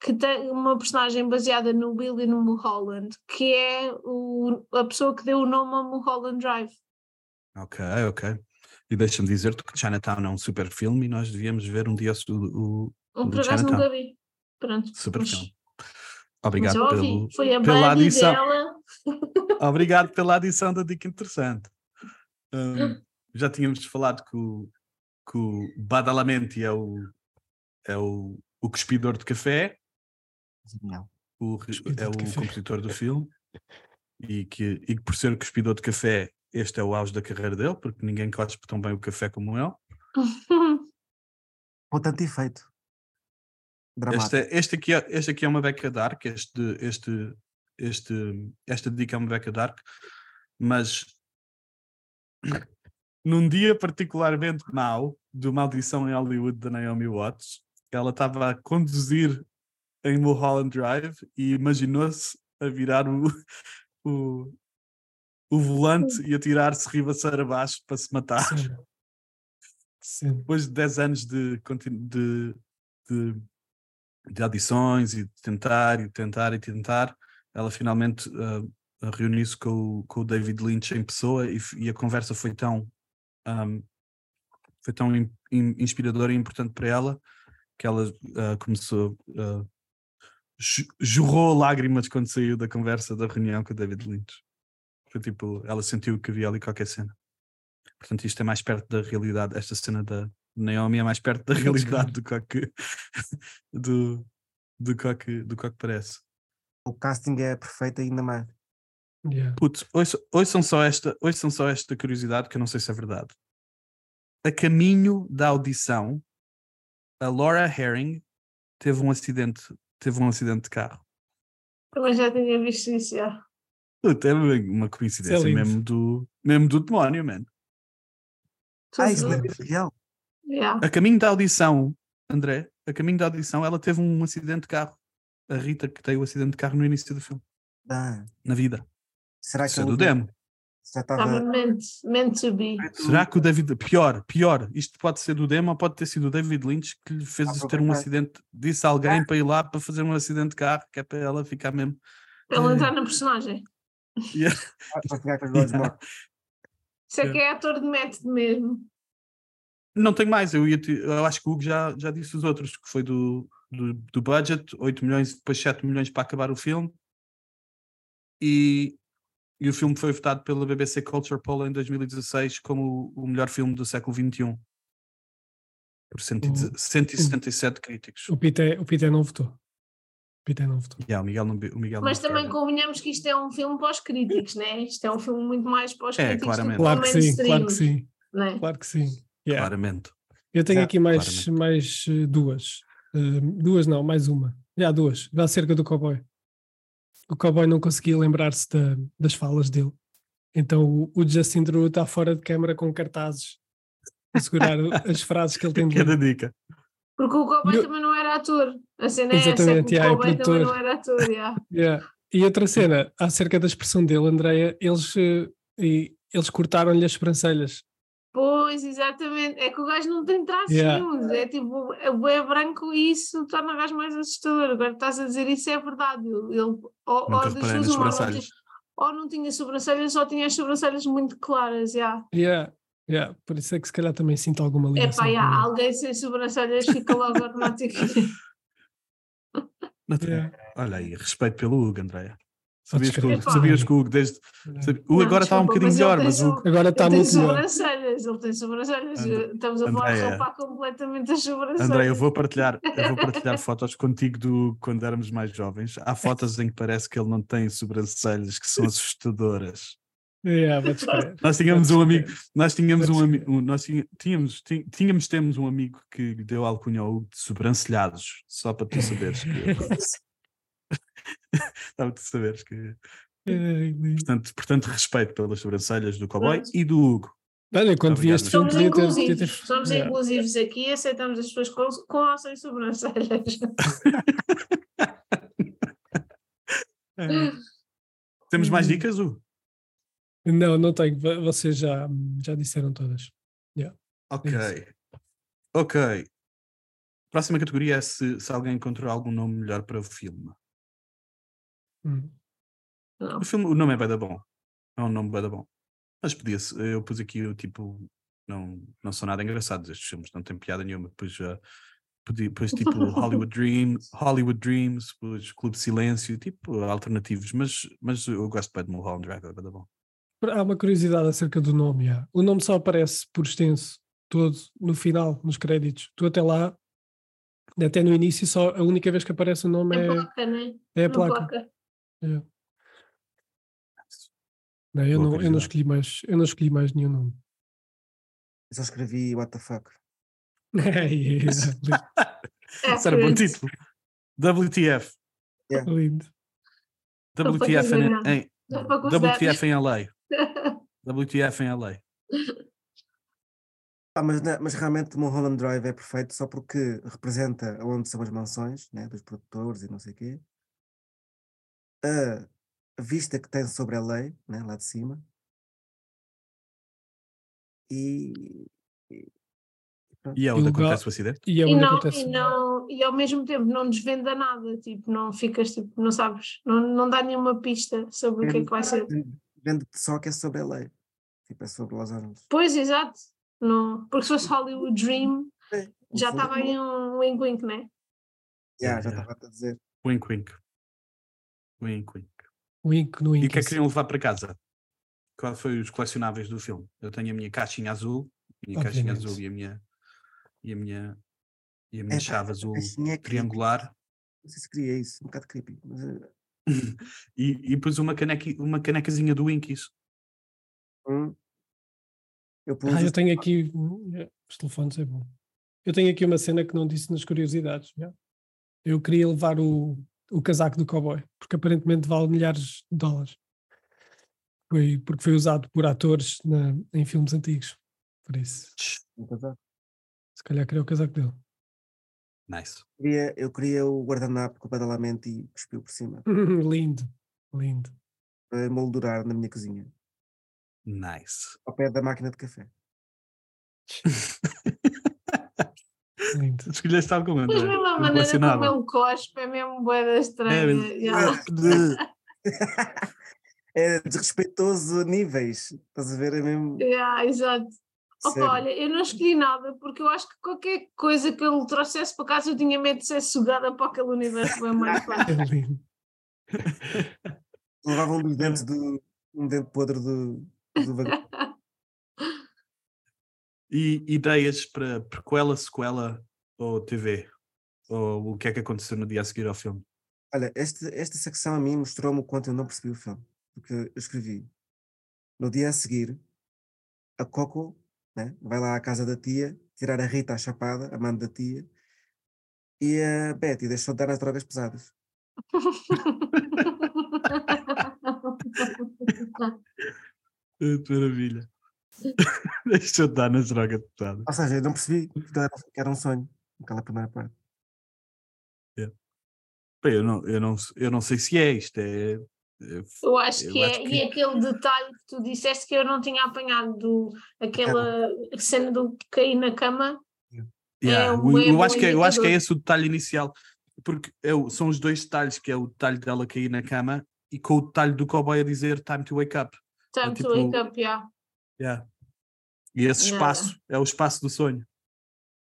que tem uma personagem baseada no William Mulholland, que é o, a pessoa que deu o nome ao Mulholland Drive. Ok, ok. E deixa-me dizer-te que Chinatown é um super filme e nós devíamos ver um dia o, o Um por acaso nunca vi. Pronto. super mas- filme. mas Obrigado ouvi. pelo, Foi a pela adição. dela. Obrigado pela adição da dica interessante. Hum, já tínhamos falado que o, que o Badalamenti é o, é o, o cuspidor de café, Genial. o, é o café. compositor do filme, e que, e que por ser cuspidor de café, este é o auge da carreira dele, porque ninguém cospe tão bem o café como ele. Com tanto efeito. Dramático. Este, este, aqui é, este aqui é uma beca dark, este, este, este, esta dica é uma beca dark, mas num dia particularmente mau de uma audição em Hollywood da Naomi Watts, ela estava a conduzir em Mulholland Drive e imaginou-se a virar o, o, o volante e a tirar-se ribaceira abaixo para se matar Sim. Sim. depois de 10 anos de, de, de, de audições e de tentar e tentar e tentar, ela finalmente ah, reuniu-se com, com o David Lynch em pessoa e, e a conversa foi tão ahm, foi tão in- in- inspiradora e importante para ela que ela ah, começou ah, ju- jorrou lágrimas quando saiu da conversa da reunião com o David Lynch. Foi tipo, ela sentiu que havia ali qualquer cena. Portanto, isto é mais perto da realidade. Esta cena da Naomi é mais perto da realidade do que, o que- do, do, que, do que parece. O casting é perfeito ainda mais. Yeah. Putz, ouçam, ouçam, só esta, ouçam só esta curiosidade que eu não sei se é verdade. A caminho da audição, a Laura Herring teve um acidente, teve um acidente de carro. Também já tinha visto isso, já. Puta, é uma coincidência lindo. mesmo do, mesmo do demónio, man. Ah, isso não é real. Yeah. A caminho da audição, André, a caminho da audição, ela teve um acidente de carro. A Rita que tem o acidente de carro no início do filme, Ah, na vida. será que Isso é do demo. Estava meant, meant to be. Será que o David. Pior, pior. Isto pode ser do demo ou pode ter sido o David Lynch que lhe fez ter um Aproveitar. acidente. Disse a alguém para ir lá para fazer um acidente de carro, que é para ela ficar mesmo. Para ele entrar na personagem. Olhos mortos. Isso é que é ator de método mesmo. Não tenho mais, eu, ia te- eu acho que o Hugo já, já disse os outros, que foi do, do, do budget, 8 milhões, depois 7 milhões para acabar o filme. E, e o filme foi votado pela BBC Culture Poll em 2016 como o, o melhor filme do século XXI. Por 110 177 críticos. O Pité, o Pité não votou. O Pité não votou. Yeah, o Miguel não, o Miguel Mas não também quer. convenhamos que isto é um filme para os críticos, né? Isto é um filme muito mais para os É, críticos claramente. do que Claro que o sim, claro que sim. né? Claro que sim. Yeah. Claramente. Eu tenho Já, aqui mais, claramente. mais eh, duas. Eh, duas não, mais uma. Já duas. Acerca do cowboy. O cowboy não conseguia lembrar-se da- das falas dele. Então o, o Justin Drew está fora de câmara com cartazes a segurar as frases que ele tem de Cada dica. Porque o Cowboy eu- também não era ator. A cena é essa, é Exatamente, o yeah, é Cowboy também não era ator. yeah. Yeah. E outra cena, acerca da expressão dele, Andreia, eles, eh, eles cortaram-lhe as sobrancelhas. Pois, exatamente. É que o gajo não tem traços Yeah. nenhums. É tipo, é branco e isso torna o gajo mais assustador. Agora estás a dizer isso é verdade. Ele, ou, ou uma, ou tinha- ou não tinha sobrancelhas, ou tinha as sobrancelhas muito claras. Yeah. Yeah. Yeah. Por isso é que se calhar também sinto alguma É ligação. pá, com yeah, alguém sem sobrancelhas fica logo tem- Yeah. Olha aí, respeito pelo Hugo, Andréia. Sabias que, sabias que o Hugo desde. o Agora está um bocadinho ele melhor, tem mas o Hugo. Agora está Ele tem muito melhor. sobrancelhas, ele tem sobrancelhas. And- Estamos a falar de rapar completamente as sobrancelhas. André, eu vou partilhar, eu vou partilhar fotos contigo do quando éramos mais jovens. Há fotos em que parece que ele não tem sobrancelhas que são assustadoras. Yeah, vou descrever. Nós tínhamos um amigo, nós tínhamos um amigo, nós tínhamos, tínhamos, temos um amigo que lhe deu alcunha ao Hugo de sobrancelhados, só para tu saberes que. para tu saberes que. Portanto, portanto, respeito pelas sobrancelhas do cowboy Pronto. e do Hugo. Olha, quando vi este filme, podia ter. podia ter- somos Yeah. inclusivos aqui e aceitamos as pessoas com, com ou sem sobrancelhas. Temos mais Hum. dicas, Hugo? Não, não tenho. vo- Vocês já, já disseram todas. Ok. isso. Ok. Próxima categoria é se, se alguém encontrou algum nome melhor para o filme. Hum. O, filme, o nome é bem da bom. É um nome bem da bom. Mas podia-se. Eu pus aqui o tipo. Não, não são nada engraçados estes filmes, não tem piada nenhuma. Uh, pus tipo Hollywood Dreams, Hollywood Dreams, pus Clube Silêncio, tipo alternativos, mas, mas eu gosto bem de Mulholland Drive, é bom. Há uma curiosidade acerca do nome. já. O nome só aparece por extenso, todo, no final, nos créditos. Tu até lá, até no início, só a única vez que aparece o nome É é, placa, né? é a Na placa. Não, eu, Boa não, eu, não escolhi mais, eu não escolhi mais nenhum nome. Eu só escrevi what the fuck. É, Isso era bom título. WTF. Lindo. Não foi WTF em, em. WTF em LA. WTF em LA. Ah, mas, mas realmente Mulholland Drive é perfeito só porque representa onde são as mansões né, dos produtores e não sei o quê. A vista que tem sobre a lei, né, lá de cima. E, e- E é onde acontece o acidente? E é E, não, acontece. e, não, e ao mesmo tempo não desvenda nada, tipo, não ficas, tipo, não sabes, não, não dá nenhuma pista sobre o que é que vai ser. vende só que é sobre a lei. Tipo, é sobre Los Angeles. Pois, exato. Não, porque se fosse Hollywood Dream, É, já estava aí um wink wink, né? Já, já Yeah. estava a dizer. Wink, wink. Wink, wink. Wink no E o que é que queriam levar para casa? Qual foi os colecionáveis do filme? Eu tenho a minha caixinha azul, a minha caixinha Obviamente. azul e a minha e a minha e a É, minha pá, chave azul caixinha é creepy. triangular Não sei se queria isso, um bocado creepy. Mas, eh, e, e pus uma, caneca, uma canecazinha do Winkies. hum. eu Ah, eu tenho aqui. yeah, Os telefones é bom. Eu tenho aqui uma cena que não disse nas curiosidades. yeah. Eu queria levar o, o casaco do cowboy, porque aparentemente vale milhares de dólares. Foi, porque foi usado por atores na- em filmes antigos. Por isso, um casaco. se calhar queria o casaco dele. Nice. queria, eu queria o guardanapo completamente e cuspiu por cima lindo, lindo. para moldurar na minha cozinha, Nice. ao pé da máquina de café. lindo. Escolheste algum, André? Mas mesmo a maneira como ele cospe é mesmo boeda É, estranha. mas- yeah. é desrespeitoso a níveis. Estás a ver? É mesmo. Yeah, exato. Opa, olha, eu não escolhi nada porque eu acho que qualquer coisa que ele trouxesse para casa eu tinha medo de ser sugada para aquele universo bem mais fácil. É lindo. Levava um dos dentes do. um dente podre do. do. E ideias para prequela, sequela ou TV? Ou o que é que aconteceu no dia a seguir ao filme? Olha, esta, esta secção a mim mostrou-me o quanto eu não percebi o filme. Porque eu escrevi. No dia a seguir, a Coco né, vai lá à casa da tia, tirar a Rita à chapada, a mãe da tia, e a Betty deixou de dar as drogas pesadas. Maravilha. Deixa eu dar nas drogas pesadas. Ou seja, eu não percebi que era, um sonho, aquela primeira parte. Bem, Eu não, eu, não, eu não sei se é isto. É, é- Eu acho Eu que acho é, que- e aquele detalhe que tu disseste que eu não tinha apanhado, do, aquela cena do cair na cama, Yeah, é eu, bom acho que, é- eu acho que é esse o detalhe inicial, porque é são os dois detalhes, que é o detalhe dela cair na cama e com o detalhe do cowboy a dizer time to wake up. time tipo- to wake up, yeah. Yeah. E esse Yeah. espaço é o espaço do sonho.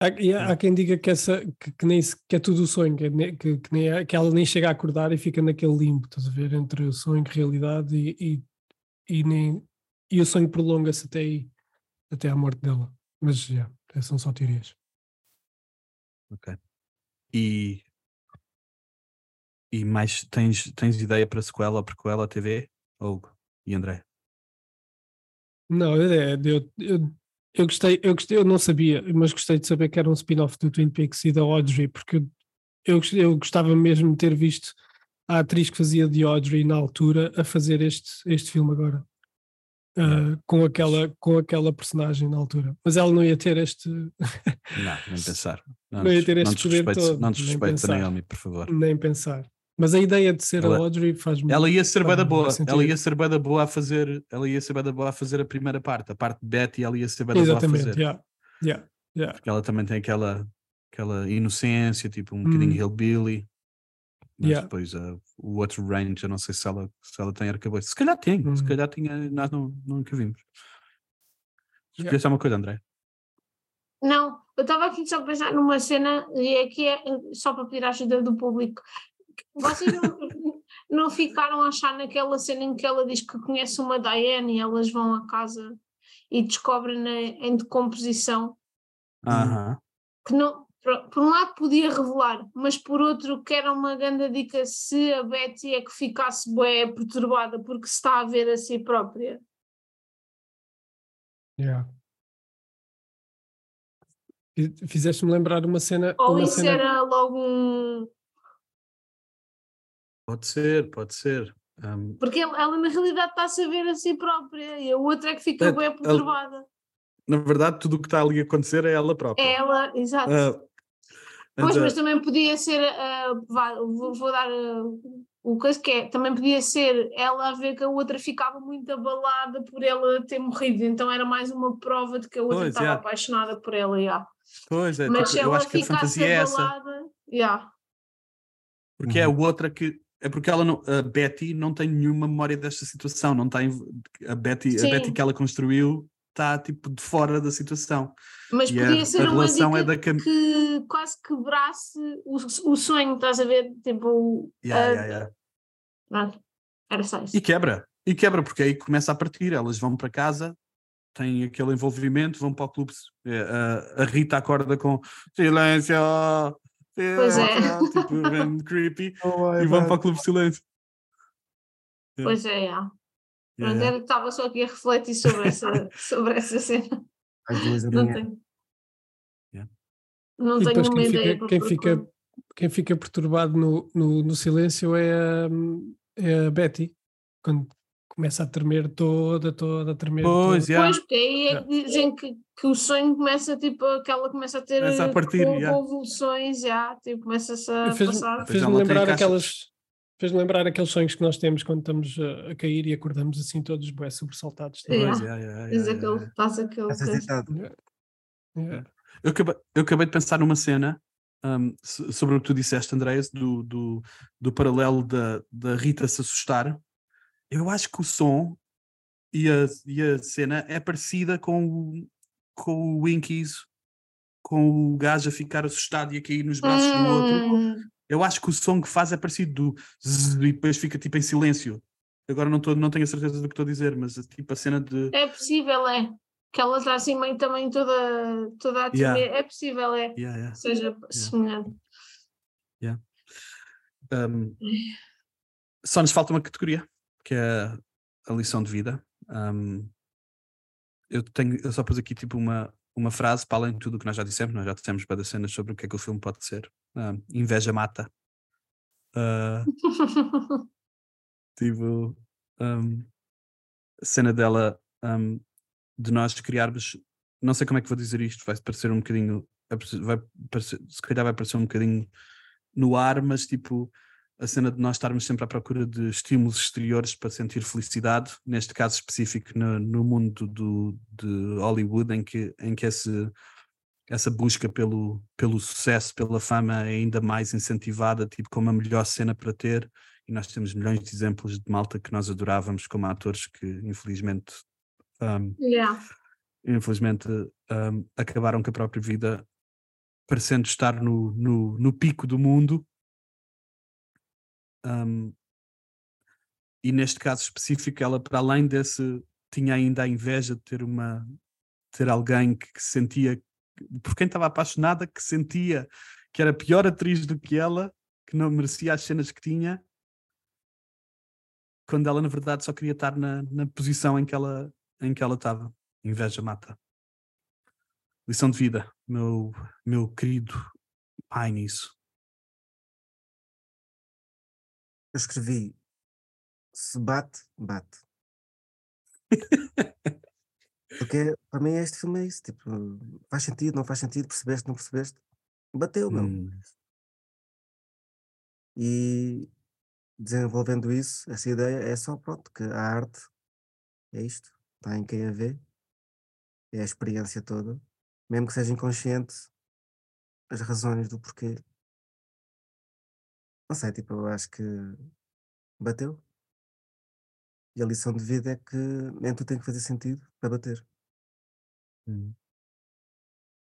Há, e há, há quem diga que, essa, que, que nem, que é tudo o sonho, que, é que, que, nem é- que ela nem chega a acordar e fica naquele limbo, estás a ver, entre o sonho e realidade e, e, e, nem, e o sonho prolonga-se até aí, até à morte dela. Mas já, são só teorias. Ok. E. E mais, tens, tens ideia para sequela ou prequela TV? Hugo e André? Não, é, eu, eu, eu gostei, eu gostei, eu não sabia, mas gostei de saber que era um spin-off do Twin Peaks e da Audrey, porque eu, eu gostava mesmo de ter visto a atriz que fazia de Audrey na altura a fazer este, este filme agora. Ah, com, aquela, com aquela personagem na altura. Mas ela não ia ter este, Não, nem pensar. Não, Não ia ter não este poder desrespeites- todo, não nem desrespeita a. Naomi, por favor. nem pensar. Mas a ideia de ser Ela- a Audrey faz Ela ia ser bem da faz boa, sentido. ela ia ser bem da boa a fazer, ela ia ser bem da boa a fazer a primeira parte, a parte de Betty, ela ia ser bem da boa a Exatamente, fazer. yeah, yeah, yeah. Porque ela também tem aquela, aquela inocência, tipo um bocadinho Hum. hillbilly. Mas Yeah. depois ah, o outro range, eu não sei se ela, se ela tem arcabouço. Se calhar tem, se Hum. calhar tinha, nós não, nunca vimos. Yeah. Escolheste alguma coisa, André? Não, eu estava aqui só a pensar numa cena, e aqui é só para pedir a ajuda do público. Vocês não, não ficaram a achar naquela cena em que ela diz que conhece uma Diane e elas vão a casa e descobrem em decomposição Aham. que não, por, por um lado podia revelar, mas por outro que era uma grande dica se a Betty é que ficasse bué perturbada porque se está a ver a si própria. Yeah. Fi- Fizeste-me lembrar uma cena. Ou uma isso cena era logo um. Pode ser, pode ser. Ahm, Porque ela, ela, na realidade está-se a ver a si própria e a outra é que fica É, bem ela- perturbada. na verdade, tudo o que está ali a acontecer é ela própria. É ela, exato. Ah, pois, mas, mas também podia ser, vá, vou, vou dar ah, o coisa que é, também podia ser ela a ver que a outra ficava muito abalada por ela ter morrido, então era mais uma prova de que a outra Pois, estava yeah. apaixonada por ela, yeah. Pois é, mas tipo, se eu ela acho que a ficasse fantasia é essa. abalada, yeah. Porque é a Uhum. outra que. É porque ela não, a Betty não tem nenhuma memória desta situação. Não tem, a, Betty, a. Betty que ela construiu está tipo de fora da situação. Mas E a- podia a ser uma relação é da cam- que quase quebrasse o, o sonho, estás a ver? Tipo, Yeah, ah, yeah, yeah. era só isso. E quebra, e quebra, porque aí começa a partir. Elas vão para casa, têm aquele envolvimento, vão para o clube. a, a Rita acorda com silêncio, Pois é. silêncio", tipo, bem creepy, Oh, e vão para o clube de silêncio. Yeah. Pois é, yeah. Yeah, eu estava só aqui a refletir sobre essa, sobre essa cena. Às duas da Não tenho. Yeah. Não E tenho depois uma quem ideia. fica, quem, fica, quem fica perturbado no, no, no silêncio é a, é a Betty, quando começa a tremer toda, toda a tremer. Pois, toda. yeah. Pois, porque aí é Yeah. que dizem que, que o sonho começa, tipo, que ela começa a ter Começa a partir, con- yeah. convulsões, já, tipo, começa-se a Fez-me passar. Fez-me lembrar aquelas. Fez-me lembrar aqueles sonhos que nós temos quando estamos a, a cair e acordamos assim todos bué sobressaltados. também. Yeah. Yeah, yeah, yeah, aquele, yeah, yeah. faz aquele. Yeah. Yeah. Eu acabei, eu acabei de pensar numa cena um, so- sobre o que tu disseste, Andreas, do, do, do paralelo da, da Rita se assustar. Eu acho que o som e a, e a cena é parecida com o, com o Winkies, com o gajo a ficar assustado e a cair nos braços do outro. Hum, Eu acho que o som que faz é parecido do zzz, e depois fica tipo em silêncio. Agora não, tô, não tenho a certeza do que estou a dizer, mas tipo a cena de. É possível, é. Que ela está assim meio também toda, toda a Yeah. É possível, é. Yeah, yeah. Seja semelhante. Um, só nos falta uma categoria, que é a lição de vida. Um, eu, tenho, eu só pus aqui tipo uma, uma frase para além de tudo o que nós já dissemos. Nós já dissemos para cenas sobre o que é que o filme pode ser. Um, inveja mata. Uh, tipo, um, a cena dela de nós criarmos. Não sei como é que vou dizer isto, vai parecer um bocadinho. Vai parecer, se calhar vai parecer um bocadinho no ar, mas tipo a cena de nós estarmos sempre à procura de estímulos exteriores para sentir felicidade, neste caso específico no, no mundo do, de Hollywood, em que, em que esse, essa busca pelo, pelo sucesso, pela fama é ainda mais incentivada, tipo como a melhor cena para ter, e nós temos milhões de exemplos de malta que nós adorávamos como atores que infelizmente um, yeah. infelizmente um, acabaram com a própria vida parecendo estar no, no, no pico do mundo. Um, e neste caso específico, ela, para além desse, tinha ainda a inveja de ter uma ter alguém que, que sentia por quem estava apaixonada, que sentia que era pior atriz do que ela, que não merecia as cenas que tinha, quando ela na verdade só queria estar na, na posição em que ela em que ela estava. Inveja mata. Lição de vida, meu, meu querido pai nisso. Eu escrevi se bate, bate. Porque para mim este filme é isso, tipo, faz sentido, não faz sentido, percebeste, não percebeste? Bateu, meu. Hum, E desenvolvendo isso, essa ideia é só pronto, que a arte é isto, está em quem a vê, é a experiência toda, mesmo que seja inconsciente, as razões do porquê. Não sei, tipo, eu acho que bateu. E a lição de vida é que nem tudo tem que fazer sentido para bater. hum.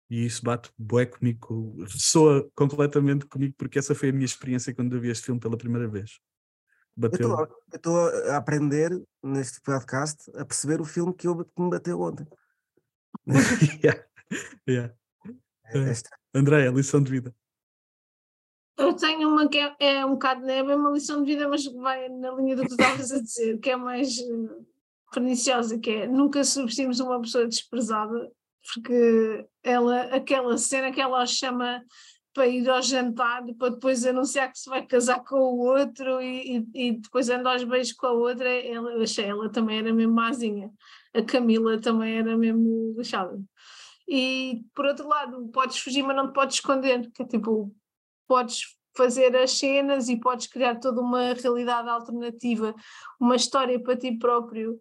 E isso bate bué comigo, ressoa completamente comigo, porque essa foi a minha experiência quando eu vi este filme pela primeira vez. Eu Bateu. estou a- eu estou a aprender neste podcast a perceber o filme que, eu, que me bateu ontem. yeah. Yeah. É, é É. Andréia, lição de vida. Eu tenho uma que é, é um bocado, é bem uma lição de vida, mas vai na linha do que estavas a dizer, que é mais eh, perniciosa, que é nunca subestimes uma pessoa desprezada, porque ela, aquela cena que ela chama para ir ao jantar, para depois anunciar que se vai casar com o outro e, e, e depois anda aos beijos com a outra, ela, eu achei ela também era mesmo mazinha. A Camila também era mesmo lixada. E por outro lado, podes fugir, mas não te podes esconder, que é tipo, podes fazer as cenas e podes criar toda uma realidade alternativa, uma história para ti próprio,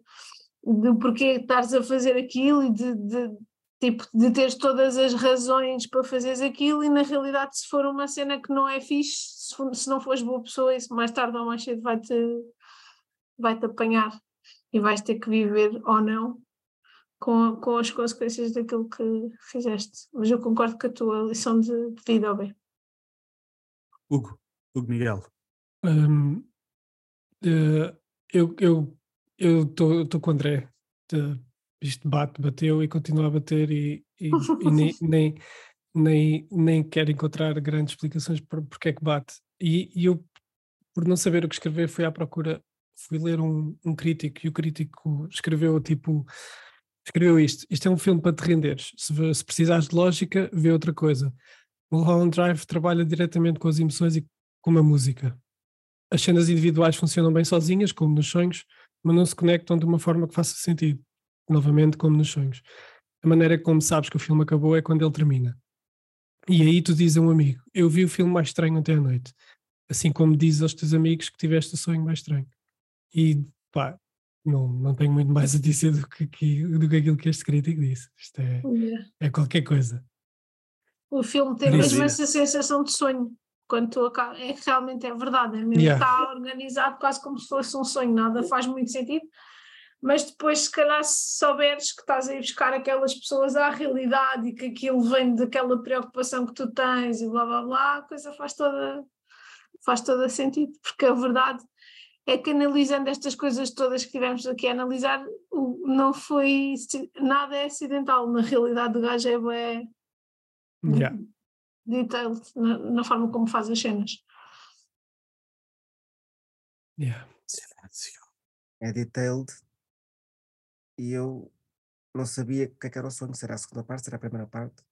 de porquê estás a fazer aquilo e de, de, tipo, de teres todas as razões para fazeres aquilo e na realidade se for uma cena que não é fixe, se, for- se não fores boa pessoa, isso mais tarde ou mais cedo vai-te vai-te apanhar e vais ter que viver ou não com, com as consequências daquilo que fizeste. Mas eu concordo com a tua lição de, de vida, bem. Hugo, Hugo Miguel. Hum, eh, eu eu eu estou com o André. De- isto bate, bateu e continua a bater e, e- e nem, nem, nem, nem quero encontrar grandes explicações por porque é que bate. E, e eu, por não saber o que escrever, fui à procura, fui ler um, um crítico e o crítico escreveu tipo, escreveu isto, isto é um filme para te renderes, se, se precisares de lógica, vê outra coisa. Mulholland Drive trabalha diretamente com as emoções e com a música. As cenas individuais funcionam bem sozinhas, como nos sonhos, mas não se conectam de uma forma que faça sentido. Novamente, como nos sonhos. A maneira como sabes que o filme acabou é quando ele termina. E aí tu dizes a um amigo: Eu vi o filme mais estranho ontem à noite. Assim como dizes aos teus amigos que tiveste o sonho mais estranho. E pá, não, não tenho muito mais a dizer do que, do que aquilo que este crítico disse. Isto é, é qualquer coisa. O filme tem mesmo essa sensação de sonho. Quando tu acaba, é que realmente é verdade, é mesmo Yeah. está organizado quase como se fosse um sonho, nada faz muito sentido. Mas depois, se calhar, se souberes que estás a ir buscar aquelas pessoas à realidade e que aquilo vem daquela preocupação que tu tens e blá blá blá, a coisa faz toda, faz toda sentido, porque a verdade é que analisando estas coisas todas que tivemos aqui a analisar, não foi nada é acidental, na realidade o gajo é bué Yeah. detailed na, na forma como faz as cenas. Yeah. Silêncio. É detailed e eu não sabia o que é que era o sonho, se era a segunda parte, se era a primeira parte.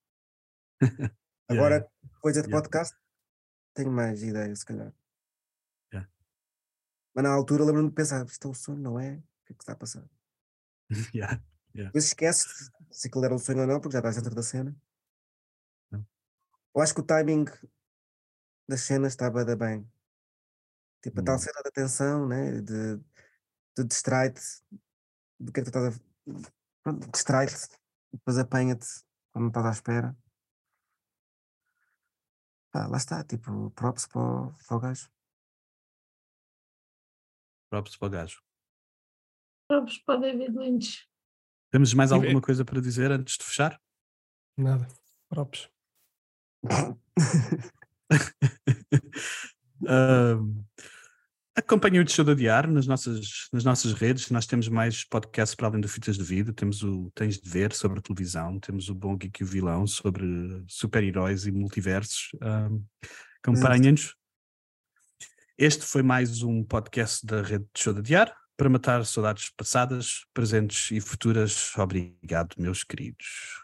Agora, coisa de Yeah. podcast, tenho mais ideia, se calhar. Yeah. Mas na altura lembro-me de pensar, isto é um sonho, não é? O que é que está a passar? Yeah. Depois esqueces se aquilo era um sonho ou não, porque já estás dentro da cena. Eu acho que o timing das cenas estava da bem. Tipo, a tal Hum. cena de atenção, né? De, de distrai-te do que é que tu estás a. Distrai-te, depois apanha-te quando estás à espera. Pá, lá está, tipo, props para o, para o gajo. Props para o gajo. Próprios para David Lynch. Temos mais alguma coisa para dizer antes de fechar? Nada. Próprios. Ahm, Acompanhe o Show de Adiar nas nossas, nas nossas redes. Nós temos mais podcasts para além do Fitas de Vida. Temos o Tens de Ver sobre televisão. Temos o Bom Geek e o Vilão sobre super-heróis e multiversos. Um, Acompanhem-nos. Este foi mais um podcast da rede de Show de Adiar para matar saudades passadas, presentes e futuras. Obrigado, meus queridos.